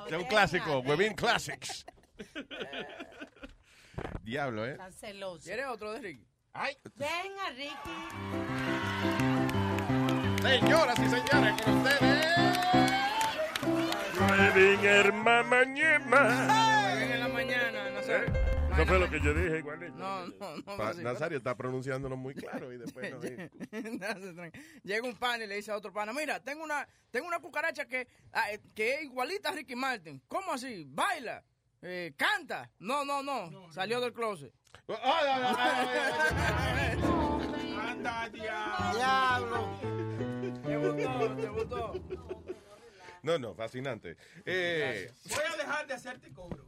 Es un clásico. Webin Classics. [LAUGHS] Diablo, ¿eh? Tan celoso. ¿Quieres otro de Ricky? Ay. Venga, Ricky. Señoras y señores, con ustedes. Webin hermana ñema. Ven en la mañana, no sé. Eso fue lo que yo dije, igualito. No, no, no. Pa-. Nazario está pronunciándolo muy claro y después no. [LAUGHS] eh. Llega un pan y le dice a otro pana, mira, tengo una, tengo una cucaracha que, ah, eh, que es igualita a Ricky Martin. ¿Cómo así? Baila, eh, canta. No, no, no, salió del closet. Anda, Diablo. Te gustó, te gustó. No, no, fascinante. Eh, Voy a dejar de hacerte cobro.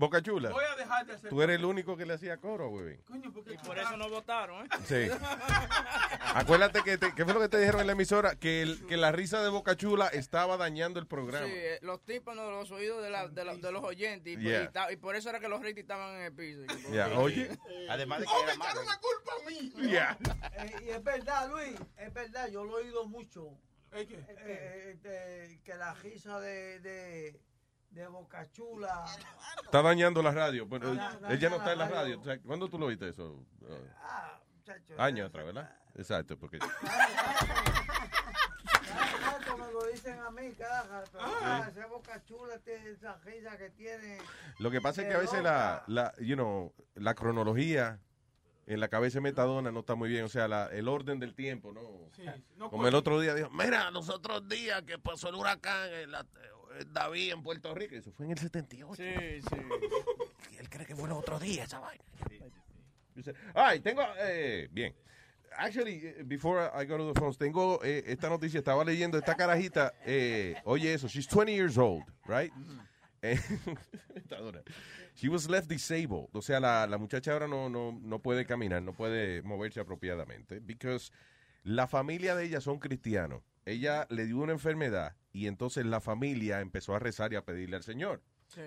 Boca Chula. Voy a dejar de hacer Tú eres el único que le hacía coro, Webin. Coño, porque Y por eso no votaron, ¿eh? Sí. Acuérdate que, te- ¿qué fue lo que te dijeron en la emisora? Que, el- que la risa de Boca Chula estaba dañando el programa. Sí, eh, los tímpanos de los oídos de, la- de, la- de los oyentes. Y, Yeah. y ta- y por eso era que los Ricky estaban en el piso. [LAUGHS] Ya, oye. Además de que ¡Oh, me echaron la culpa a mí! Ya. Eh, y es verdad, Luis, es verdad, yo lo he oído mucho. ¿Eh, qué? Eh, eh, que la risa de, de, de Boca Chula. Está dañando la radio. Bueno, Da- él ya no está en la radio. radio. O sea, ¿Cuándo tú lo viste eso? Ah, muchacho. años atrás, ¿verdad? Exacto, porque... Cada rato me lo dicen a mí, cada rato. Ah, ese Boca Chula tiene esa risa que tiene. Lo que pasa es que a veces la, la, you know, la cronología en la cabeza de Metadona no está muy bien. O sea, la- el orden del tiempo, ¿no? no Como el otro día dijo, mira, los otros días que pasó el huracán en la- en David en Puerto Rico. Eso fue en el 78. Sí, sí. Y [LAUGHS] él cree que fue los otros días esa vaina. Ay, tengo, eh, bien. Actually, eh, before I go to the phones, tengo eh, esta noticia, estaba leyendo esta carajita, eh, oye eso, she's 20 years old, right? [LAUGHS] Dura. She was left disabled, o sea, la, la muchacha ahora no, no, no puede caminar, no puede moverse apropiadamente, because la familia de ella son cristianos. Ella le dio una enfermedad y entonces la familia empezó a rezar y a pedirle al Señor. Sí.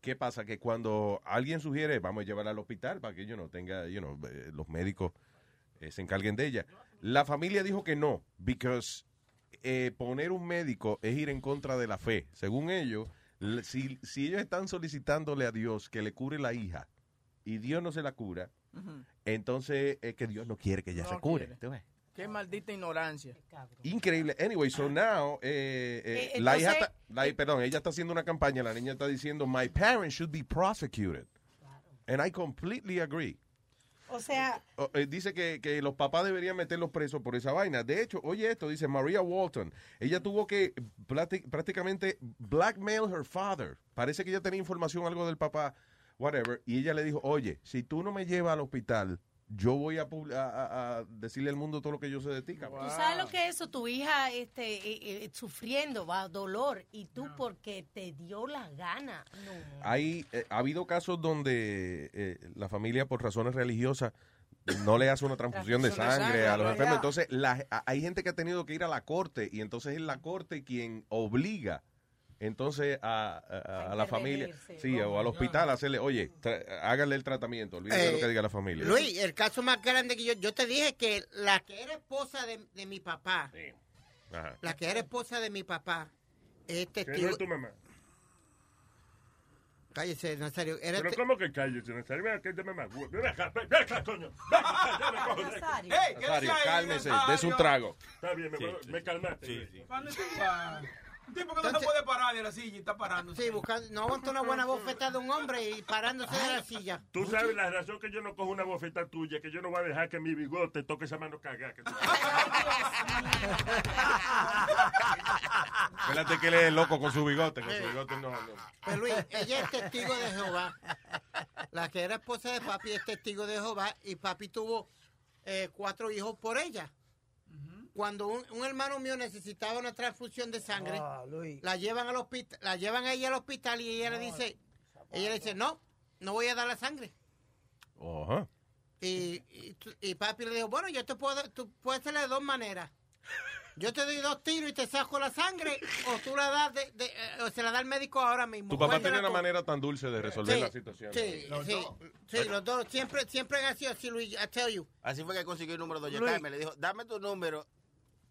¿Qué pasa? Que cuando alguien sugiere, vamos a llevarla al hospital para que yo no tenga, you know, eh, los médicos eh, se encarguen de ella. La familia dijo que no, because eh, poner un médico es ir en contra de la fe. Según ellos, si, si ellos están solicitándole a Dios que le cure la hija y Dios no se la cura, entonces es que Dios no quiere que ella No se cure. quiere. Qué maldita ignorancia. Increíble. Anyway, so now, eh, eh, Eh, la hija está- la- perdón, ella está haciendo una campaña, la niña está diciendo, my parents should be prosecuted. And I completely agree. O sea, eh, dice que, que los papás deberían meterlos presos por esa vaina. De hecho, oye esto, dice Maria Walton. Ella tuvo que prácticamente blackmail her father. Parece que ella tenía información, algo del papá, whatever. Y ella le dijo, oye, si tú no me llevas al hospital, yo voy a, a- a- decirle al mundo todo lo que yo sé de ti, cabrón. tú sabes lo que es eso, tu hija este, eh, eh, sufriendo, va, dolor, y tú porque te dio la gana. No. Hay, eh, ha habido casos donde eh, la familia, por razones religiosas, no le hace una transfusión de Transfusión de sangre sangre, a los enfermos. Entonces, la- hay gente que ha tenido que ir a la corte y entonces es la corte quien obliga entonces a, a- a la familia, sí, o al hospital hacerle, oye, háganle el tratamiento, olvídate de lo Eh, que diga la familia. Luis, el caso más grande que yo, yo te dije que la que era esposa de, de mi papá, Ajá. la que era esposa de mi papá, es Que no testigo. es tu mamá. Cállese, Nazario. Era Pero ¿cómo que calles, Nazario? Ven acá, dame más. Ven acá, ven ven acá, coño. Ven acá, ya me cojo. Ey, ¿qué Nazario, cálmese, des un trago. Está bien, me, Sí, me calmaste. ¿Cuándo tú vas? Un tipo que no se puede parar de la silla y está parando. Sí, buscando, no aguanta una buena bofetada de un hombre y parándose de la silla. Tú sabes la razón que yo no cojo una bofeta tuya, que yo no voy a dejar que mi bigote toque esa mano cagada. que tú- Espérate que él es loco con su bigote. Con su bigote no. no. Pues Luis, ella es testigo de Jehová. La que era esposa de papi es testigo de Jehová y papi tuvo eh, cuatro hijos por ella. Cuando un, un hermano mío necesitaba una transfusión de sangre, Ah, la llevan al hospital, la llevan a ella al hospital y ella le dice, ella le dice, no, no voy a dar la sangre. Ajá. Y, y, y papi le dijo, bueno, yo te puedo, tú puedes hacerle de dos maneras. Yo te doy dos tiros y te saco la sangre, o tú la das, de, de- eh, o se la da el médico ahora mismo. Tu papá tenía una manera tan dulce de resolver Sí, la situación. Sí, sí, sí, los dos siempre, siempre han sido así, Luis, I tell you. Así fue que consiguió el número de Doña Luis. Carmen. Le dijo, dame tu número.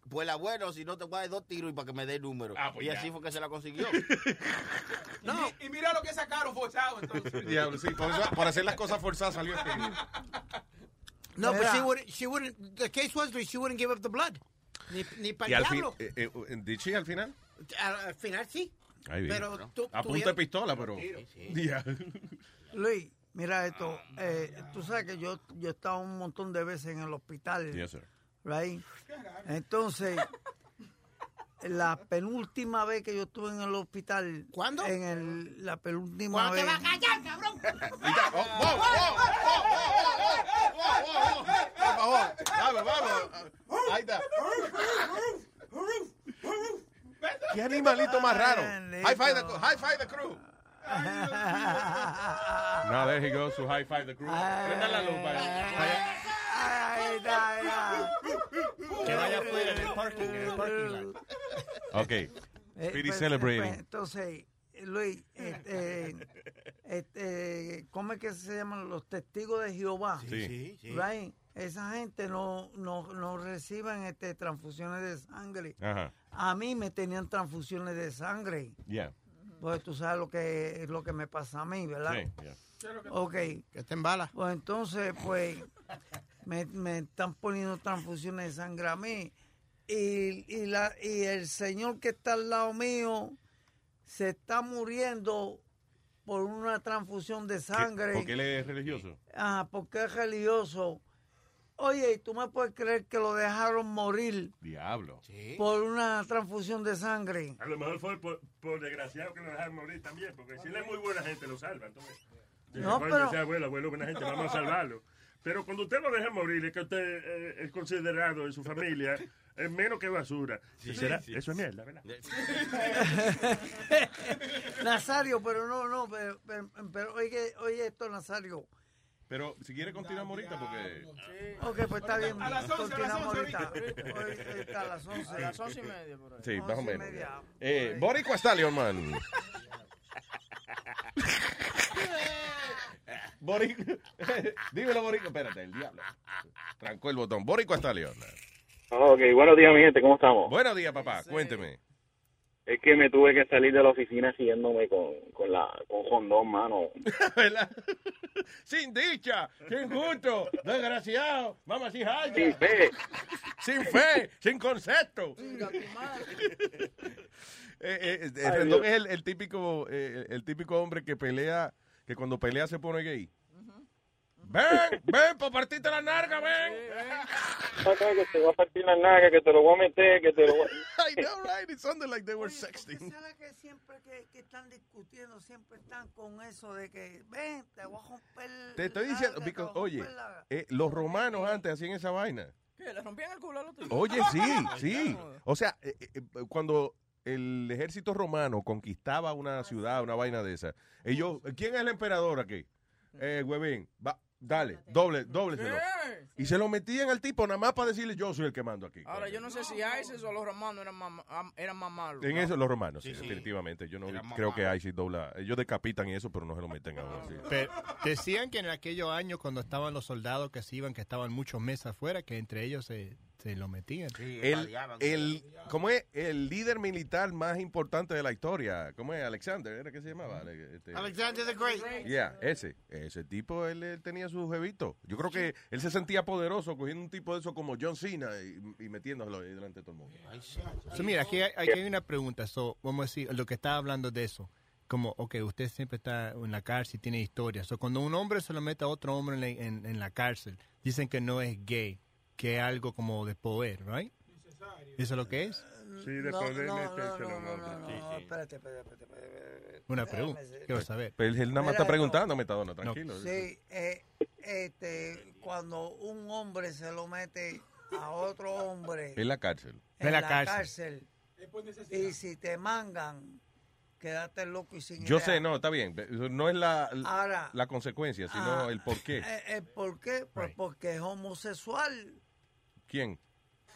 Pues la bueno, si no te voy a dar dos tiros y para que me dé el número. pues y ya. así fue que se la consiguió. [LAUGHS] No. Y, y mira lo que sacaron forzado entonces. [LAUGHS] Diablo, sí, por, eso- por hacer las cosas forzadas salió este. [LAUGHS] No, but she wouldn't, she wouldn't, the case was, she wouldn't give up the blood. Ni, ni para Y el al fin, diablo. eh, eh, ¿did she al final? Al, al final sí. Ahí viene. Pero tú, A punta de pistola, pero. Luis, mira esto. eh, tú sabes que yo, yo he estado un montón de veces en el hospital. Yes, sir. Right? Entonces, la penúltima vez que yo estuve en el hospital. ¿Cuándo? En el, la penúltima ¿Cuándo te vez. vas a callar, cabrón? Por favor, vamos, vamos. Ahí está. ¿Qué animalito más raro? High five the, high five the crew. Now there he goes to high five the crew. Prenda la luz. Ay, ay. Que vaya afuera en el parking, en el parking lot. Ok. Eh, Speedy pues, celebrating. pues, entonces, Luis, este, este, ¿cómo es que se llaman los testigos de Jehová? Sí. Sí, sí. Right? Esa gente no, no, no reciben este, transfusiones de sangre. Ajá. A mí me tenían transfusiones de sangre. Yeah. Pues tú sabes lo que lo que me pasa a mí, ¿verdad? Sí, yeah. Ok. Que te embala. Pues entonces, pues, me, me están poniendo transfusiones de sangre a mí. Y, y, la, y el señor que está al lado mío se está muriendo por una transfusión de sangre. Porque él es religioso. Ah, porque es religioso. Oye, ¿y tú me puedes creer que lo dejaron morir Diablo. por una transfusión de sangre? A lo mejor fue por, por desgraciado que lo dejaron morir también, porque si él es muy buena gente, lo salvan. entonces. No, "Coño, pero- ese abuelo, abuelo, buena gente, vamos a salvarlo. Pero cuando usted lo deja morir, es que usted eh, es considerado en su familia es menos que basura. ¿Será? Eso es mierda, ¿verdad? [LAUGHS] Nazario, pero no, no, pero, pero, pero oye, oye esto, Nazario. Pero si quiere continuamos ahorita porque... Ok, pues está bien. A las 11, a las continuamos 11 ahorita. ahorita. A las 11. A las once y media, por ahí. Sí, más o menos. media. Eh, Boricua Stallion, man. Boricua. [LAUGHS] Dímelo, Boricua. Espérate, el diablo. Trancó el botón. Boricua Stallion. Ok, buenos días, mi gente, ¿cómo estamos? Buenos días, papá. Cuénteme. Es que me tuve que salir de la oficina siguiéndome con, con la con Jondón, mano. [LAUGHS] ¿Verdad? Sin dicha, sin gusto, desgraciado, vamos así, Sin fe. Sin fe, sin concepto. Eh, [LAUGHS] eh, eh, Ay, es el, el típico eh, el típico hombre que pelea, que cuando pelea se pone gay. Ven, ven, para partirte la narga, ven. Acá que te voy a partir la naga, que te lo voy a meter, que te lo voy a... [LAUGHS] I know, right? It sounded like they were sexting. ¿Sabes que siempre que, que están discutiendo, siempre están con eso de que, ven, te voy a romper. Te estoy la- diciendo, because, a oye, eh, los romanos antes hacían esa vaina. ¿Qué? ¿Le rompían el culo al otro? Oye, sí, [LAUGHS] sí. O sea, eh, eh, cuando el ejército romano conquistaba una ciudad, una vaina de esa, ellos, ¿quién es el emperador aquí? Eh, huevín, va, dale, doble, doble. Y se lo metían al tipo nada más para decirle yo soy el que mando aquí. Ahora, yo no sé si ISIS o los romanos eran más, eran más malos. En ¿no? eso los romanos, sí, Sí, sí. definitivamente. Yo no creo que ISIS dobla. Ellos decapitan y eso, pero no se lo meten ahora. sí. Pero decían que en aquellos años cuando estaban los soldados que se iban, que estaban muchos meses afuera, que entre ellos se, se lo metían. El, el, ¿cómo es? El líder militar más importante de la historia. ¿Cómo es? Alexander, ¿era que se llamaba? Este- Alexander the Great. Yeah, ese. Ese tipo, él, él tenía su jevito. Yo creo que él se sentía poderoso cogiendo un tipo de eso como John Cena y, y metiéndolo ahí delante de todo el mundo. So, mira, aquí hay, aquí hay una pregunta. So, vamos a decir, lo que estaba hablando de eso. Como, ok, usted siempre está en la cárcel y tiene historias. So, cuando un hombre se lo mete a otro hombre en la, en- en la cárcel, dicen que no es gay, que es algo como de poder, ¿right? ¿Eso es lo que es? Sí, de No, poder no, no, a no, no, Sí, no, sí. espérate, espérate, espérate, espérate. Una pregunta. Quiero saber. Pero él nada más está preguntando, Metadona, tranquilo. Sí, eh, este, cuando un hombre se lo mete a otro hombre En la cárcel. en la, cárcel, y si te mangan, quédate loco y sin Yo idea. sé, no, está bien. No es la, Ahora, la consecuencia, sino ah, el por qué. eh, eh, ¿Por qué? Pues porque es homosexual. ¿Quién?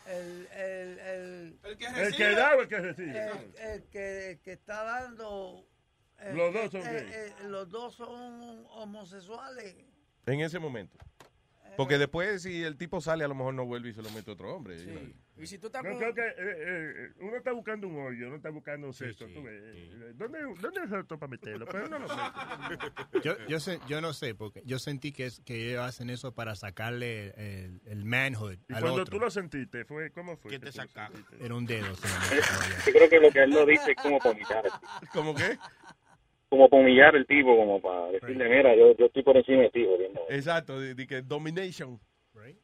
El, el, el, El que El que da o el que recibe. el, el que, el que está dando. Los dos son eh, gays. eh, los dos son homosexuales. En ese momento. Porque después, si el tipo sale, a lo mejor no vuelve y se lo mete otro hombre. know. Y si tú estás No, con... creo que eh, eh, uno está buscando un hoyo, uno está buscando un cesto. Eh, ¿Dónde, ¿Dónde es esto para meterlo? Pero no lo mete. [LAUGHS] Yo, yo, sé, yo no sé, porque yo sentí que, es, que ellos hacen eso para sacarle el, el manhood Y al cuando otro. tú lo sentiste, fue ¿cómo fue? ¿Qué te sacaste? Era un dedo. [LAUGHS] Yo creo que lo que él lo dice es como humillar. ¿Cómo qué? Como para humillar el tipo, como para decirle, mira, yo, yo estoy por encima de ti, jodiendo. Exacto, de, de que domination.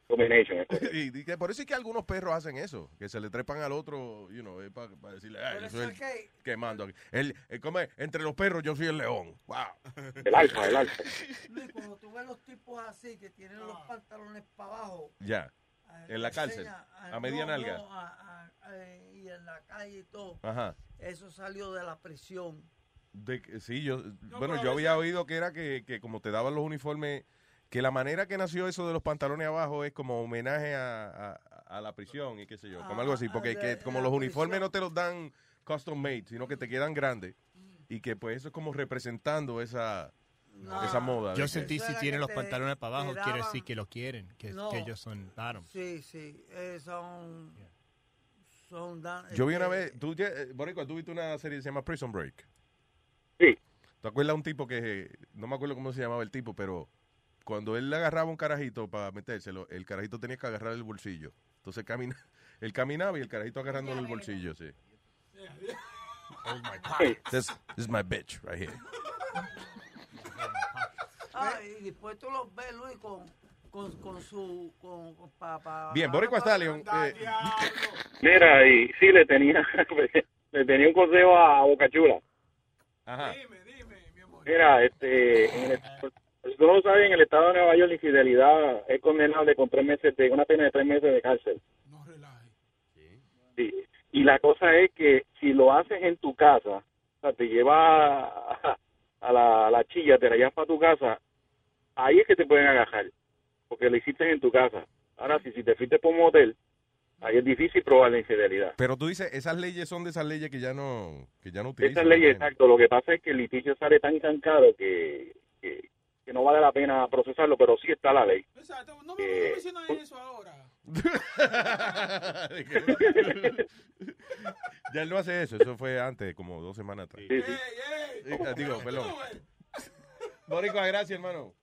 Domination. es correcto. [LAUGHS] Y, de que por eso es que algunos perros hacen eso, que se le trepan al otro, you know, para decirle, ay, yo soy el que- que mando aquí. El, el-. Entre los perros yo soy el león. Wow. El alfa, el alfa. [LAUGHS] Luis, cuando tú ves los tipos así que tienen los pantalones para abajo. Ya. En la cárcel. enseña, A media no, nalga. no, a- a- eh, y en la calle y todo. Ajá. Eso salió de la prisión. De que- sí, yo, bueno, yo había oído que era que, que como te daban los uniformes, que la manera que nació eso de los pantalones abajo es como homenaje a, a- a la prisión y qué sé yo, como algo así, porque que como los uniformes no te los dan custom made, sino que te quedan grandes y que pues eso es como representando esa, esa moda. Yo sentí si tienen los pantalones para abajo, quiere decir que los quieren, que, No. que ellos son bottom. Sí, sí. eh, son. Son. dan- Yo vi este, una vez, tú, ya- eh, Boricua, tú viste una serie que se llama Prison Break. Sí. ¿Te acuerdas un tipo que, no me acuerdo cómo se llamaba el tipo, pero cuando él le agarraba un carajito para metérselo, el carajito tenía que agarrar el bolsillo. Entonces camina, [LAUGHS] él caminaba y el carajito agarrándole el bolsillo, sí. Oh my God. This, this is my bitch right here. Ah, y después tú los ves, Luis, con, con, con su. Con, con- pa, pa- Bien, Boricua Stallion. eh, Mira, y sí, le tenía, [LAUGHS] le tenía un consejo a Bocachula. Ajá. Mira, este, en el, pues, tú no lo sabes, en el estado de Nueva York la infidelidad es condenable con tres meses de, una pena de tres meses de cárcel. Sí. Y la cosa es que si lo haces en tu casa, o sea, te lleva a, a la, a la chilla, te la llevas para tu casa, ahí es que te pueden agarrar, porque lo hiciste en tu casa. Ahora, si, si te fuiste por un motel, ahí es difícil probar la infidelidad. Pero tú dices, esas leyes son de esas leyes que ya no, que ya no utilizan. Esa ley, ¿no? exacto. Lo que pasa es que el litigio sale tan caro que, que, que no vale la pena procesarlo, pero sí está la ley. Exacto, no me Eh, mencionas eso ahora. [LAUGHS] [LAUGHS] ya él no hace eso, eso fue antes, como dos semanas atrás. Sí, sí. Eh, Digo, perdón. Boricua, gracias, hermano.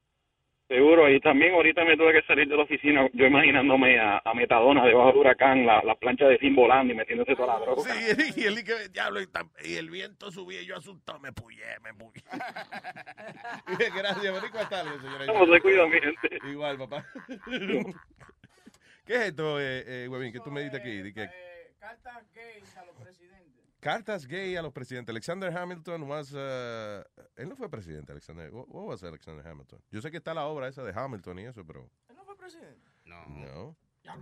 Seguro, y también ahorita me tuve que salir de la oficina, yo imaginándome a, a Metadona debajo del huracán, la, la plancha de fin volando y metiéndose toda la droga. Sí, [LAUGHS] y el, que- diablo, y, tam- y el viento subía y yo asustado, me puyé, me puyé. [LAUGHS] Gracias, Boricua, tarde, señora. ¿Cómo se cuida, mi gente? Igual, papá. [LAUGHS] ¿Qué es esto, eh, eh, Huevín, que tú me diste aquí? Que- Cartas gays a los presidentes. Cartas gay a los presidentes. Alexander Hamilton was... uh, él no fue presidente, Alexander. What, what was Alexander Hamilton? Yo sé que está la obra esa de Hamilton y eso, pero... ¿Él no fue presidente? No.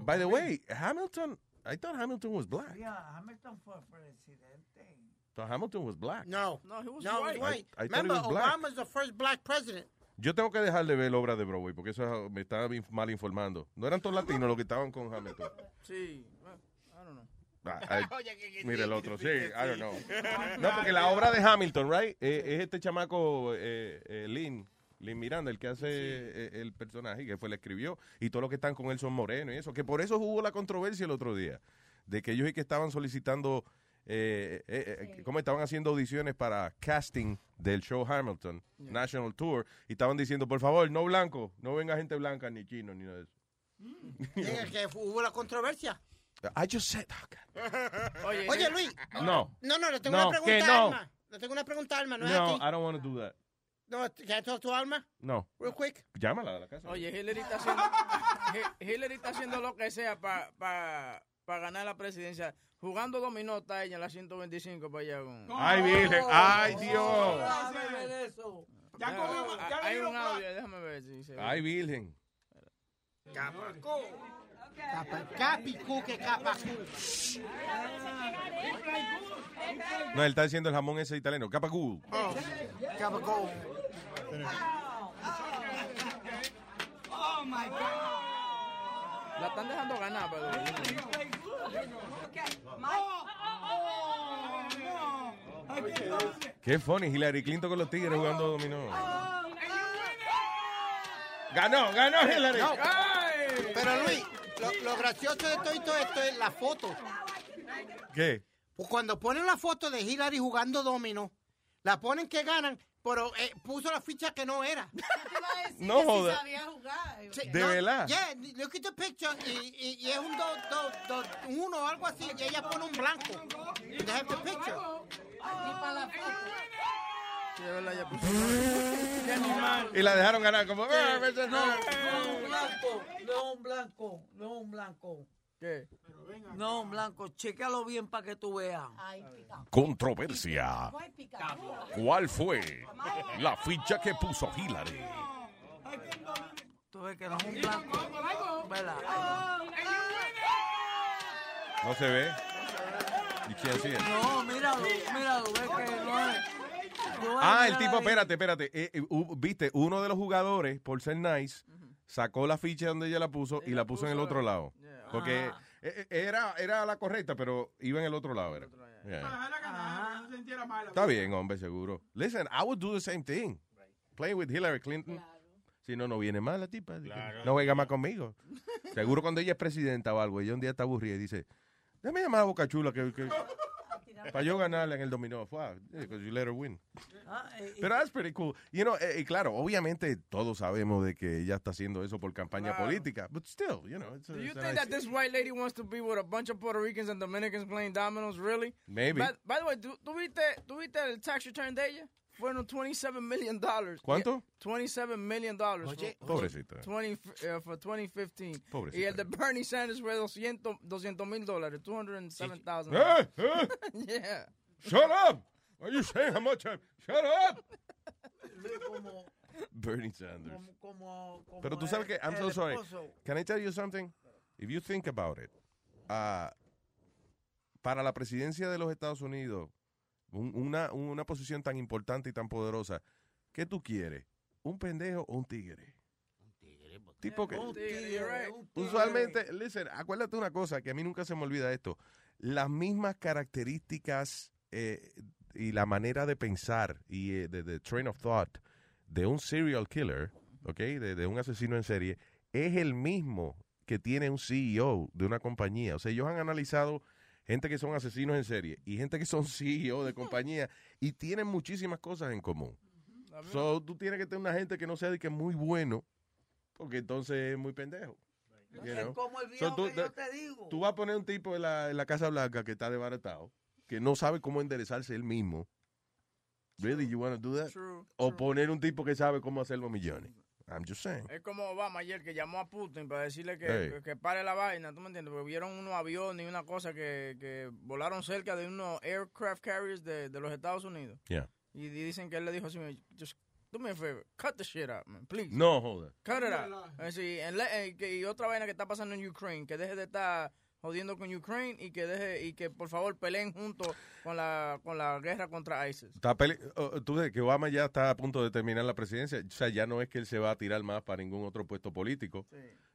By the way, Hamilton... I thought Hamilton was black. Yeah, Hamilton fue presidente. So Hamilton was black. No. No, he was No, white. he was white. I- I Remember, was black. Obama's the first black president. Yo tengo que dejar de ver la obra de Broadway porque eso me estaba mal informando. No eran todos latinos los que estaban con Hamilton. Sí, well, I don't know. Ah, [LAUGHS] ah, mira el otro, sí, I don't know. No, porque la obra de Hamilton, right, eh, es este chamaco, eh, eh, Lynn, Lin Miranda, el que hace eh, el personaje, que fue el escribió, y todos los que están con él son morenos y eso, que por eso hubo la controversia el otro día, de que ellos y que estaban solicitando, eh, eh, eh, cómo estaban haciendo audiciones para casting del show Hamilton, National Tour, y estaban diciendo, por favor, no blanco, no venga gente blanca, ni chino, ni nada de eso. [LAUGHS] Eh, que hubo la controversia. I just said, [LAUGHS] Oye, Luis. No. No, no, le tengo No, una que pregunta no. a Alma. Le tengo una pregunta a Alma, no, es no, aquí. I don't want to do that. No, can I talk to Alma? No. Real quick. Llámala a la casa. Oye, Hillary está haciendo, Hi- Hillary está haciendo lo que sea para ganar la presidencia. Jugando dominó está ella en la 125 para allá con... Ay, Virgen. Ay, Dios. Ya Ya comió- ya le Hay dieron un audio, déjame ver si se ve. Ay, Virgen. Capa- Capicú, que capacú. No, él está diciendo el jamón ese italiano. Capacú. Oh, capacú. Oh my God. La están dejando ganar, pero... Qué funny, Hillary Clinton con los tigres jugando dominó. Ganó, ganó Hillary. No. Pero Luis, lo, lo gracioso de todo esto, esto es la foto. ¿Qué? Pues cuando ponen la foto de Hillary jugando domino, la ponen que ganan, pero eh, puso la ficha que no era. No joda. Sí, ¿De no, verdad? Yeah, look at the picture y, y, y es un do, do, do- un uno o algo así y ella pone un blanco. They have the picture. Ya puso... Qué animal. [LAUGHS] Y la dejaron ganar como... "Ah, No, no". no un blanco, no un blanco, no un blanco. ¿Qué? No un blanco, chécalo bien para que tú veas. Controversia. ¿Cuál fue la ficha que puso Hillary? Tú ves que no es un blanco. ¿Verdad? No se ve. ¿Y quién hacía? No, míralo, míralo, ves que no es. Ah, el tipo, espérate, espérate. Eh, eh, Viste, uno de los jugadores, por ser nice, sacó la ficha donde ella la puso y la puso en el otro lado. Porque Ah. eh, eh, era, era la correcta, pero iba en el otro lado. Era. Yeah. Déjala ganar, no se sintiera mala. Está bien, hombre, seguro. Listen, I would do the same thing. Play with Hillary Clinton. Si no, no viene mal la tipa. No juega más conmigo. Seguro cuando ella es presidenta o algo, ella un día está aburrida y dice, déjame llamar a Boca Chula que, que- para yo ganarle en el dominó. Fue, because you let her win. Ah, eh, Pero that's pretty cool. You know, eh, y claro, obviamente todos sabemos de que ella está haciendo eso por campaña política. But still, you know, it's a, Do you think nice- that this white lady wants to be with a bunch of Puerto Ricans and Dominicans playing dominoes, really? Maybe. By, by the way, ¿tú, tú viste, ¿tú viste el tax return de ella? Fueron 27 million dollars. ¿Cuánto? 27 million dollars. Oye, for- Pobrecita. 20, uh, for 2015. Pobrecita. Y el de Bernie Sanders fue 200 mil dólares, 207,000. Eh, eh. [LAUGHS] yeah. Shut up! Are you saying how much I'm... Shut up! como, Bernie Sanders. como, como Pero tú sabes que, I'm so sorry. Can I tell you something? If you think about it, ah, para la presidencia de los Estados Unidos, un- una, una posición tan importante y tan poderosa, ¿qué tú quieres? ¿Un pendejo o un tigre? Tipo que... Un tigre, un tigre. Usualmente, listen, acuérdate una cosa que a mí nunca se me olvida esto. Las mismas características eh, y la manera de pensar y eh, de, de train of thought de un serial killer, ¿ok? De, de un asesino en serie, es el mismo que tiene un CEO de una compañía. O sea, ellos han analizado gente que son asesinos en serie y gente que son [LAUGHS] CEO de compañía y tienen muchísimas cosas en común. So, tú tienes que tener una gente que no sea de que es muy bueno, porque entonces es muy pendejo. Es know? como el So, viejo tú, que yo te digo. tú vas a poner un tipo en la, en la Casa Blanca que está desbaratado, que no sabe cómo enderezarse él mismo. Really, you want to do that? True, o poner un tipo que sabe cómo hacer los millones. I'm just saying. Es como Obama ayer que llamó a Putin para decirle que, Hey. que, que pare la vaina, ¿tú me entiendes? Porque vieron unos aviones y una cosa que, que volaron cerca de unos aircraft carriers de, de los Estados Unidos. Yeah. Y di- dicen que él le dijo así, just do me a favor, cut the shit out, man, please. No joda. Cut it out. Así, en la- eh, que- y otra vaina que está pasando en Ukraine, que deje de estar jodiendo con Ukraine y que deje y que por favor peleen juntos con la con la guerra contra ISIS. Está peli- oh, tú ves que Obama ya está a punto de terminar la presidencia. O sea, ya no es que él se va a tirar más para ningún otro puesto político.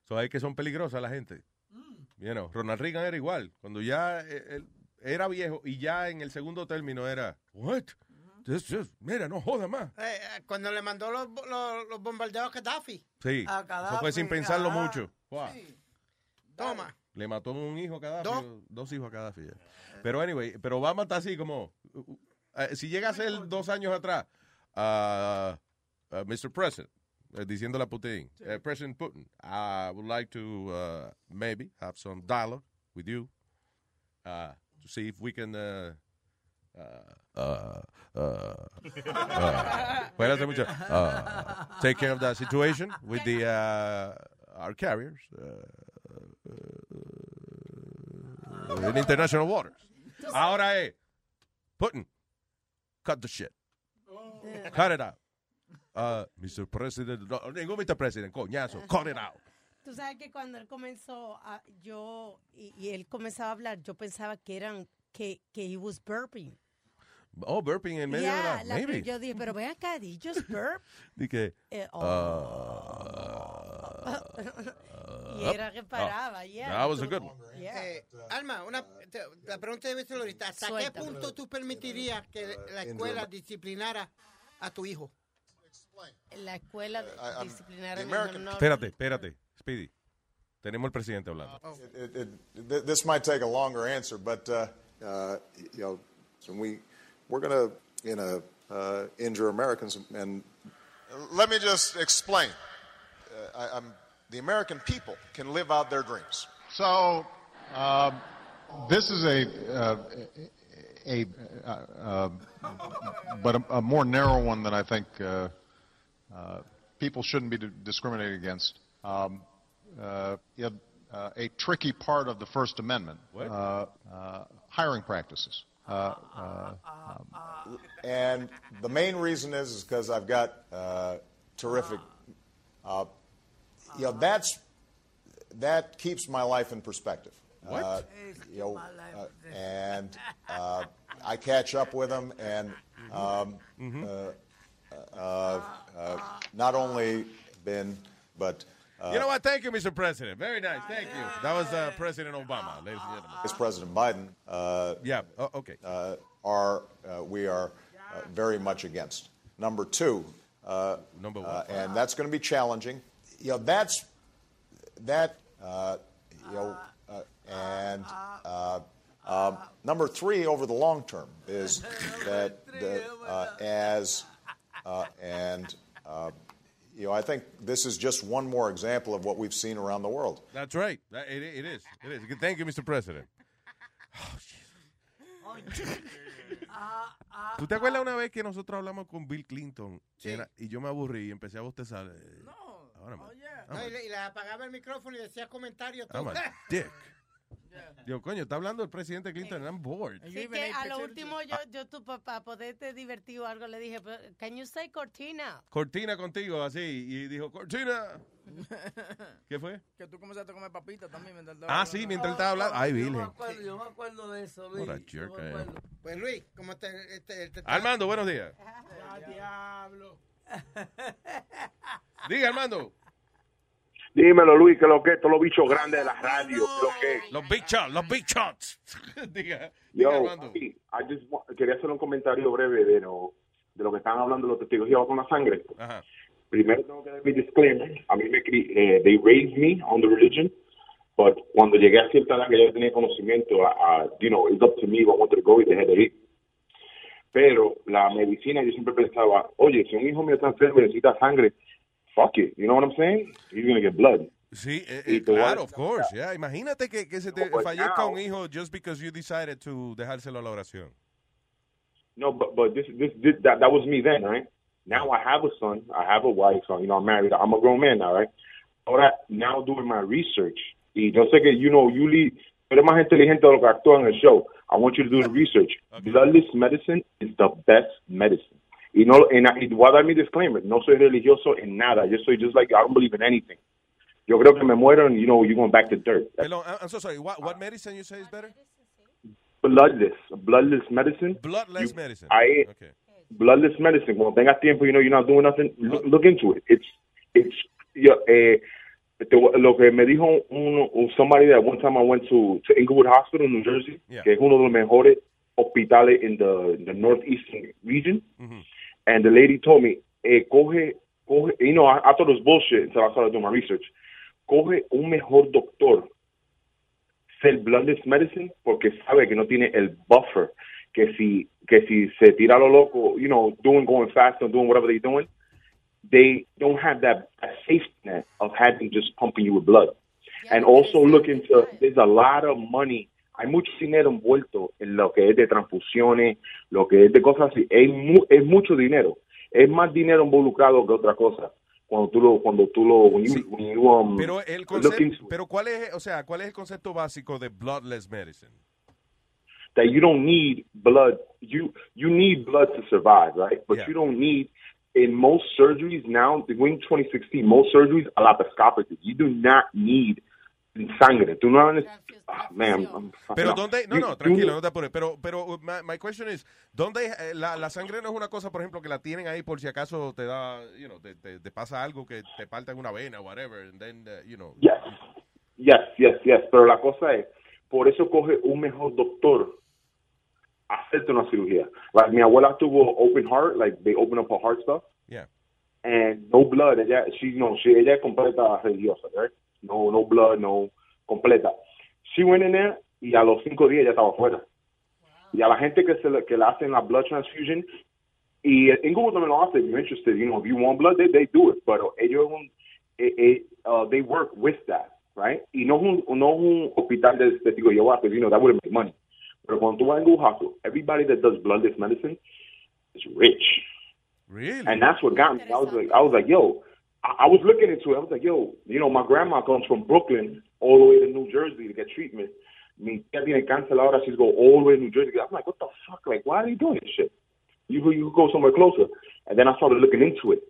So, hay que son peligrosas la gente. You know, Ronald Reagan era igual. Cuando ya eh, él era viejo y ya en el segundo término era, what? just- just, mira, no joda más. Eh, eh, cuando le mandó los, los, los bombardeos a Gaddafi. Sí, A eso Gaddafi, fue sin pensarlo ah. mucho. Wow. Toma. Le mató un hijo a Gaddafi, Dos. hijos a Gaddafi. ya. Pero anyway, pero Obama está así como, uh, uh, eh, si llega a ser dos años atrás, uh, uh, Mr. President, eh, diciéndole a Putin, eh, President Putin, I would like to uh, maybe have some dialogue with you uh, to see if we can uh, uh, uh, uh, uh, [LAUGHS] mucho. Uh, take care of that situation with the uh, our carriers uh, uh, in international waters. Ahora es Putin, cut the shit, cut it out. Uh, Mr. President, no, ningún Mr. President, coñazo, cut it out. Tú sabes que cuando él comenzó, a, yo, y, y él comenzaba a hablar, yo pensaba que eran, que, que he was burping. Oh, burping en medio Yeah, de la, la- yo dije, pero ven acá, did just burp? Dije, Eh, uh, y era que paraba, oh, yeah. That was a good one. Yeah. Eh, Alma, una, te- la pregunta debe ser ahorita. ¿Hasta qué Suéltame. punto tú permitirías que la escuela disciplinara a tu hijo? La escuela I- I'm- disciplinaria. the American- no. Espérate, espérate, Speedy. Tenemos el presidente hablando. It, it, th- this might take a longer answer, but uh, uh, you know, so we we're going to you know uh, injure Americans, and let me just explain. Uh, I, I'm the American people can live out their dreams. So, um, this is a uh, a, uh, uh, but a, a more narrow one that I think uh, uh, people shouldn't be discriminated against. Um, uh, you uh, a tricky part of the First Amendment: uh, uh, hiring practices. Uh, uh, um, And the main reason is is because I've got uh, terrific. You know, that's that keeps my life in perspective. What? Uh, you know, uh, and uh, I catch up with them, and um, uh, uh, uh, not only been, but. Uh, You know what? Thank you, Mr. President. Very nice. Thank you. That was uh, President Obama, ladies and gentlemen. It's President Biden. Uh, yeah. Oh, okay. Uh, are uh, we are uh, very much against. Number two. Uh, Number one. Uh, and that's going to be challenging. You know, that's that. Uh, you know, uh, and uh, um, number three over the long term is that the, uh, as uh, and. Uh, you know, I think this is just one more example of what we've seen around the world. That's right. That- It, it is. It is. Thank you, Mr. President. ¿Tú te acuerdas una vez que nosotros hablamos con Bill Clinton Era- y yo me aburrí y empecé a bostezar? No. Ahora me- No, y, le, y le apagaba el micrófono y decía comentarios. I'm a dick. Digo, coño, está hablando el presidente Clinton I'm bored. Sí, que a lo último yo, yo tu papá, poderte divertir o algo, le dije, "Pero, can you say cortina? Cortina contigo, así. Y dijo, Cortina. [LAUGHS] ¿Qué fue? Que tú comenzaste a comer papitas también. mientras Ah, estaba sí, hablando. mientras él estaba hablando. Ay, Yo me acuerdo, yo me acuerdo de eso, Luis. What a yo jerk acuerdo. Pues Luis, como te, este, te- Armando, buenos días. diablo. [LAUGHS] Diga, Armando. Dímelo, Luis, que lo que, todos los bichos grandes de la radio, que lo que. Los big shots, los big shots. [LAUGHS] Diga. Yo, Diga, Armando. sí, I just wa- quería hacer un comentario breve de lo, de lo que estaban hablando los testigos de Jehová con la sangre. Ajá. Primero tengo que dar mi disclaimer. A mí me cri- eh, they raised me on the religion, but cuando llegué a cierta edad que ya tenía conocimiento, a, you know, it's up to me I wanted to go y dejé de ir. Pero la medicina, yo siempre pensaba, oye, si un hijo mío está enfermo y necesita sangre, fuck it, you know what I'm saying? He's going to get blood. Sí, eh, eh, te voy a claro, of course. yeah. Imagínate que, que se te pues fallezca now- un hijo just because you decided to dejárselo a la oración. No, but but this this, this that that was me then, right? Now I have a son, I have a wife, so you know I'm married. I'm a grown man now, right? Ahora now doing my research. Y yo sé que you know you lead, eres más inteligente de lo que actúa en el show. I want you to do the [LAUGHS] research. Bloodless medicine is the best medicine. Y no, and I, y voy a dar mi disclaimer. No soy religioso en nada. Yo soy just like I don't believe in anything. Yo creo que me muero and you know you're going back to dirt. Perdón, I'm- I'm so sorry. What, what medicine you say is better? bloodless, bloodless medicine. Bloodless You- medicine. I bloodless medicine. Cuando tengas tiempo, you know, you're not doing nothing. Look, look into it. It's it's yeah, eh, lo que me dijo un, un somebody that one time I went to to Inglewood Hospital in New Jersey, Yeah. que es uno de los mejores hospitales in the the northeastern region, and the lady told me, eh, coge, coge, you know, I, I thought it was bullshit until I started doing my research. Coge un mejor doctor ser bloodless medicine porque sabe que no tiene el buffer que si que si se tira lo loco, you know, doing going fast and doing whatever they're doing, they don't have that, that safety net of having just pumping you with blood. and also look into there's a lot of money. Hay mucho dinero envuelto en lo que es de transfusiones, lo que es de cosas así. Es, mu- es mucho dinero. Es más dinero involucrado que otra cosa. Cuando tú lo, cuando tú lo, you, you, um, Pero el concepto, pero cuál es, o sea, cuál es el concepto básico de bloodless medicine? that you don't need blood. You you need blood to survive, right? But you don't need in most surgeries now. In 2016, most surgeries are laparoscopic. You do not need sangre. Tú no ah, man, I'm fucking Pero up. dónde, no, no, tranquilo, no te apures. Pero, pero uh, my, my question is, ¿dónde eh, la, la sangre no es una cosa, por ejemplo, que la tienen ahí por si acaso te da, you know, te, te, te pasa algo que te falta en una vena, whatever, and then, uh, you know. Yes, yes, yes, yes. Pero la cosa es, por eso coge un mejor doctor a hacerte una cirugía. Like mi abuela tuvo open heart, like they open up her heart stuff. Yeah. And no blood. Ella, she, no, she, ella es completa religiosa, right? No, no blood, no completa. She went in there y a los cinco días ya estaba fuera. Y a la gente que se le, que le hacen la blood transfusion, y en Google también lo hace, if you're interested, you know, if you want blood, they, they do it. Pero ellos, eh, eh, uh, they work with that, right? Y no es un, no es un hospital de estético, yo, because, you know, that wouldn't make money. Pero cuando tú vas en Google Hospital, everybody that does bloodless medicine is rich. Really? And that's what got me. I was like, I was like, yo, I, I was looking into it. I was like, yo, you know, my grandma comes from Brooklyn all the way to New Jersey to get treatment. Mi tía tiene cáncer ahora, she's go all the way to New Jersey. I'm like, what the fuck? Like, why are you doing this shit? You you go somewhere closer. And then I started looking into it.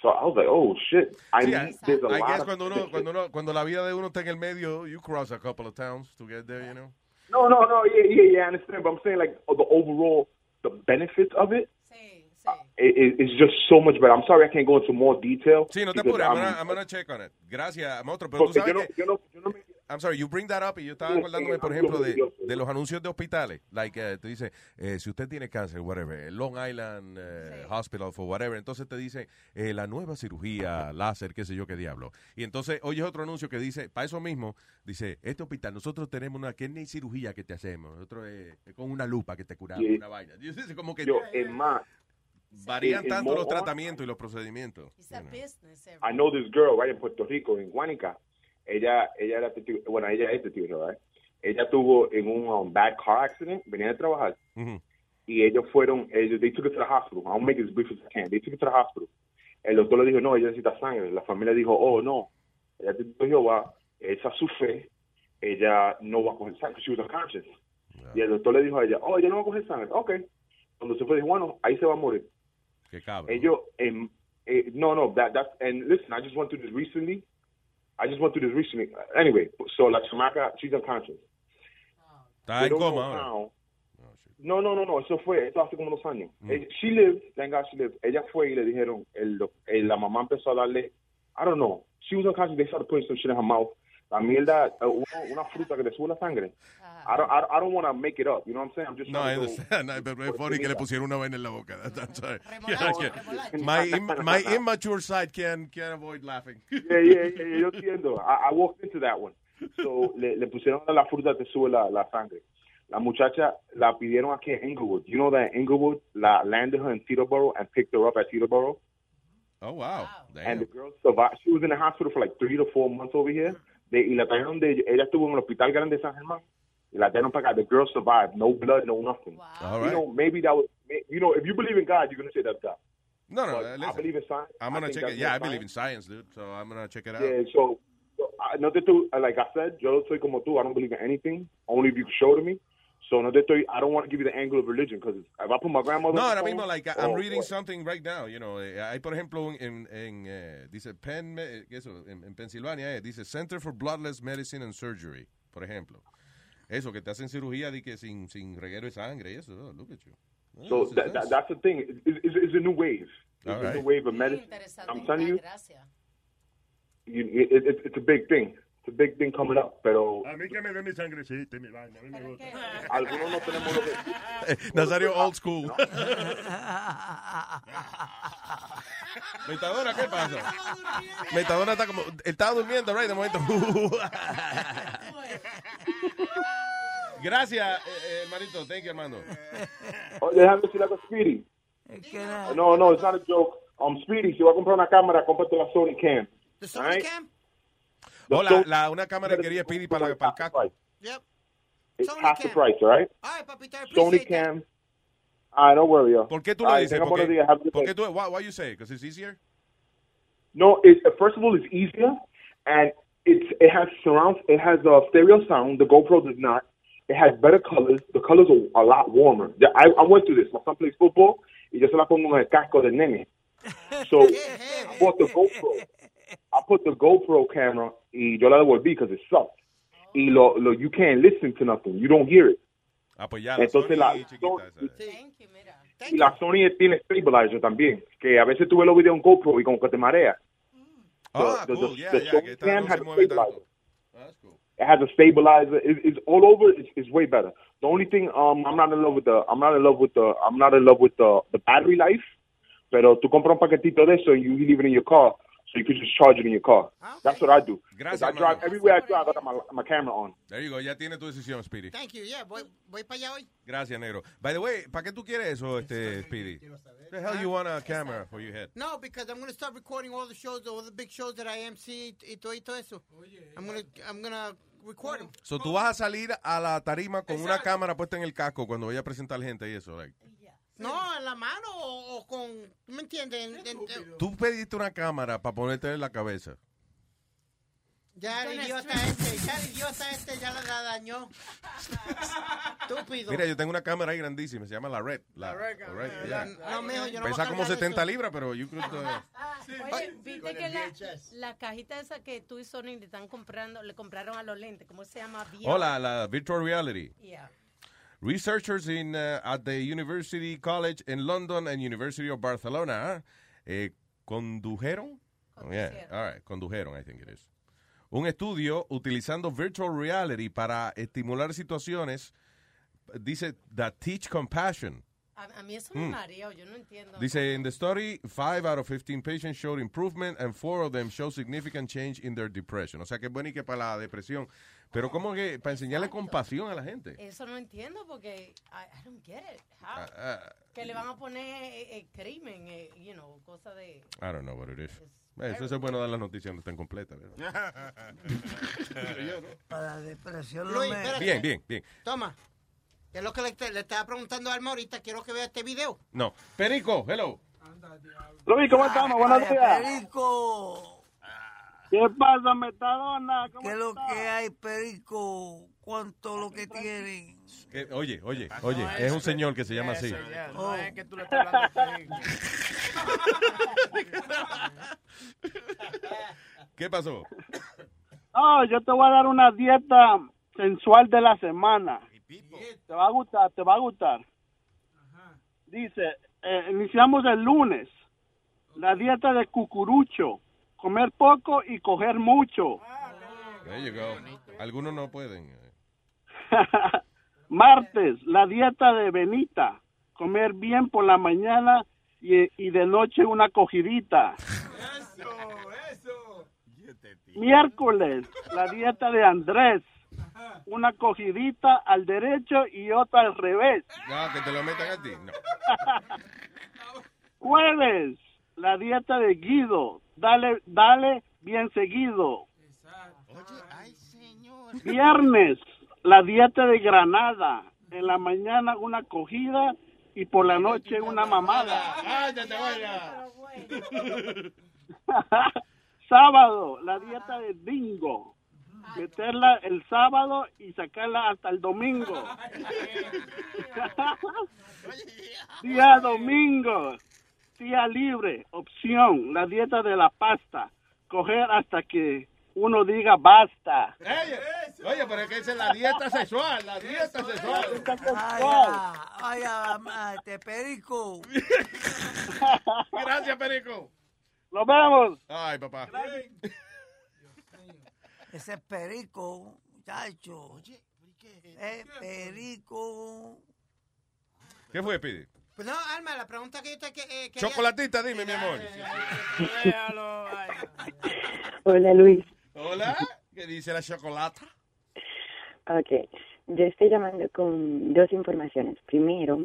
So I was like, oh shit. I Sí, need, there's a I lot guess of cuando uno, cuando uno, cuando la vida de uno está en el medio, you cross a couple of towns to get there, you know. No, no, no, yeah, yeah, yeah, I understand. But I'm saying like the overall, the benefits of it. Uh, It, it, it's just so much better. I'm sorry I can't go into more detail. Sí, no te apures, I'm I'm- gonna, I'm gonna check on it. Gracias, Motro. Pero tú sabes yo no- que... yo no- yo no me- I'm sorry, you bring that up y yo estaba Sí, acordándome, sí, por ejemplo, de, de los anuncios de hospitales. Like, eh, te dice, eh, si usted tiene cáncer, whatever, Long Island eh, Hospital for whatever, entonces te dice, eh, la nueva cirugía, láser, qué sé yo, qué diablo. Y entonces oyes otro anuncio que dice, para eso mismo, dice, este hospital, nosotros tenemos una, que ni cirugía que te hacemos, nosotros eh, con una lupa que te curamos, Sí. una vaina. Y es como que Yo, es más, varían tanto los tratamientos y los procedimientos. I know this girl right in Puerto Rico, en Guanica. Ella, ella era testigo, bueno, ella es testigo, right? Ella tuvo en un um, bad car accident, venía de trabajar, y ellos fueron, ellos, they took it to the hospital. I'll make it as brief as I can. They took it to the hospital. El doctor le dijo, no, ella necesita sangre. La familia dijo, oh, no. Ella te dijo, Jehová, esa es su fe, ella no va a coger sangre. She was unconscious. Y el doctor le dijo a ella, oh, ella no va a coger sangre. Ok. Cuando se fue, dijo, bueno, ahí se va a morir. Qué cabrón. Ellos, em, eh, no, no, that, that's, and listen, I just went through this recently. I just went through this recently. Anyway, so la chamaca, she's unconscious. Está en coma how. No, no, no, no, eso fue, eso hace como dos años. Eh, She lived, thank God she lived. Ella fue y le dijeron, el, doc- eh, la mamá empezó a darle, I don't know, she was unconscious, they started putting some shit in her mouth. La mierda, eh, una, una fruta que le sube la sangre. I don't, I, don't- I don't want to make it up, you know what I'm saying? I'm just No, I understand. [LAUGHS] No, pero es funny que le pusieron una vaina en la boca. That- [LAUGHS] That's right. My, im- my immature side can't, can't avoid laughing. yeah, yeah, yeah, yo entiendo. I, I walked into that one. So, [LAUGHS] le, le pusieron a la fruta que sube la, la sangre. La muchacha la pidieron aquí en Inglewood. You know that Inglewood la landed her in Teterboro and picked her up at Teterboro? Oh, wow. And the girl survived. She was in the hospital for like three to four months over here. De, y la trajeron de, ella estuvo en el hospital grande de San Germán. Y la trajeron para acá. The girl survived. No blood, no nothing. All You right. know, maybe that was, you know, if you believe in God, you're going to say that's God. No, no, uh, I listen. believe in science. I'm gonna think check it. Yeah, I believe in science, dude. So I'm gonna check it out. Yeah, so, so, I- no te estoy, like I said, yo soy como tú. I don't believe in anything. Only if you show to me. So no te estoy, I don't want to give you the angle of religion because if I put my grandmother. No, on the ahora phone, mismo, like, I'm oh, reading boy. something right now, you know, eh, hay, por ejemplo, un- en, en eh, dice, Penn, eh, ¿qué es eso? En, en Pensilvania, eh, dice Center for Bloodless Medicine and Surgery, por ejemplo. Eso, que te hacen cirugía de que sin, sin reguero de sangre y eso, oh, look at you. Oh, So that, that, that's the thing. It- It's, it's, it's a new wave. It's All a new wave of medicine. I'm telling you, you it, it, it's a big thing. It's a big thing coming up, pero A mí que me dé mi sangrecita y mi vaina. A mí me gusta. [LAUGHS] algunos no tenemos lo que... Nazario old school. [LAUGHS] Metadona, ¿qué pasa? Metadona está como. Estaba durmiendo, right? De momento. [LAUGHS] Gracias, eh, eh, hermanito. Thank you, hermano. Oh, déjame decir algo, Speedy. No, no, it's not a joke. Um, Speedy, si vas a comprar una cámara, cómprate la Sony Cam. The Sony Alright? Cam? Hola, la, la, una cámara que quería pedir para, la- para el caco. Yep. It's Sony half the price, all right? All right, papito, I Sony appreciate that. Cam. Ah, don't worry, yo. ¿Por qué tú All le right, dices? tenga Porque, buenos días, have a good ¿por qué tú, why, why you say? Because it's easier? No, it, first of all, it's easier, and it's it has surround, it has a stereo sound. The GoPro does not. It has better colors. The colors are a lot warmer. The- I, I went through this. My son plays football. Y yo se la pongo en el casco del nene. [LAUGHS] So I bought the GoPro. I put the GoPro camera y yo la devolví because it sucked. Y lo, lo, you can't listen to nothing. You don't hear it. Ah, pues ya. la Entonces Sony la, chiquita esa. y la Sony tiene stabilizer también, que a veces tú ves los videos en GoPro y como que te marea. Ah, The- the- cool. the- Yeah, the yeah, Sony que Cam has a mueve stabilizer. tanto. It has a stabilizer. It, it's all over. It's, it's way better. The only thing, um, I'm not in love with the, I'm not in love with the, I'm not in love with the, the battery life. Pero tú compras un paquetito de eso and you leave it in your car, so you can just charge it in your car. That's what I do. Gracias, I drive everywhere I drive. I got my, my camera on. There you go. Ya tiene tu decisión, Speedy. Thank you, yeah. Voy, voy para allá hoy. Gracias, negro. By the way, ¿para qué tú quieres eso, este, Speedy? The hell you want a camera for your head? No, because I'm going to start recording all the shows, all the big shows that I MC y todo, y todo eso. I'm going to I'm gonna record them. So, tú vas a salir a la tarima con una cámara puesta en el casco cuando vaya a presentar gente y eso. like. No, en la mano o, o con, ¿tú me entiendes? En- en- en- Tú pediste una cámara para ponerte en la cabeza. ya el idiota este, ya el idiota este ya la, la dañó. Estúpido. Mira, yo tengo una cámara ahí grandísima, se llama la Red. La, La Red, la Red, yeah. no, mijo, yo no Pesa voy a como cargar 70 eso. libras, pero could, [LAUGHS] uh, Oye, viste que la, la cajita esa que tú y Sony le están comprando, le compraron a los lentes, ¿cómo se llama? Hola, la virtual reality. Yeah. Researchers in uh, at the University College in London and University of Barcelona eh, condujeron, Oh, yeah, all right, condujeron, I think it is. Un estudio utilizando virtual reality para estimular situaciones, dice, that teach compassion. A, a mí eso me Mm. yo no entiendo. Dice, in the study, 5 out of 15 patients showed improvement and 4 of them showed significant change in their depression. O sea, que es bueno y que para la depresión. Pero como que para enseñarle compasión a la gente. Eso no entiendo porque I, I don't get it. How? Ah, ah, que le van a poner eh, eh, crimen, eh, you know, cosa de... I don't know what it is. Eso es bueno dar las noticias no están completas. ¿verdad? [LAUGHS] Para la depresión Luis, no me... bien, bien, bien. Toma. Es lo que le, le estaba preguntando a Alma ahorita. Quiero que vea este video. No. Perico, hello. Luis, ¿cómo estamos? Buenos días. Perico. ¿Qué pasa, Metadona? ¿Cómo ¿Qué es lo que hay, Perico? ¿Cuánto lo que tienen? Eh, oye, oye, oye, es un señor que se llama así. Oh. es que tú le estás hablando. [LAUGHS] ¿Qué pasó? No, yo te voy a dar una dieta sensual de la semana. Te va a gustar, te va a gustar. Dice, eh, iniciamos el lunes. La dieta de cucurucho. Comer poco y coger mucho. There you go. Algunos no pueden. [LAUGHS] Martes, la dieta de Benita. Comer bien por la mañana y, y de noche una cogidita. Miércoles, la dieta de Andrés. Una cogidita al derecho y otra al revés. No, que te lo metan a ti. No. [LAUGHS] Jueves, la dieta de Guido. Dale, dale bien seguido. Viernes, la dieta de Granada. En la mañana una cogida y por la noche una mamada. ¡Cállate, vaya! [LAUGHS] sábado, la dieta de bingo. Meterla el sábado y sacarla hasta el domingo. [LAUGHS] Día domingo, día libre, opción, la dieta de la pasta. Coger hasta que uno diga basta. Oye, oye, pero es que esa es la dieta sexual, la dieta sexual. Vaya, vaya, ma- este Perico. [LAUGHS] Gracias, Perico. Nos vemos. Ay, papá. Ese es perico, muchacho. Oye, Es perico. ¿Qué fue, Pidi? Pues no, Alma, la pregunta que yo te eh, quería- Chocolatita, dime, mi amor. Hola Luis. Hola, ¿qué dice la chocolata? Ok, yo estoy llamando con dos informaciones. Primero,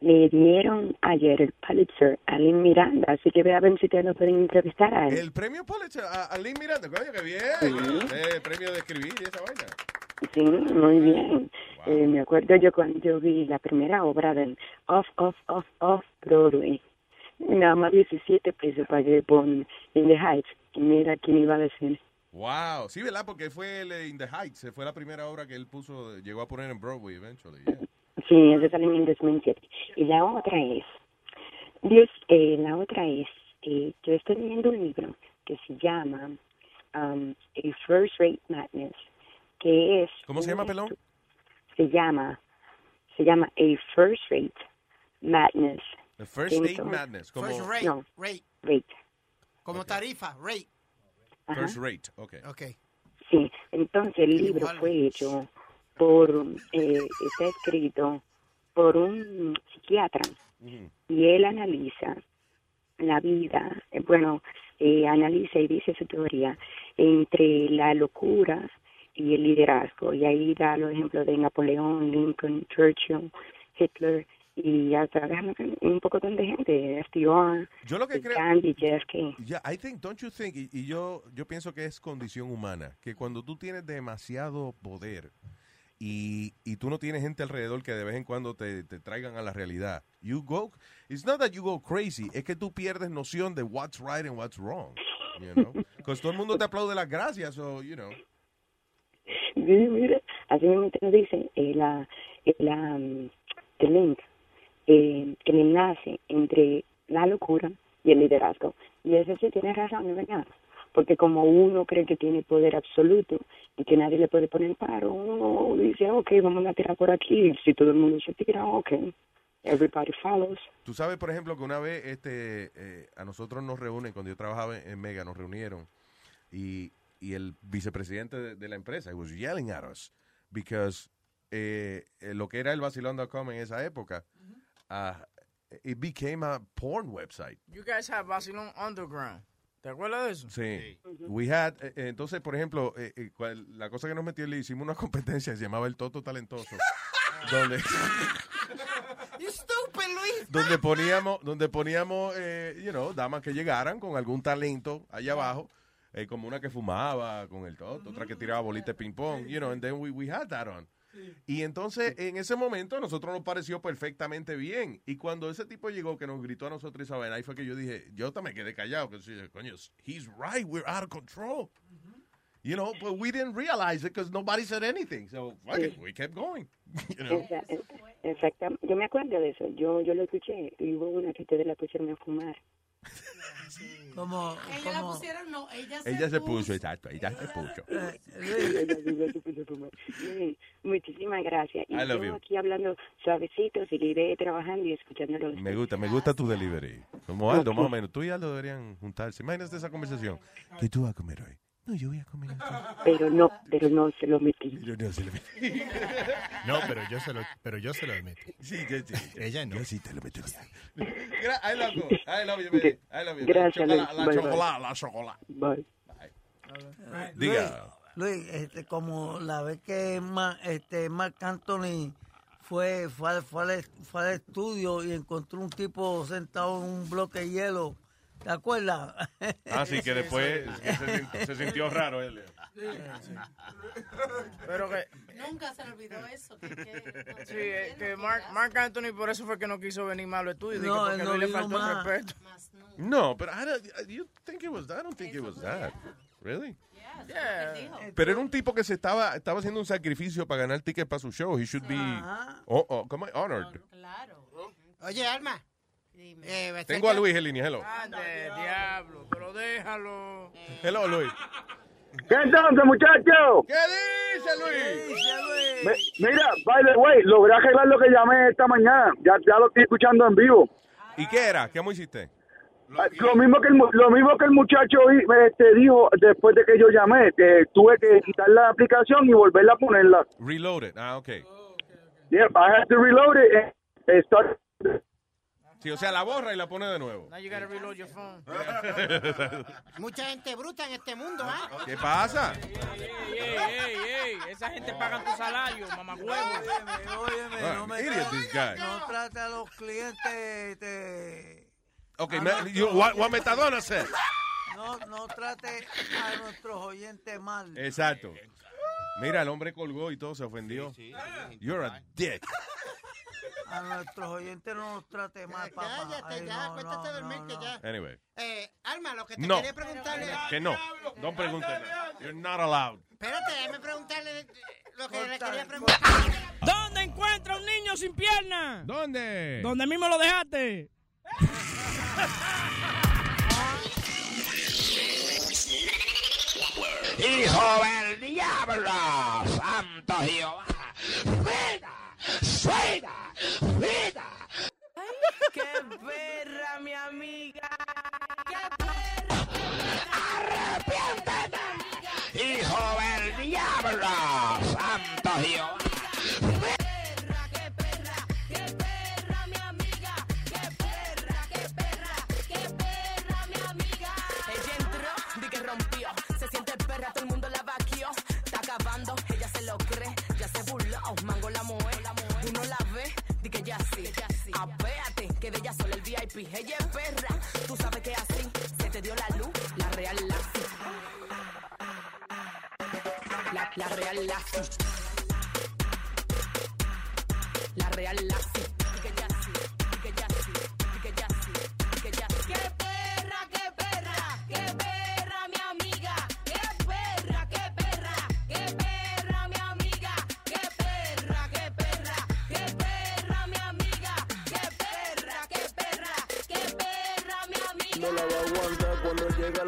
le dieron ayer el Pulitzer a Lynn Miranda, así que vean si ustedes lo pueden entrevistar a él. El premio Pulitzer a, a Lynn Miranda, coño, qué bien. Sí. Eh, premio de escribir y esa vaina. Sí, muy bien. Eh, me acuerdo yo cuando yo vi la primera obra del Off, Off, Off, Off Broadway. Nada más 17 pesos pagué por In the Heights. Mira quién iba a decir. Wow, sí, ¿verdad? Porque fue el In the Heights, fue la primera obra que él puso, llegó a poner en Broadway eventually. yeah. Sí, eso salió en 2007. Y la otra es, Dios, eh, la otra es, eh, yo estoy leyendo un libro que se llama um, A First Rate Madness, que es... ¿Cómo se llama, pelón? Se llama, se llama A First Rate Madness. The First Rate Madness, como First rate, No. rate, Rate. como tarifa, rate. Ajá. First Rate, ok. Ok. Sí, entonces el libro fue hecho por, eh, está escrito por un psiquiatra y él analiza la vida, eh, bueno, eh, analiza y dice su teoría entre la locura y el liderazgo. Y ahí da los ejemplos de Napoleón, Lincoln, Churchill, Hitler y hasta un poco de gente, FDR, Yo lo que creo- Gandhi, JFK. Yeah, I think, don't you think, y, y yo, yo pienso que es condición humana, que cuando tú tienes demasiado poder y, y tú no tienes gente alrededor que de vez en cuando te, te traigan a la realidad, you go, it's not that you go crazy, es que tú pierdes noción de what's right and what's wrong, you know, because todo el mundo te aplaude las gracias, so, you know. Así mismo lo dice, eh, la, eh, la, mm, el link, eh, el enlace entre la locura y el liderazgo. Y eso sí tiene razón, verdad. Porque como uno cree que tiene poder absoluto y que nadie le puede poner paro, uno dice, ok, vamos a tirar por aquí. Si todo el mundo se tira, ok, everybody follows. Tú sabes, por ejemplo, que una vez este, eh, a nosotros nos reúnen, cuando yo trabajaba en Mega, nos reunieron y, y el vicepresidente de, de la empresa, he was yelling at us because eh, eh, lo que era el vacilón.com en esa época, ah, it became a porn website. You guys have Basilón Underground. ¿Te acuerdas de eso? Sí. We had, eh, eh, entonces, por ejemplo, eh, eh, cual- la cosa que nos metió, le hicimos una [LAUGHS] competencia, se llamaba el Toto Talentoso, [LAUGHS] donde... You stupid, Luis. donde poníamos, donde poníamos, eh, you know, damas que llegaran con algún talento allá abajo, eh, como una que fumaba con el toto, otra que tiraba bolitas de ping pong, you know, and then we, we had that on. Y entonces, en ese momento, a nosotros nos pareció perfectamente bien. Y cuando ese tipo llegó, que nos gritó a nosotros esa vaina, ahí fue que yo dije, yo también quedé callado, que sí, coño, he's right, we're out of control. You know, but we didn't realize it because nobody said anything. So, fuck it, we kept going. [LAUGHS] You know? Exa- Exactamente. Yo me acuerdo de eso. Yo, yo lo escuché. Y hubo una que ustedes la pusieron a fumar. Como, Ella la pusieron, no, ella se Ella se puso, exacto, ella se puso. Muchísimas gracias. Y I love yo you. aquí hablando suavecito, seguiré trabajando y escuchándolo. Me gusta, me gusta tu delivery. Como Aldo, más o menos. Tú y Aldo deberían juntarse. Imagínate esa conversación. ¿Qué tú vas a comer hoy? No, yo voy a comer Pero no, pero no se lo metí. Yo no se lo metí. No, pero yo se lo, pero yo se lo metí. Sí, yo sí. Ella no. Yo sí te lo metí. I love you. I love you, baby. I love you. Gracias, Luis. la Bye, bye. chocolate, la chocolate. Bye. Diga. Luis, Luis, este, como la vez que Ma- este, Mark Anthony fue, fue, al- fue, al, fue al estudio y encontró un tipo sentado en un bloque de hielo. ¿Te acuerdas? Ah, sí, que [LAUGHS] después que se, se sintió raro él. Pero que, Nunca se le olvidó eso. Que, que, sí, eh, que Mark, Mark Anthony por eso fue que no quiso venir los estudios. No, porque no le faltó el más. respeto. No, pero I don't, you think it was that? I don't think it was that. Really? Yeah. Pero era un tipo que se estaba, estaba haciendo un sacrificio para ganar ticket para su show. He should be oh, oh, ¿cómo es? honored. Oye, Alma. Eh, Tengo a Luis en línea. Hello. Ande, diablo, pero déjalo. Hello, Luis. ¿Qué entonces, muchachos? ¿Qué dice Luis? Mi- Mira, by the way, logré arreglar lo que llamé esta mañana. Ya, ya lo estoy escuchando en vivo. ¿Y qué era? ¿Qué hiciste? Lo mismo que el, mu- lo mismo que el muchacho este, dijo después de que yo llamé, que tuve que quitar la aplicación y volverla a ponerla. Reload it. Ah, ok. Yeah, I had to reload it and start. Sí, o sea, la borra y la pone de nuevo. Now you gotta reload your phone. [LAUGHS] Mucha gente bruta en este mundo, ¿ah? ¿Qué pasa? Ey, ey, ey, ey, esa gente paga tu salario, mamagüevo. Óyeme, Ah, no me idiot, trate- this guy. No trate a los clientes de... Ok, Ah, ma- no. you- what, what Metadona said. No, no trate a nuestros oyentes mal. Exacto. Mira, el hombre colgó y todo se ofendió. You're a dick. A nuestros oyentes no nos trate mal, papá. Cállate Ay, ya, no, acuéstate a no, dormir no, que no. ya. Anyway. Eh, Alma, lo que te No. quería preguntarle... Que no. Don't pregunte nada. You're not allowed. Espérate, déjame preguntarle lo que le quería preguntar. ¿Dónde encuentra un niño sin pierna? ¿Dónde? ¿Dónde mismo lo dejaste? [LAUGHS] Hijo del diablo, santo Jehová. Fuera, fuera, fuera. ¡Qué perra, mi amiga! Hijo del diablo, santo Jehová. De ella solo el VIP. Ella es perra, tú sabes que así. Se te dio la luz, la real. La, la real la. La real la.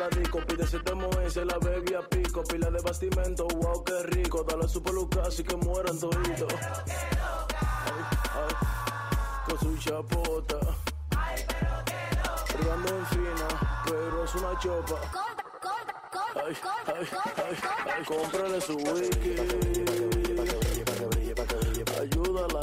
La. Pide se te se la bebe a pico. Pila de bastimento, wow, qué rico. Dale su peluca así que mueran toditos. Ay, ay, con su chapota. Privando en fina, pero es una chopa. Ay, ay, ay, ay, cómprale su wiki. Ayúdala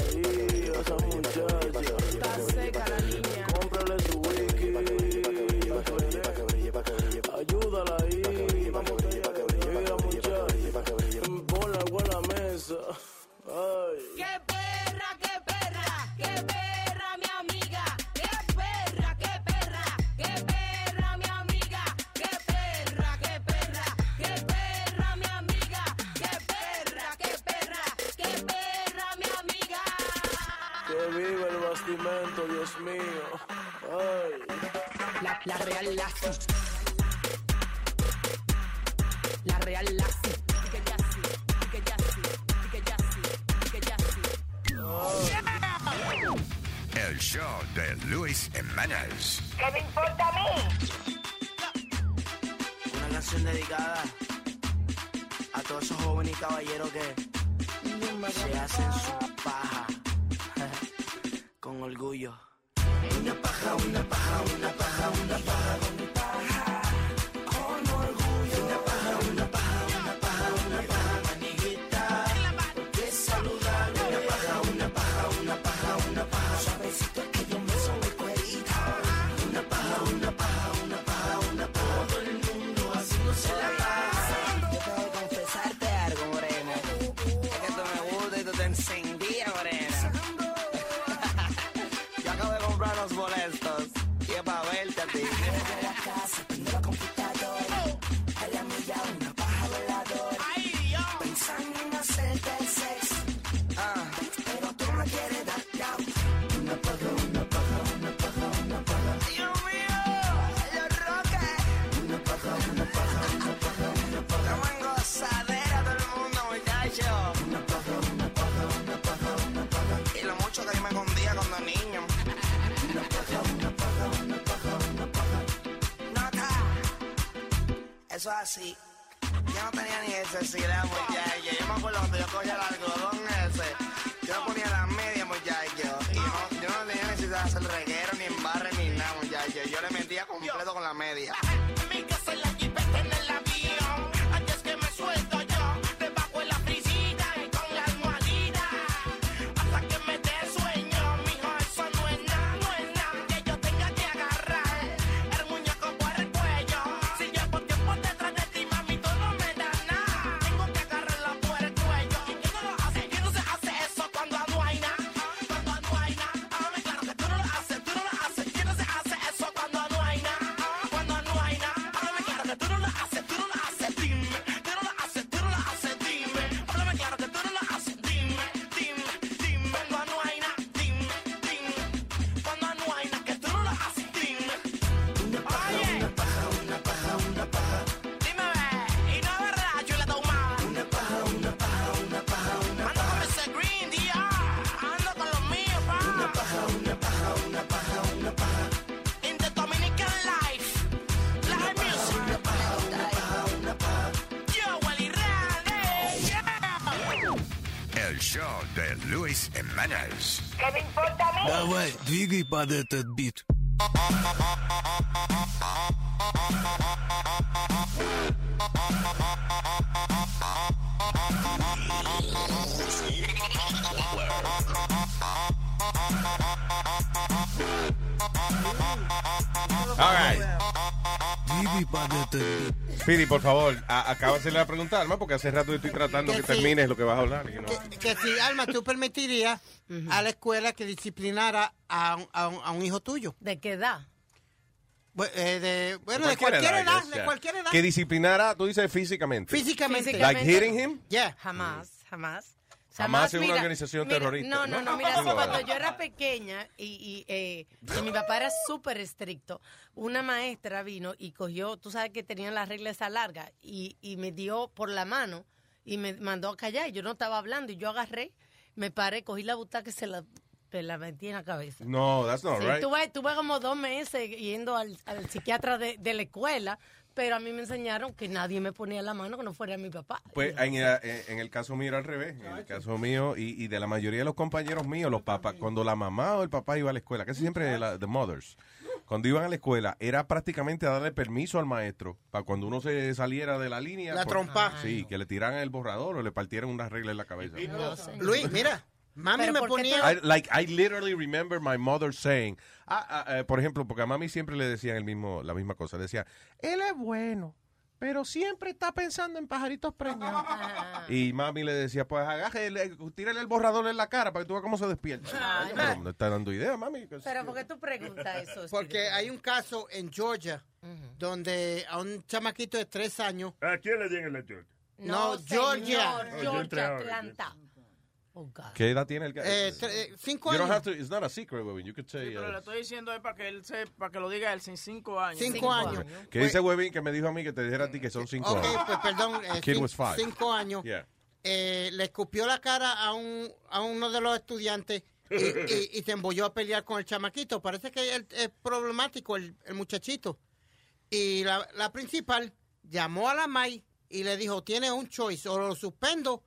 Ay. ¡Qué show de Luis Jiménez. ¿Qué me importa a mí? Una canción dedicada a todos esos jóvenes y caballeros que se hacen su paja [LAUGHS] con orgullo. Una paja, una paja, una paja, una paja con de Luis Jiménez. ¿Qué me importa a mí? Давай, двигай под этот бит. Piri, por favor, acábase la pregunta, Alma, porque hace rato estoy tratando que, que termines lo que vas a hablar. Que, no. que, si, Alma, tú permitirías a la escuela que disciplinara a un, a un, a un hijo tuyo. ¿De qué edad? Eh, de, bueno, de cualquier, edad, de cualquier edad. Que disciplinara, tú dices físicamente. Físicamente. Like hitting him? Yeah. Jamás, jamás. Jamás en una organización mira, terrorista, No, no, ¿no? no, mira, Sí, cuando yo era pequeña y, y, eh, y mi papá era súper estricto, una maestra vino y cogió, tú sabes que tenían las reglas esa larga, y, y me dio por la mano y me mandó a callar. y Yo no estaba hablando y yo agarré, me paré, cogí la butaca y se la, se la metí en la cabeza. No, that's not Sí, right. tuve, tuve como dos meses yendo al, al psiquiatra de, de la escuela, pero a mí me enseñaron que nadie me ponía la mano que no fuera mi papá. Pues en el, en el caso mío era al revés. En el caso mío y, y de la mayoría de los compañeros míos, los papás, cuando la mamá o el papá iba a la escuela, casi siempre la, the mothers, cuando iban a la escuela, era prácticamente darle permiso al maestro para cuando uno se saliera de la línea. La pues, trompa. Sí, que le tiraran el borrador o le partieran una regla en la cabeza. Luis, mira, mami me ¿por qué ponía... I, like I literally remember my mother saying, ah, ah, eh, por ejemplo, porque a mami siempre le decían el mismo, la misma cosa, decía, él es bueno, pero siempre está pensando en pajaritos preñados. [LAUGHS] Y mami le decía, pues agarre, tírale el borrador en la cara para que tú veas cómo se despierta. Ay, Pero no está dando idea, mami. Pero ¿por qué tú preguntas eso? [LAUGHS] Porque hay un caso en Georgia donde a un chamaquito de tres años... ¿A quién le dieron la Georgia? No, señor, Georgia. Georgia, ahora. Atlanta. Oh. ¿Qué edad tiene el Eh, tre- eh, cinco You don't años. have to, it's not a secret, Webin. You could say, Pero uh, le estoy diciendo es para que él se, para que lo diga él, sin cinco años. Cinco años. ¿Qué dice Webin que me dijo a mí que te dijera a ti que son cinco Ok, años? pues perdón, eh, kid was five. cinco años. Yeah. eh, le escupió la cara a, un, a uno de los estudiantes y, y- y se embolló a pelear con el chamaquito. Parece que él es problemático el, el muchachito. Y la, la principal llamó a la MAI y le dijo, tiene un choice, o lo suspendo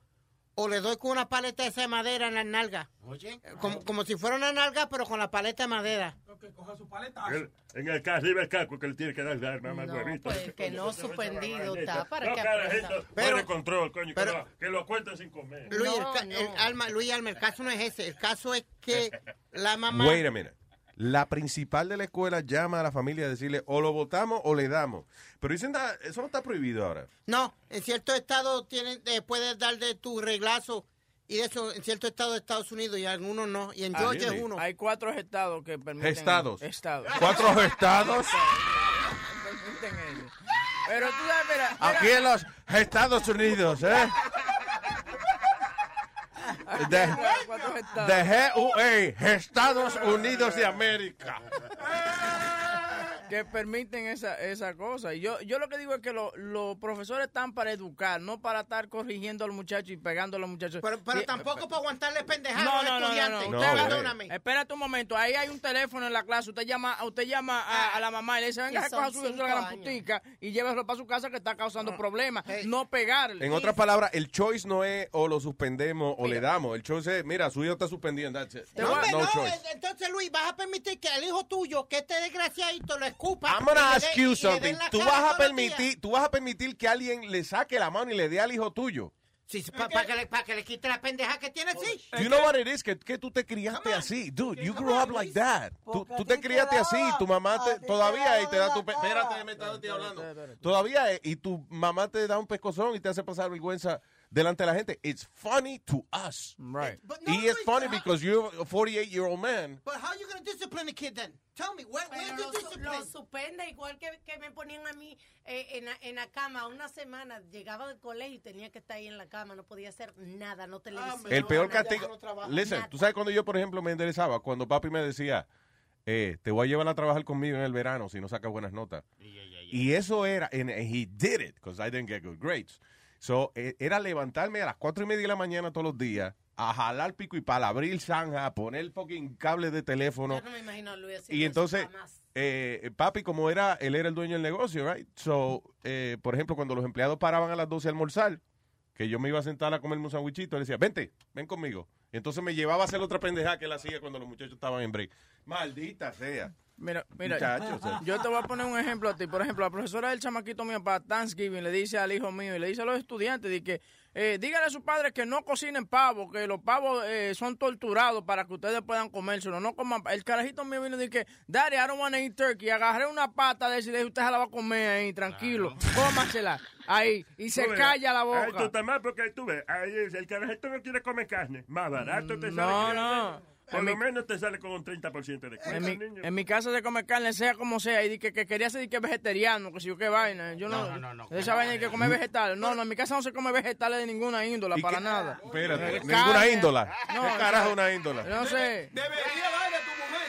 o le doy con una paleta esa de madera en la nalga. Oye. Como, como si fuera una nalga, pero con la paleta de madera. Que coja su paleta. El- en el caso arriba el caco que le tiene que dar de arma más No, pues, [LAUGHS] que no suspendido está para no, que aprenda. fuera de control, coño, pero- que, lo, que lo cuenten sin comer. Luis, el alma, Luis Alma, el caso no es ese. El caso es que [LAUGHS] la mamá... Wait a minute. La principal de la escuela llama a la familia a decirle o lo votamos o le damos. Pero dicen, "Ah, eso no está prohibido ahora. No, en cierto estado tienen, eh, puedes dar de tu reglazo y de eso en cierto estado de Estados Unidos y algunos no. Y en Ah, Georgia es uno. Hay cuatro estados que permiten. Estados. Estados. ¿Cuatro [LAUGHS] estados? [LAUGHS] Pero tú sabes, mira. mira. Aquí en los Estados Unidos, ¿eh? De, [LAUGHS] Cuatro estados. de GUA, Estados Unidos de América. Que permiten esa, esa cosa. Y yo, yo lo que digo es que lo- los profesores están para educar, no para estar corrigiendo al muchacho y pegando a los muchachos. Pero, pero Sí, tampoco para aguantarle pendejadas no, a no, los no, no, estudiantes. no. Usted perdóname. Espérate un momento, ahí hay un teléfono en la clase, usted llama, usted llama a, a la mamá y le dice, venga, coja su, su gran putica y lléveselo para su casa que está causando problemas, no pegarle. En otras palabras, el choice no es o lo suspendemos o le damos. El choice es, mira, su hijo está suspendido. That's it. No, No no, eh, entonces Luis, vas a permitir que el hijo tuyo, que este desgraciadito, lo ocupa. I'm gonna que ask you something. ¿Tú vas, a permitir, ¿Tú vas a permitir que alguien le saque la mano y le dé al hijo tuyo? Sí, para que, le- pa' que le quite la pendeja que tiene, sí. You know what it is? Que, que tú te criaste así. Dude, you grew up like that. Tú, tú te criaste así. Tu mamá te, todavía y te da tu... Espérate, me estás hablando. Todavía eh, y tu mamá te da un pescozón y te hace pasar vergüenza delante de la gente. It's funny to us. Right. Y es funny because you're a 48-year-old man. But how you gonna discipline a kid then? Tell me, where, where's the discipline? lo suspende igual que, que me ponían a mí eh, en, la, en la cama una semana. Llegaba del colegio y tenía que estar ahí en la cama. No podía hacer nada, no televisión. El peor nada. castigo. Listen, tú sabes cuando yo, por ejemplo, me enderezaba, cuando papi me decía, eh, te voy a llevar a trabajar conmigo en el verano si no sacas buenas notas. Y eso era, and he did it, because I didn't get good grades. So, eh, era levantarme a las cuatro y media de la mañana todos los días, a jalar pico y pala, abrir zanja, a poner fucking cable de teléfono. Yo no me imagino Luis Y entonces, eh, papi, como era, él era el dueño del negocio, right? So, eh, por ejemplo, cuando los empleados paraban a las 12 a almorzar, que yo me iba a sentar a comerme un sandwichito, él decía, vente, ven conmigo. Y entonces me llevaba a hacer otra pendejada que él hacía cuando los muchachos estaban en break. Maldita sea. Mira, mira, Muchacho, o sea. yo te voy a poner un ejemplo a ti. Por ejemplo, la profesora del chamaquito mío para Thanksgiving le dice al hijo mío y le dice a los estudiantes de que eh, díganle a sus padres que no cocinen pavo, que los pavos eh, son torturados para que ustedes puedan comérselo. No coman. El carajito mío vino y dice que, Daddy, I don't want to eat turkey. Agarré una pata de ese y le dije, usted se la va a comer ahí, tranquilo. Cómasela. Ahí. Y se calla la Ay, tú boca. estás mal porque tú ves, ahí el carajito no quiere comer carne. Más barato te sale. No, no. Por lo menos te sale con un 30% de En mi, carne, niño. en mi casa se come carne, sea como sea, y di que, que quería ser di que vegetariano, que si yo qué vaina. Yo no, No, no, no, esa vaina hay que comer vegetales. No, no, en mi casa no se come vegetales de ninguna índola, ¿Y para qué? nada. Espérate, Eh, ninguna índola. No, ¿Qué o carajo una índola? No sé. Debería darle a tu mujer.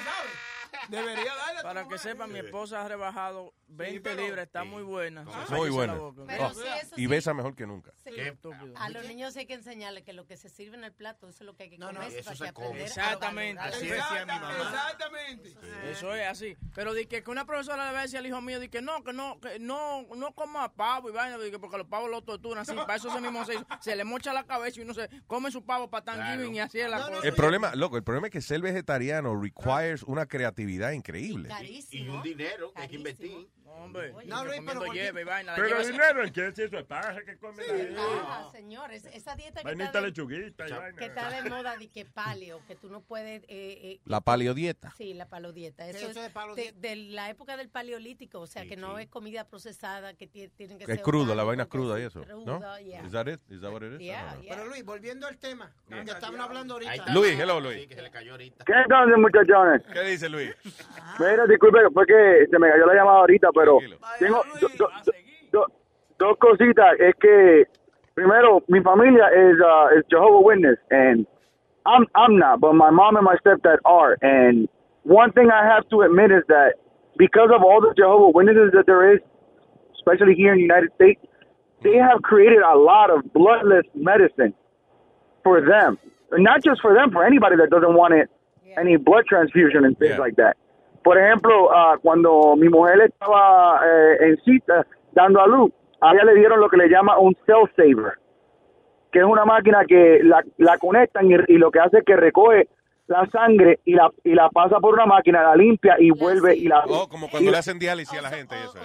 Debería [LAUGHS] darle Para que sepan, mi esposa ha rebajado 20 libras, está muy buena. Muy Cállese buena. boca. Pero Oh, sí, eso y sí. besa mejor que nunca. Sí. Qué estúpido. A los niños hay que enseñarles que lo que se sirve en el plato, eso es lo que hay que comer eso para se que come. aprender a Exactamente. valorar. Así decía mi mamá. Exactamente. Eso es así. Pero di que, que una profesora le va a decir al hijo mío, di que no, que no, que no, no coma pavo y vaina, di que porque los pavos lo torturan así. Para eso ese mismo se hizo. Se le mocha la cabeza y uno se come su pavo para Thanksgiving y así es la cosa. El problema, loco, el problema es que ser vegetariano requires una creatividad increíble. Y un dinero que hay que invertir. Hombre, No, Luis, pero hierba y vaina. Pero lleva- dinero, ¿en qué? Si eso es paja que come la gente. Ah, señores, esa dieta que Vainita está, de, lechuguita y vaina. que está de moda de que paleo, que tú no puedes... Eh, eh, La paleodieta. Sí, la palodieta. ¿Qué Eso es es eso de de, la época del paleolítico, o sea, que no es comida procesada, que tie- tienen que Es ser crudo, la vaina es que cruda y es eso, ¿no? cruda, yeah. Is that it? Is that what it is? Yeah, yeah. Pero Luis, volviendo al tema, que estaban hablando ahorita. Luis, hello, Luis. que se le cayó ahorita. ¿Qué entonces, muchachones? ¿Qué dice Luis? Mira, disculpe, fue que se me cayó la llamada ahorita, pero tengo do- do- do- do- dos cositas. Es que, primero, mi familia es uh, is Jehovah Witness, and I'm I'm not, but my mom and my stepdad are. And one thing I have to admit is that because of all the Jehovah Witnesses that there is, especially here in the United States, they have created a lot of bloodless medicine for them. Not just for them, for anybody that doesn't want it, any blood transfusion and things like that. Por ejemplo, ah, cuando mi mujer estaba eh, en cita dando a luz, a ella le dieron lo que le llama un cell saver, que es una máquina que la, la conectan y, y lo que hace es que recoge la sangre y la, y la pasa por una máquina, la limpia y vuelve y la... Oh, como cuando y- le hacen diálisis a la gente. y eso, eh.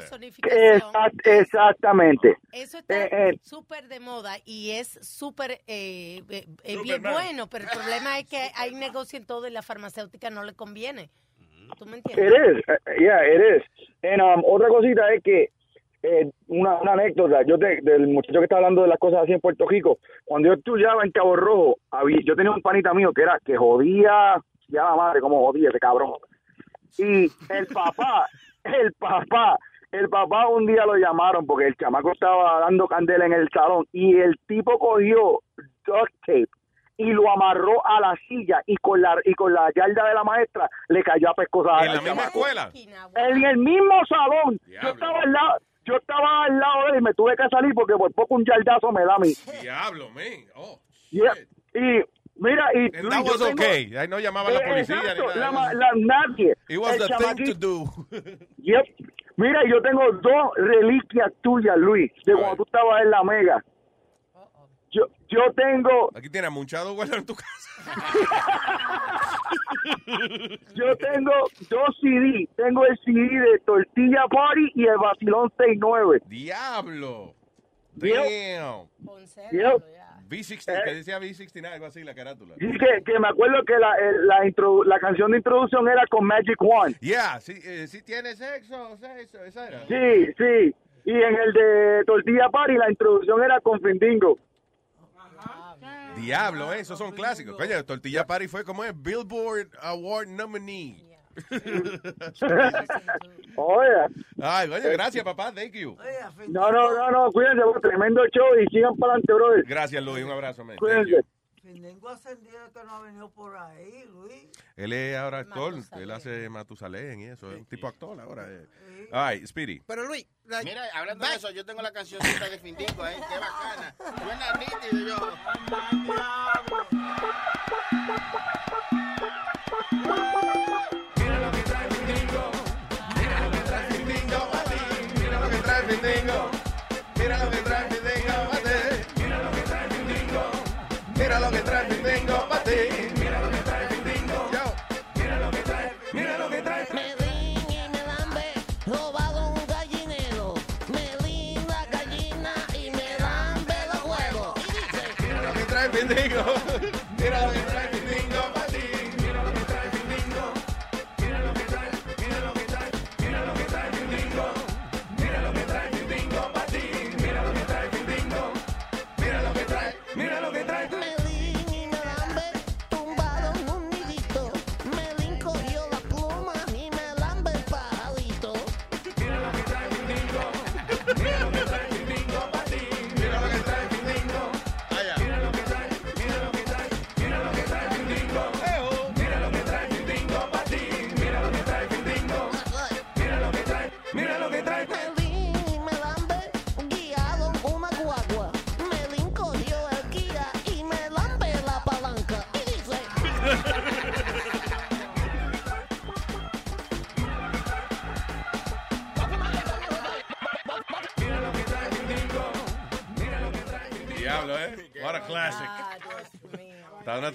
Exact- exactamente. Eso está Eh, eh, súper de moda y es súper eh, eh, bien bueno, pero el problema es que hay negocio en todo y la farmacéutica no le conviene. ¿Tú me It entiendes? is, uh, yeah, it is. And, um, otra cosita es que eh, una, una anécdota, yo te- del muchacho que está hablando de las cosas así en Puerto Rico, cuando yo estudiaba en Cabo Rojo, había- yo tenía un panita mío que era que jodía, ya la madre, como jodía ese cabrón. Y el papá, [LAUGHS] el papá, el papá un día lo llamaron porque el chamaco estaba dando candela en el salón y el tipo cogió duct tape y lo amarró a la silla y con la y con la yarda de la maestra le cayó a pescosar ¿En la misma chamaco. escuela? En el mismo salón. Yo Diablo. estaba al lado, yo estaba al lado de él y me tuve que salir porque por poco un yardazo me da a mí. Diablo, man. Oh. Yeah. Y mira, y And that yo was tengo- okay. Ahí no llamaba a la Eh, policía ni exacto, nada. la la- nadie. It was El the thing to do. Yep. Mira, yo tengo dos reliquias tuyas, Luis, de cuando tú estabas en la Mega. Yo, tengo, Aquí tienes amunchado guardado en tu casa. yo tengo dos CD. Tengo el CD de Tortilla Party y el Vacilón 69. Diablo. Damn. Yep. V60, que decía V69, algo así, la carátula. Y que, que me acuerdo que la, la, introdu- la canción de introducción era con Magic One. Yeah, sí, eh, sí tiene sexo, sexo, esa era. Sí, sí. Y en el de Tortilla Party la introducción era con Findingo. Diablo, eh, esos son clásicos. Coño, Tortilla Party fue como es Billboard Award nominee. Oye. [LAUGHS] Ay, coño, gracias, papá. Thank you. No, no, no, no, cuídense, bro, tremendo show y sigan para adelante, brother. Gracias, Luis. Un abrazo, man. Cuídense. You. Findingo ascendido que no ha venido por ahí, Luis. Él es ahora actor. Él hace Matusalén y eso. Es un tipo actor ahora. eh. Ay, Speedy. Pero Luis, Mira, hablando de eso, yo tengo la cancioncita de Findingo ahí, qué bacana. Suena nítido yo. Mira lo que trae Findingo. Mira lo que trae ti. Mira lo que trae Findingo. Mira lo que trae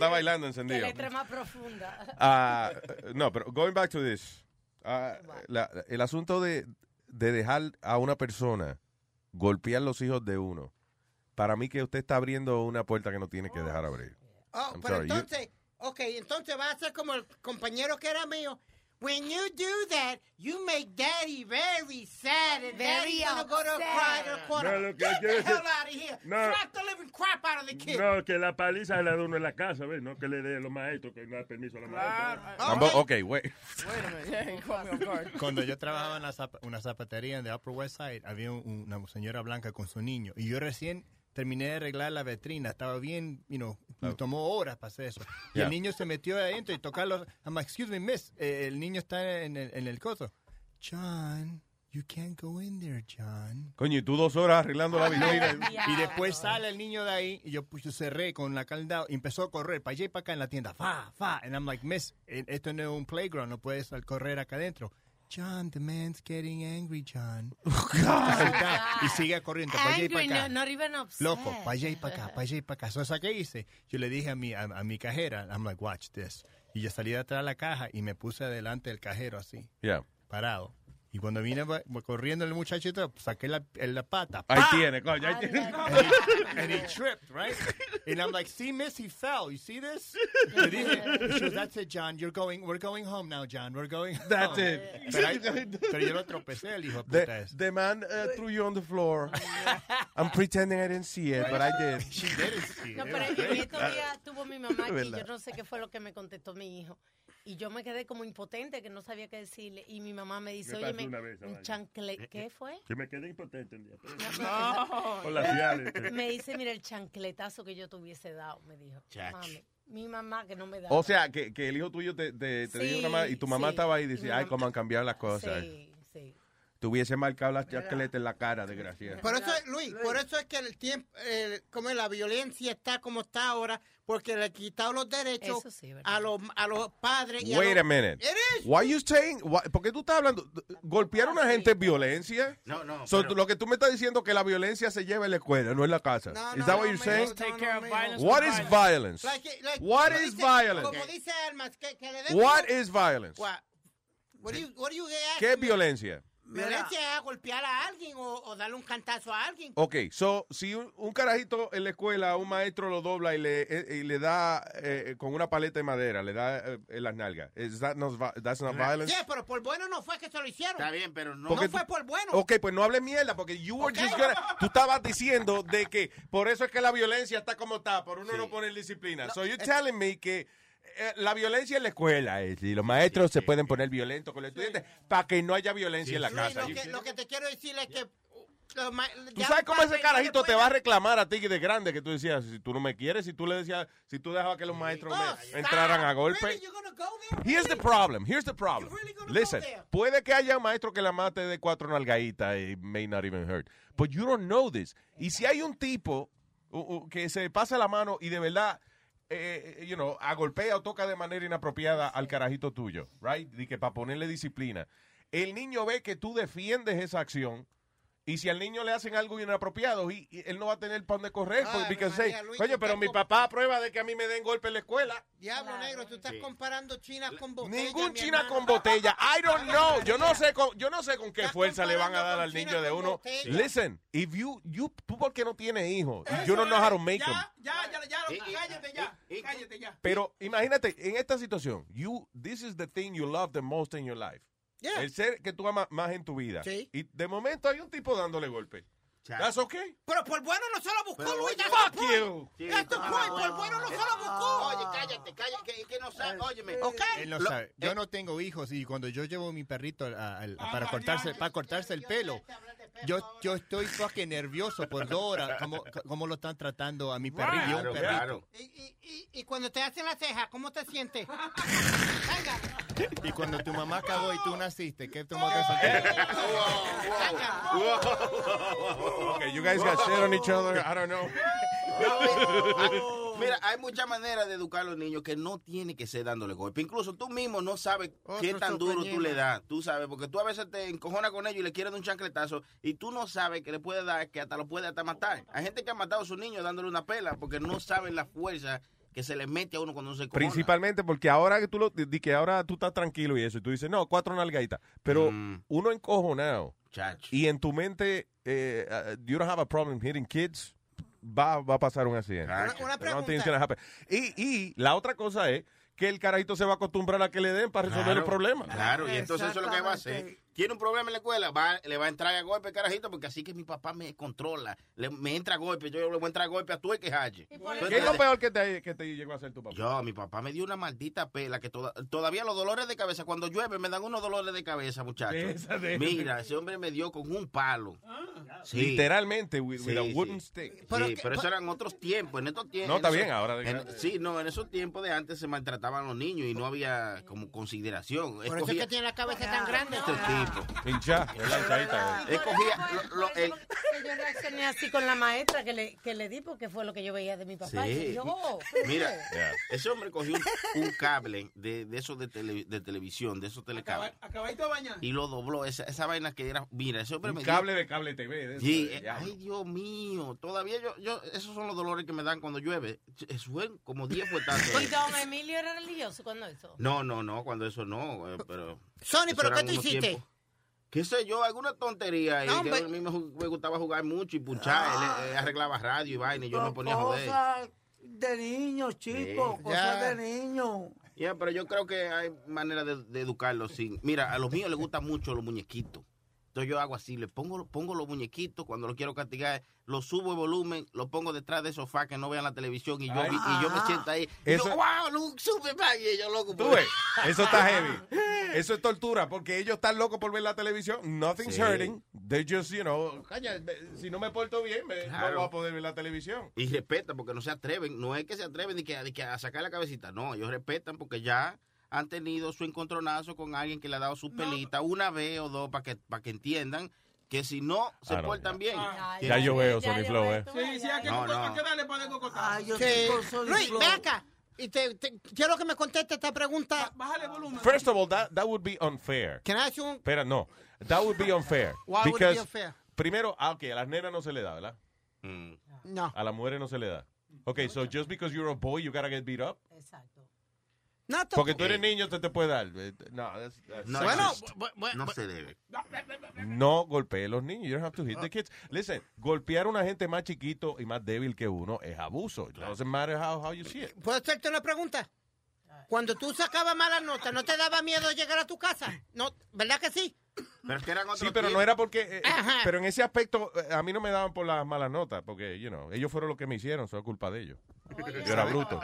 está bailando encendido. letra más profunda. Ah, no, pero going back to this. Ah, la- el asunto de, de dejar a una persona golpear los hijos de uno. Para mí que usted está abriendo una puerta que no tiene que dejar abrir. Oh, I'm pero sorry, you- entonces, ok, entonces va a ser como el compañero que era mío. When you do that, you make daddy very sad and Very daddy's gonna go to upset. cry to the corner. No, Get the hell out of here. No. Slap the living crap out of the kid. No, que la paliza se la da uno en la casa, ¿ves? No que le dé a los maestros, que no da permiso a los maestros. Ambo- ok, wait. [LAUGHS] Cuando yo trabajaba en la zap- una zapatería en the Upper West Side, había un- una señora blanca con su niño. Y yo recién terminé de arreglar la vetrina. Estaba bien, you know, me tomó horas para hacer eso. Y Yeah. el niño se metió adentro y tocarlo. I'm like, excuse me, miss, eh, el niño está en el, en el coso. John, you can't go in there, John. Coño, y tú dos horas arreglando la vitrina. Y después sale el niño de ahí y yo, pues, yo cerré con la caldao y empezó a correr para allá y para acá en la tienda. Fa, fa. And I'm like, miss, eh, esto no es un playground, no puedes correr acá adentro. John, the man's getting angry, John. [LAUGHS] y sigue corriendo para allá y para acá. no, not even upset. Loco, para allá y para acá, para allá y para acá. So, ¿sabes qué hice? Yo le dije a mi, a, a mi cajera, I'm like, watch this. Y yo salí de atrás de la caja y me puse delante del cajero así, Yeah. parado. Y cuando vine va corriendo el muchachito, saqué la, la pata. Ahí tiene, coño, ahí tiene. And he, and he tripped, right? And I'm like, see, miss, he fell. You see this? Le dije, she goes, that's it, John. You're going, we're going home now, John. We're going That's home." it. Pero, ahí- pero yo lo tropecé, el hijo de puta The, ese. the man uh, threw you on the floor. [LAUGHS] I'm pretending I didn't see it, but I did. She didn't see No, it. pero It was en estos días tuvo mi mamá aquí, yo no sé qué fue lo que me contestó mi hijo. Y yo me quedé como impotente, que no sabía qué decirle. Y mi mamá me dice, Me oye, esa un vaina. chancle... ¿Qué fue? Que me quedé impotente el día. No. Me dice, mira, el chancletazo que yo te hubiese dado, me dijo. Mami, mi mamá que no me da. O sea, que, que el hijo tuyo te, te, te Sí, dijo una ma- y tu mamá sí. estaba ahí y decía, ay, cómo han cambiado las cosas. Sí. Te hubiese marcado la chancleta en la cara, desgraciado. Por eso, es- Luis, por eso es que el tiempo, el- como la violencia está como está ahora, porque le han quitado los derechos sí, a los a los padres. Y Wait a, a los, minute. It is. Why you saying? why- ¿Por qué tú estás hablando? ¿Golpear a una gente es violencia? No, no. So, pero- lo que tú me estás diciendo que la violencia se lleva en la escuela, no en la casa. No, Is no, that no, what you're mijo, saying? no, Take care of violence What is violence. violence? Like- like- What is dice- violence? Como dice Almas, que, que le den What is violence? What? What do you, what do you ¿Qué es me? violencia? Violencia es golpear a alguien o, o darle un cantazo a alguien. Ok, so, si un, un carajito en la escuela, un maestro lo dobla y le, eh, y le da eh, con una paleta de madera, le da eh, en las nalgas, is that not, that's not violence? Sí, pero por bueno no fue que se lo hicieron. Está bien, pero no. Porque no fue por bueno. Ok, pues no hables mierda, porque you were just gonna- tú estabas diciendo de que por eso es que la violencia está como está, por uno no poner disciplina. so you're telling me que eh, la violencia en la escuela es, y los maestros se pueden poner violentos con los estudiantes para que no haya violencia en la Luis, casa. lo, que, lo que te quiero decir es que... uh, ¿Tú sabes cómo ese carajito te va a reclamar a ti de grande que tú decías, si tú no me quieres, si tú le decías, si tú dejabas que los maestros me Oh, stop. entraran a golpe? Here's the problem. Here's the problem. Listen, puede que haya un maestro que la mate de cuatro nalgaditas y may not even hurt. But you don't know this. Y si hay un tipo que se pasa la mano y de verdad, eh, you know, agolpea o toca de manera inapropiada al carajito tuyo, right? Y que para ponerle disciplina. El niño ve que tú defiendes esa acción. Y si al niño le hacen algo inapropiado, y, y él no va a tener para dónde correr. Ay, porque say, Luis, coño, tú pero mi papá aprueba de que a mí me den golpe en la escuela. Diablo negro, tú estás Sí. comparando China con botella. Ningún china hermano. con botella. [LAUGHS] I don't know. Yo no sé con, yo no sé con qué fuerza le van a dar al niño de uno. Listen, if you, you, tú porque no tienes hijos, you don't know how to make them. Ya, ya, ya, cállate ya. Cállate ya. Pero imagínate, en esta situación, you, this is the thing you love the most in your life. Yeah. El ser que tú amas más en tu vida. Sí. Y de momento hay un tipo dándole golpe. That's okay. Pero por bueno no se lo buscó, Pero, Luis. fuck you. Sí, That's the point. Por no. bueno no se lo buscó. Oye, cállate, cállate, que, que no sabe. Óyeme. Ok. Él no Lo- sabe. Yo no tengo hijos y cuando yo llevo mi perrito a- a- a- para cortarse para cortarse el pelo, yo yo estoy fucking nervioso por dos horas cómo, [LAUGHS] cómo lo están tratando a mi perrillo, un Claro, perrito. claro. Y, y, y, y cuando te hacen la ceja, ¿cómo te sientes? [LAUGHS] Y cuando tu mamá cagó y tú naciste, ¿qué te sentiste? Okay, you guys got shit on each other. I don't know. [LAUGHS] Mira, hay muchas maneras de educar a los niños que no tiene que ser dándole golpe. Incluso tú mismo no sabes qué Otro tan duro tú le das. Tú sabes, porque tú a veces te encojonas con ellos y le quieres dar un chancletazo y tú no sabes que le puede dar, que hasta lo puede hasta matar. Hay gente que ha matado a sus niños dándole una pela porque no saben la fuerza que se le mete a uno cuando uno se encojona. Principalmente porque ahora que tú lo, di que ahora tú estás tranquilo y eso, y tú dices, no, cuatro nalgaditas. Pero Mm. uno encojonado Chacho. y en tu mente, eh, uh, you don't have a problem hitting kids, va, va a pasar un accidente. Una- una. Y, y la otra cosa es que el carajito se va a acostumbrar a que le den para resolver el problema. Claro, y entonces eso es lo que va a hacer. Tiene un problema en la escuela, va, le va a entrar a golpe, carajito, porque así que mi papá me controla. Le- me entra a golpe, yo le voy a entrar a golpe a tu que halle. Y por ¿Tú ¿Qué es lo peor que te, que te llegó a hacer tu papá? Yo, mi papá me dio una maldita pela que toda- todavía los dolores de cabeza, cuando llueve me dan unos dolores de cabeza, muchachos. Mira, ese hombre me dio con un palo. Sí. Literalmente, with, with a Sí, wooden sí. stick. Pero sí, que- pero eso eran otros tiempos. En estos tiempos. No, está en bien, ahora de en- grande. sí, no, en esos tiempos de antes se maltrataban los niños y no había como consideración. Por eso es Escogía- que tiene la cabeza tan grande. este tipo. Hincha, es la hinchadita. Él cogía lo- lo- Por el- eso fue que yo reaccioné así con la maestra que le, que le di porque fue lo que yo veía de mi papá. Sí. Y yo, oh, ¿por Mira, ese hombre cogió un, un cable de, de esos de, tele- de televisión, de esos telecables, Acabadito de bañar. y lo dobló. Esa, esa vaina que era. Mira, ese hombre Un me dio- cable de cable TV. de eso, Sí, de eh, diablo. ay Dios mío, todavía yo, yo, esos son los dolores que me dan cuando llueve. Eso fue como 10 fuetazos. [LAUGHS] ¿Y don Emilio era religioso cuando eso? No, no, no, cuando eso no, eh, pero... Sony, eso ¿pero eran qué tú unos hiciste? tiempos. ¿Qué sé yo? Alguna tontería. No, hombre. a mí me, gustaba jugar mucho y punchar. Él, eh, arreglaba radio y vaina y yo me ponía a joder. Cosas de niños, chicos, Sí. cosas de niños. Ya, pero yo creo que hay manera de, de educarlos sin... Mira, a los míos les gustan mucho los muñequitos. Entonces yo hago así, le pongo, pongo los muñequitos, cuando los quiero castigar, los subo el volumen, los pongo detrás del sofá que no vean la televisión y yo, Ay. y yo me Ajá. siento ahí. Y Eso- yo, wow, Luke, pa", y yo loco. Tú por- ves, [LAUGHS] eso está heavy. Eso es tortura, porque ellos están locos por ver la televisión. Nothing's Sí. hurting. They just, you know, "Calla, ve- si no me porto bien, me, Claro. no voy a poder ver la televisión. Y respetan porque no se atreven, no es que se atreven ni que, ni que a sacar la cabecita, no, ellos respetan porque ya han tenido su encontronazo con alguien que le ha dado su pelita una vez o dos para que, para que entiendan que si no se Ah, no, portan bien. Ya yo veo Sony Flow, eh. Sí, sí, hay que, No, no. que darle para el cocotazo. Ah, yo Luis, ve acá. Y te, te- quiero que me conteste esta pregunta. Bájale volumen. First of all, that, that would be unfair. Can I ask you un- Espera, no. That would be unfair. [LAUGHS] Why would it because be unfair? Primero, ah, ok, a las nenas no se le da, ¿verdad? No. A las mujeres no se le da. Ok, so just because you're a boy, you gotta get beat up? No, Porque tú eres niño, te te puede dar. Eh, No, that's- that's No, Bueno, se debe. No golpee a los niños. You don't have to hit the kids. Listen, golpear a una gente más chiquito y más débil que uno es abuso. It doesn't matter how, how you see it. ¿Puedo hacerte una pregunta? Cuando tú sacabas malas notas, ¿no te daba miedo llegar a tu casa? No, ¿Verdad que sí? Pero es que eran Sí, pero no era porque... eh, eh, pero en ese aspecto, eh, a mí no me daban por las malas notas, porque, you know, ellos fueron los que me hicieron, eso es culpa de ellos. Yo era bruto.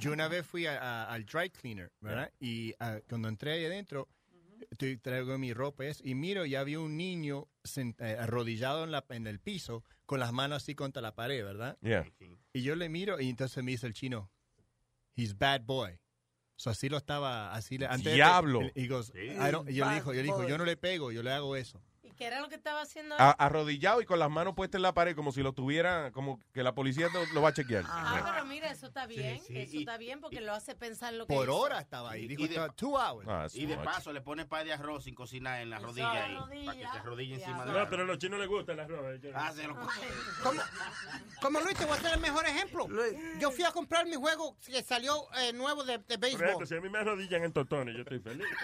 Yo una vez fui a- a- al dry cleaner, ¿verdad? Y ah, cuando entré ahí adentro, estoy, traigo mi ropa y miro, y había un niño sent- eh, arrodillado en, la, en el piso, con las manos así contra la pared, ¿verdad? Yeah. Y yo le miro, y entonces me dice el chino, he's bad boy. So así lo estaba, así le, antes de- Diablo. y goes, Sí. I don't- y yo le dijo, yo le dijo, boy. yo no le pego, yo le hago eso. ¿Y qué era lo que estaba haciendo? A- arrodillado y con las manos puestas en la pared, como si lo tuviera, como que la policía lo, lo va a chequear. Ah, pero mira, eso está bien, sí, eso y- está bien porque lo hace pensar lo que Por hizo. hora estaba ahí, dijo, Y de- two hours. Ah, Y de much. paso le pone pay de arroz sin cocinar en la rodilla ahí. Para que se arrodille encima de No, pero a los chinos les gustan las robas. Ah, se lo Como, como Luis, te voy a hacer el mejor ejemplo. Yo fui a comprar mi juego que salió eh, nuevo de, de Por béisbol. ejemplo, si a mí me arrodillan en totones, yo estoy feliz. [LAUGHS]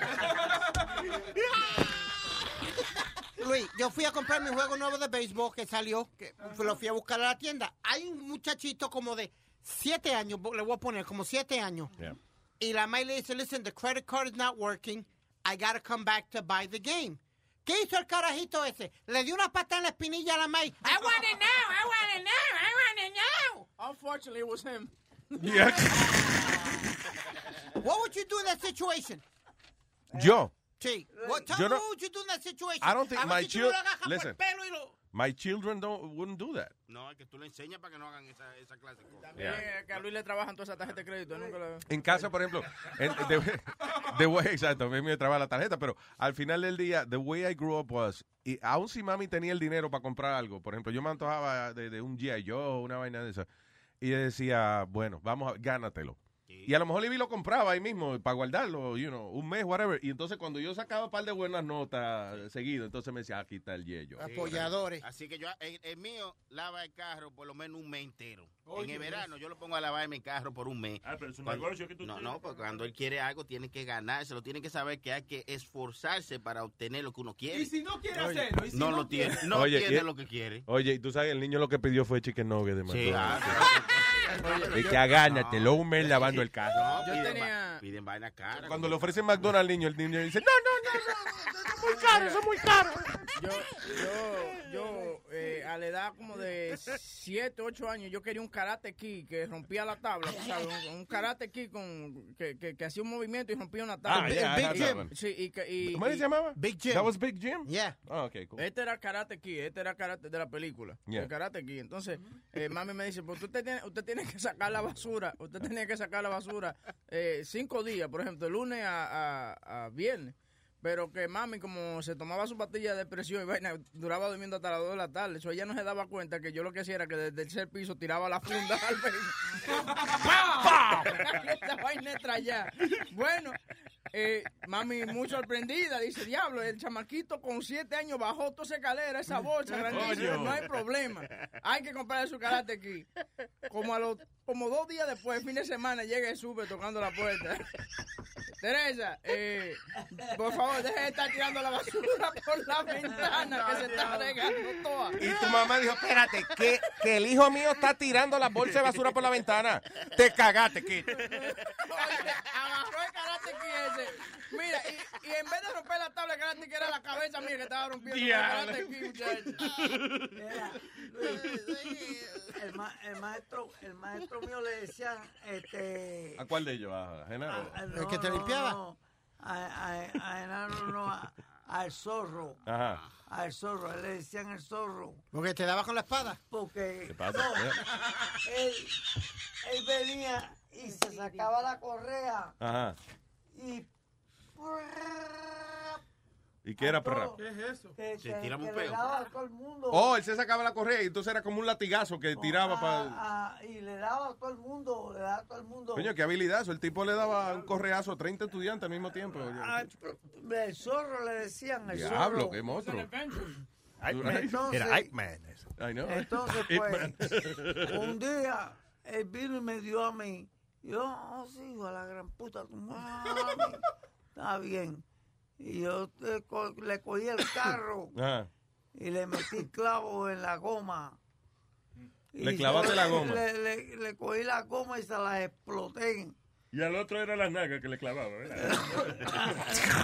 [LAUGHS] Luis, yo fui a comprar mi juego nuevo de béisbol que salió, que lo fui a buscar a la tienda. Hay un muchachito como de siete años, le voy a poner como siete años. Yeah. Y la madre le dice, listen, the credit card is not working. I gotta come back to buy the game. ¿Qué hizo el carajito ese? Le dio una patada en la espinilla a la madre. I want it now, I want it now, I want it now. Unfortunately, it was him. What would you do in that situation? Yo, Sí. What, tell me you do in that situation? I don't think A my si tú chil- no lo agarras por el listen. pelo y lo- my children don't, wouldn't do that. No, es que tú le enseñas para que no hagan esa, esa clase de cosas. También es que a Luis le trabajan toda esa tarjeta de crédito. Nunca lo... En casa, por ejemplo, en- de, de way- exacto, a mí me traba la tarjeta, pero al final del día, the way I grew up was, y aun si mami tenía el dinero para comprar algo, por ejemplo, yo me antojaba de, de un G.I. Joe, una vaina de esa, y ella decía, bueno, vamos, a, gánatelo. Y a lo mejor Libby lo compraba ahí mismo para guardarlo, you know, un mes, whatever. Y entonces cuando yo sacaba un par de buenas notas seguido, entonces me decía, aquí está el yello. Apoyadores. Así que yo, el, el mío lava el carro por lo menos un mes entero. en el verano yo lo pongo a lavar en mi carro por un mes. Ah, pero es un Cuando- negocio que tú No, tienes. no, porque cuando él quiere algo tiene que ganarse, tiene que saber que hay que esforzarse para obtener lo que uno quiere. Y si no quiere Oye, hacerlo, y si no no lo tiene, no Oye, tiene y- lo que quiere. Oye, y tú sabes, el niño lo que pidió fue chicken nugget de Sí, McDonald's. ah, Y que agánatelo un mes lavando el carro. Yo tenía- piden vaina cara. Cuando le ofrecen McDonald's al niño, el niño dice, no, no, no, no, muy caro, eso es muy caro. Yo, yo, yo eh, a la edad como de 7, 8 años, yo quería un karate kid que rompía la tabla, sabes, un, un karate kid con, que, que, que hacía un movimiento y rompía una tabla. Ah, yeah, that one. Sí, y, que- y- ¿Cómo se y- llamaba? Big Jim. That was Big Jim? Yeah. Ah, ok, cool. Este era Karate Kid, este era Karate de la película. Yeah. El Karate Kid. Entonces, eh, mami me dice, pues usted tiene, usted tiene que sacar la basura, usted tenía que sacar la basura eh, cinco días, por ejemplo, de lunes a, a- a viernes. Pero que mami, como se tomaba su pastilla de depresión y vaina, duraba durmiendo hasta las 2 de la tarde. Eso ella no se daba cuenta que yo lo que hacía era que desde el tercer piso tiraba la funda al. [LAUGHS] Esta vaina estrellada. Bueno, eh, mami muy sorprendida, dice, diablo, el chamaquito con siete años bajó toda esa escalera, esa bolsa grandísima, no hay problema. Hay que comprarle su karate aquí. Como a los, como dos días después, fin de semana, llega y sube tocando la puerta. [LAUGHS] Teresa, eh, por favor, deje de estar tirando la basura por la ventana que se está regando toda. Y tu mamá dijo, espérate, que, que el hijo mío está tirando la bolsa de basura por la ventana. Te cagaste. Oye, agarró el karate ese. Mira, y, y en vez de romper la tabla de karate kid era la cabeza mía que estaba rompiendo kid, muchacho. Mira, [LAUGHS] el, ma- el maestro, el maestro mío le decía, este, ¿A cuál de ellos? ¿A Genaro? a- ¿El que te limpiaba? no, a, a, a Enano no, a- al zorro, Ajá. al zorro, le decían el zorro, Porque te daba con la espada. porque ¿Qué pasa? no, él, él venía y se sacaba la correa Ajá. y ¿Y qué era perra? ¿Qué es eso? que, tiramos que un le peo. daba a todo el mundo. Oh, él se sacaba la correa y entonces era como un latigazo que tiraba para... Ah, ah, y le daba a todo el mundo, le daba a todo el mundo. Coño, qué habilidad. El tipo le daba un correazo a 30 estudiantes al mismo tiempo. Ah, el zorro le decían, el Diablo, zorro. qué monstruo. Entonces- Era Ike Man. eso. I know. Entonces, pues, Man. un día, él vino y me dio a mí. Yo, oh, sí, hijo de la gran puta, tu mami. Está bien. Y yo le, co- le cogí el [COUGHS] carro Ah. y le metí clavo en la goma. Le clavaste la goma. Le, le- le cogí la goma y se la exploté. Y al otro era la naga que le clavaba, ¿verdad?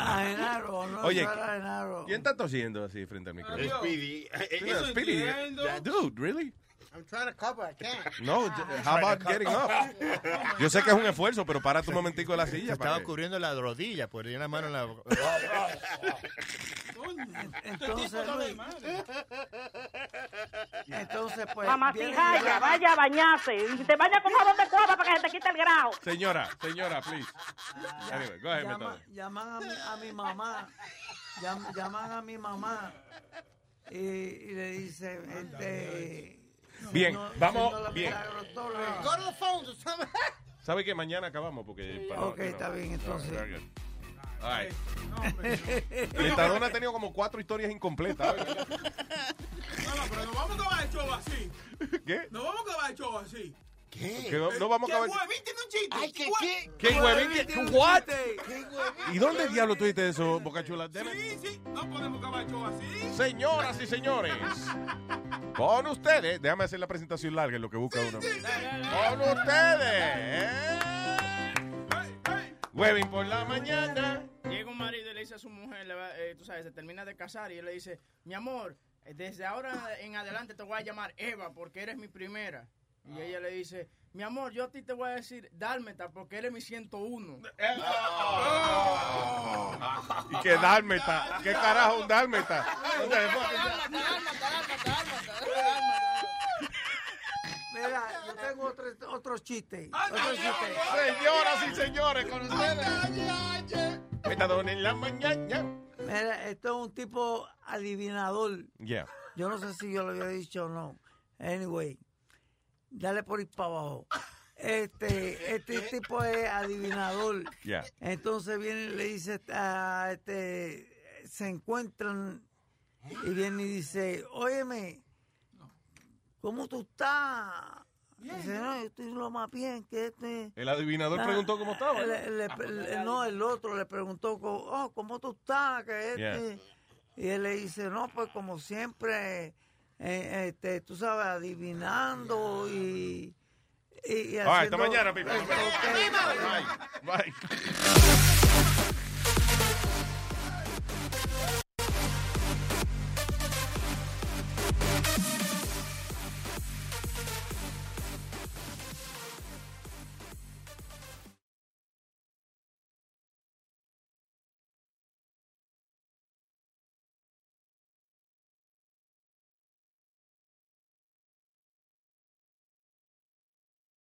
A Genaro, no Oye, era Genaro. ¿quién está tosiendo así frente al micrófono? Speedy. Speedy. Dude, really? I'm trying to cover, I can't. No, how about getting up? [LAUGHS] Yo sé que es un esfuerzo, pero párate un momentico de la Se silla. estaba para que- cubriendo la rodilla, pues tenía la mano en la... Entonces, entonces, pues. Mamacita, viene- vaya, vaya a bañarse. Y te baña con jabón de cuava para que se te quite el grado. Señora, señora, please. Anyway, go ahead, Llama- llaman a mi, a mi mamá, llam- llaman a mi mamá y, y le dicen, este... Bien, no- vamos, no bien. something. [LAUGHS] ¿Sabe que mañana acabamos? Porque para- Ok, está bien, entonces. Right. [LAUGHS] Metadona ha tenido como cuatro historias incompletas. [LAUGHS] No, no, pero no vamos a acabar el show así. ¿Qué? No vamos a acabar el show así. Que no, no vamos a acabar. Huevín tiene un chiste. Ay, ¿qué, qué? ¿Qué huevín? ¿Qué- What? ¿Y dónde diablo tuviste eso, Boca Chula? Deme- Sí, sí, no podemos acabar el show así. Señoras y señores, con ustedes, déjame hacer la presentación larga en lo que busca uno. Con ustedes. Huevín por la mañana. Llega un marido y le dice a su mujer, le va- eh, tú sabes, se termina de casar y él le dice, mi amor, desde ahora en adelante te voy a llamar Eva porque eres mi primera. Y ella le dice, mi amor, yo a ti te voy a decir Dálmeta porque eres mi 101. Y que dálmeta. ¿Qué carajo un dálmeta? Mira, yo tengo otro, otro chiste. Otro chiste. Señoras y señores, con ustedes. Metadona en la mañana. Mira, esto es un tipo adivinador. Yeah. Yo no sé si yo lo había dicho o no. Anyway, dale por ir para abajo. Este, este tipo es adivinador. Yeah. Entonces viene y le dice, a este, se encuentran y viene y dice, óyeme, ¿cómo tú estás? Dice, no, yo estoy lo más bien que este... El adivinador Ah, preguntó cómo estaba. le- le- le- no, el otro le preguntó, oh, ¿cómo tú estás? Que este... Y él le dice, no, pues como siempre, eh, este, tú sabes, adivinando y... y, y Ah, hasta haciendo- mañana, Pipe. el Bye. toque. Bye.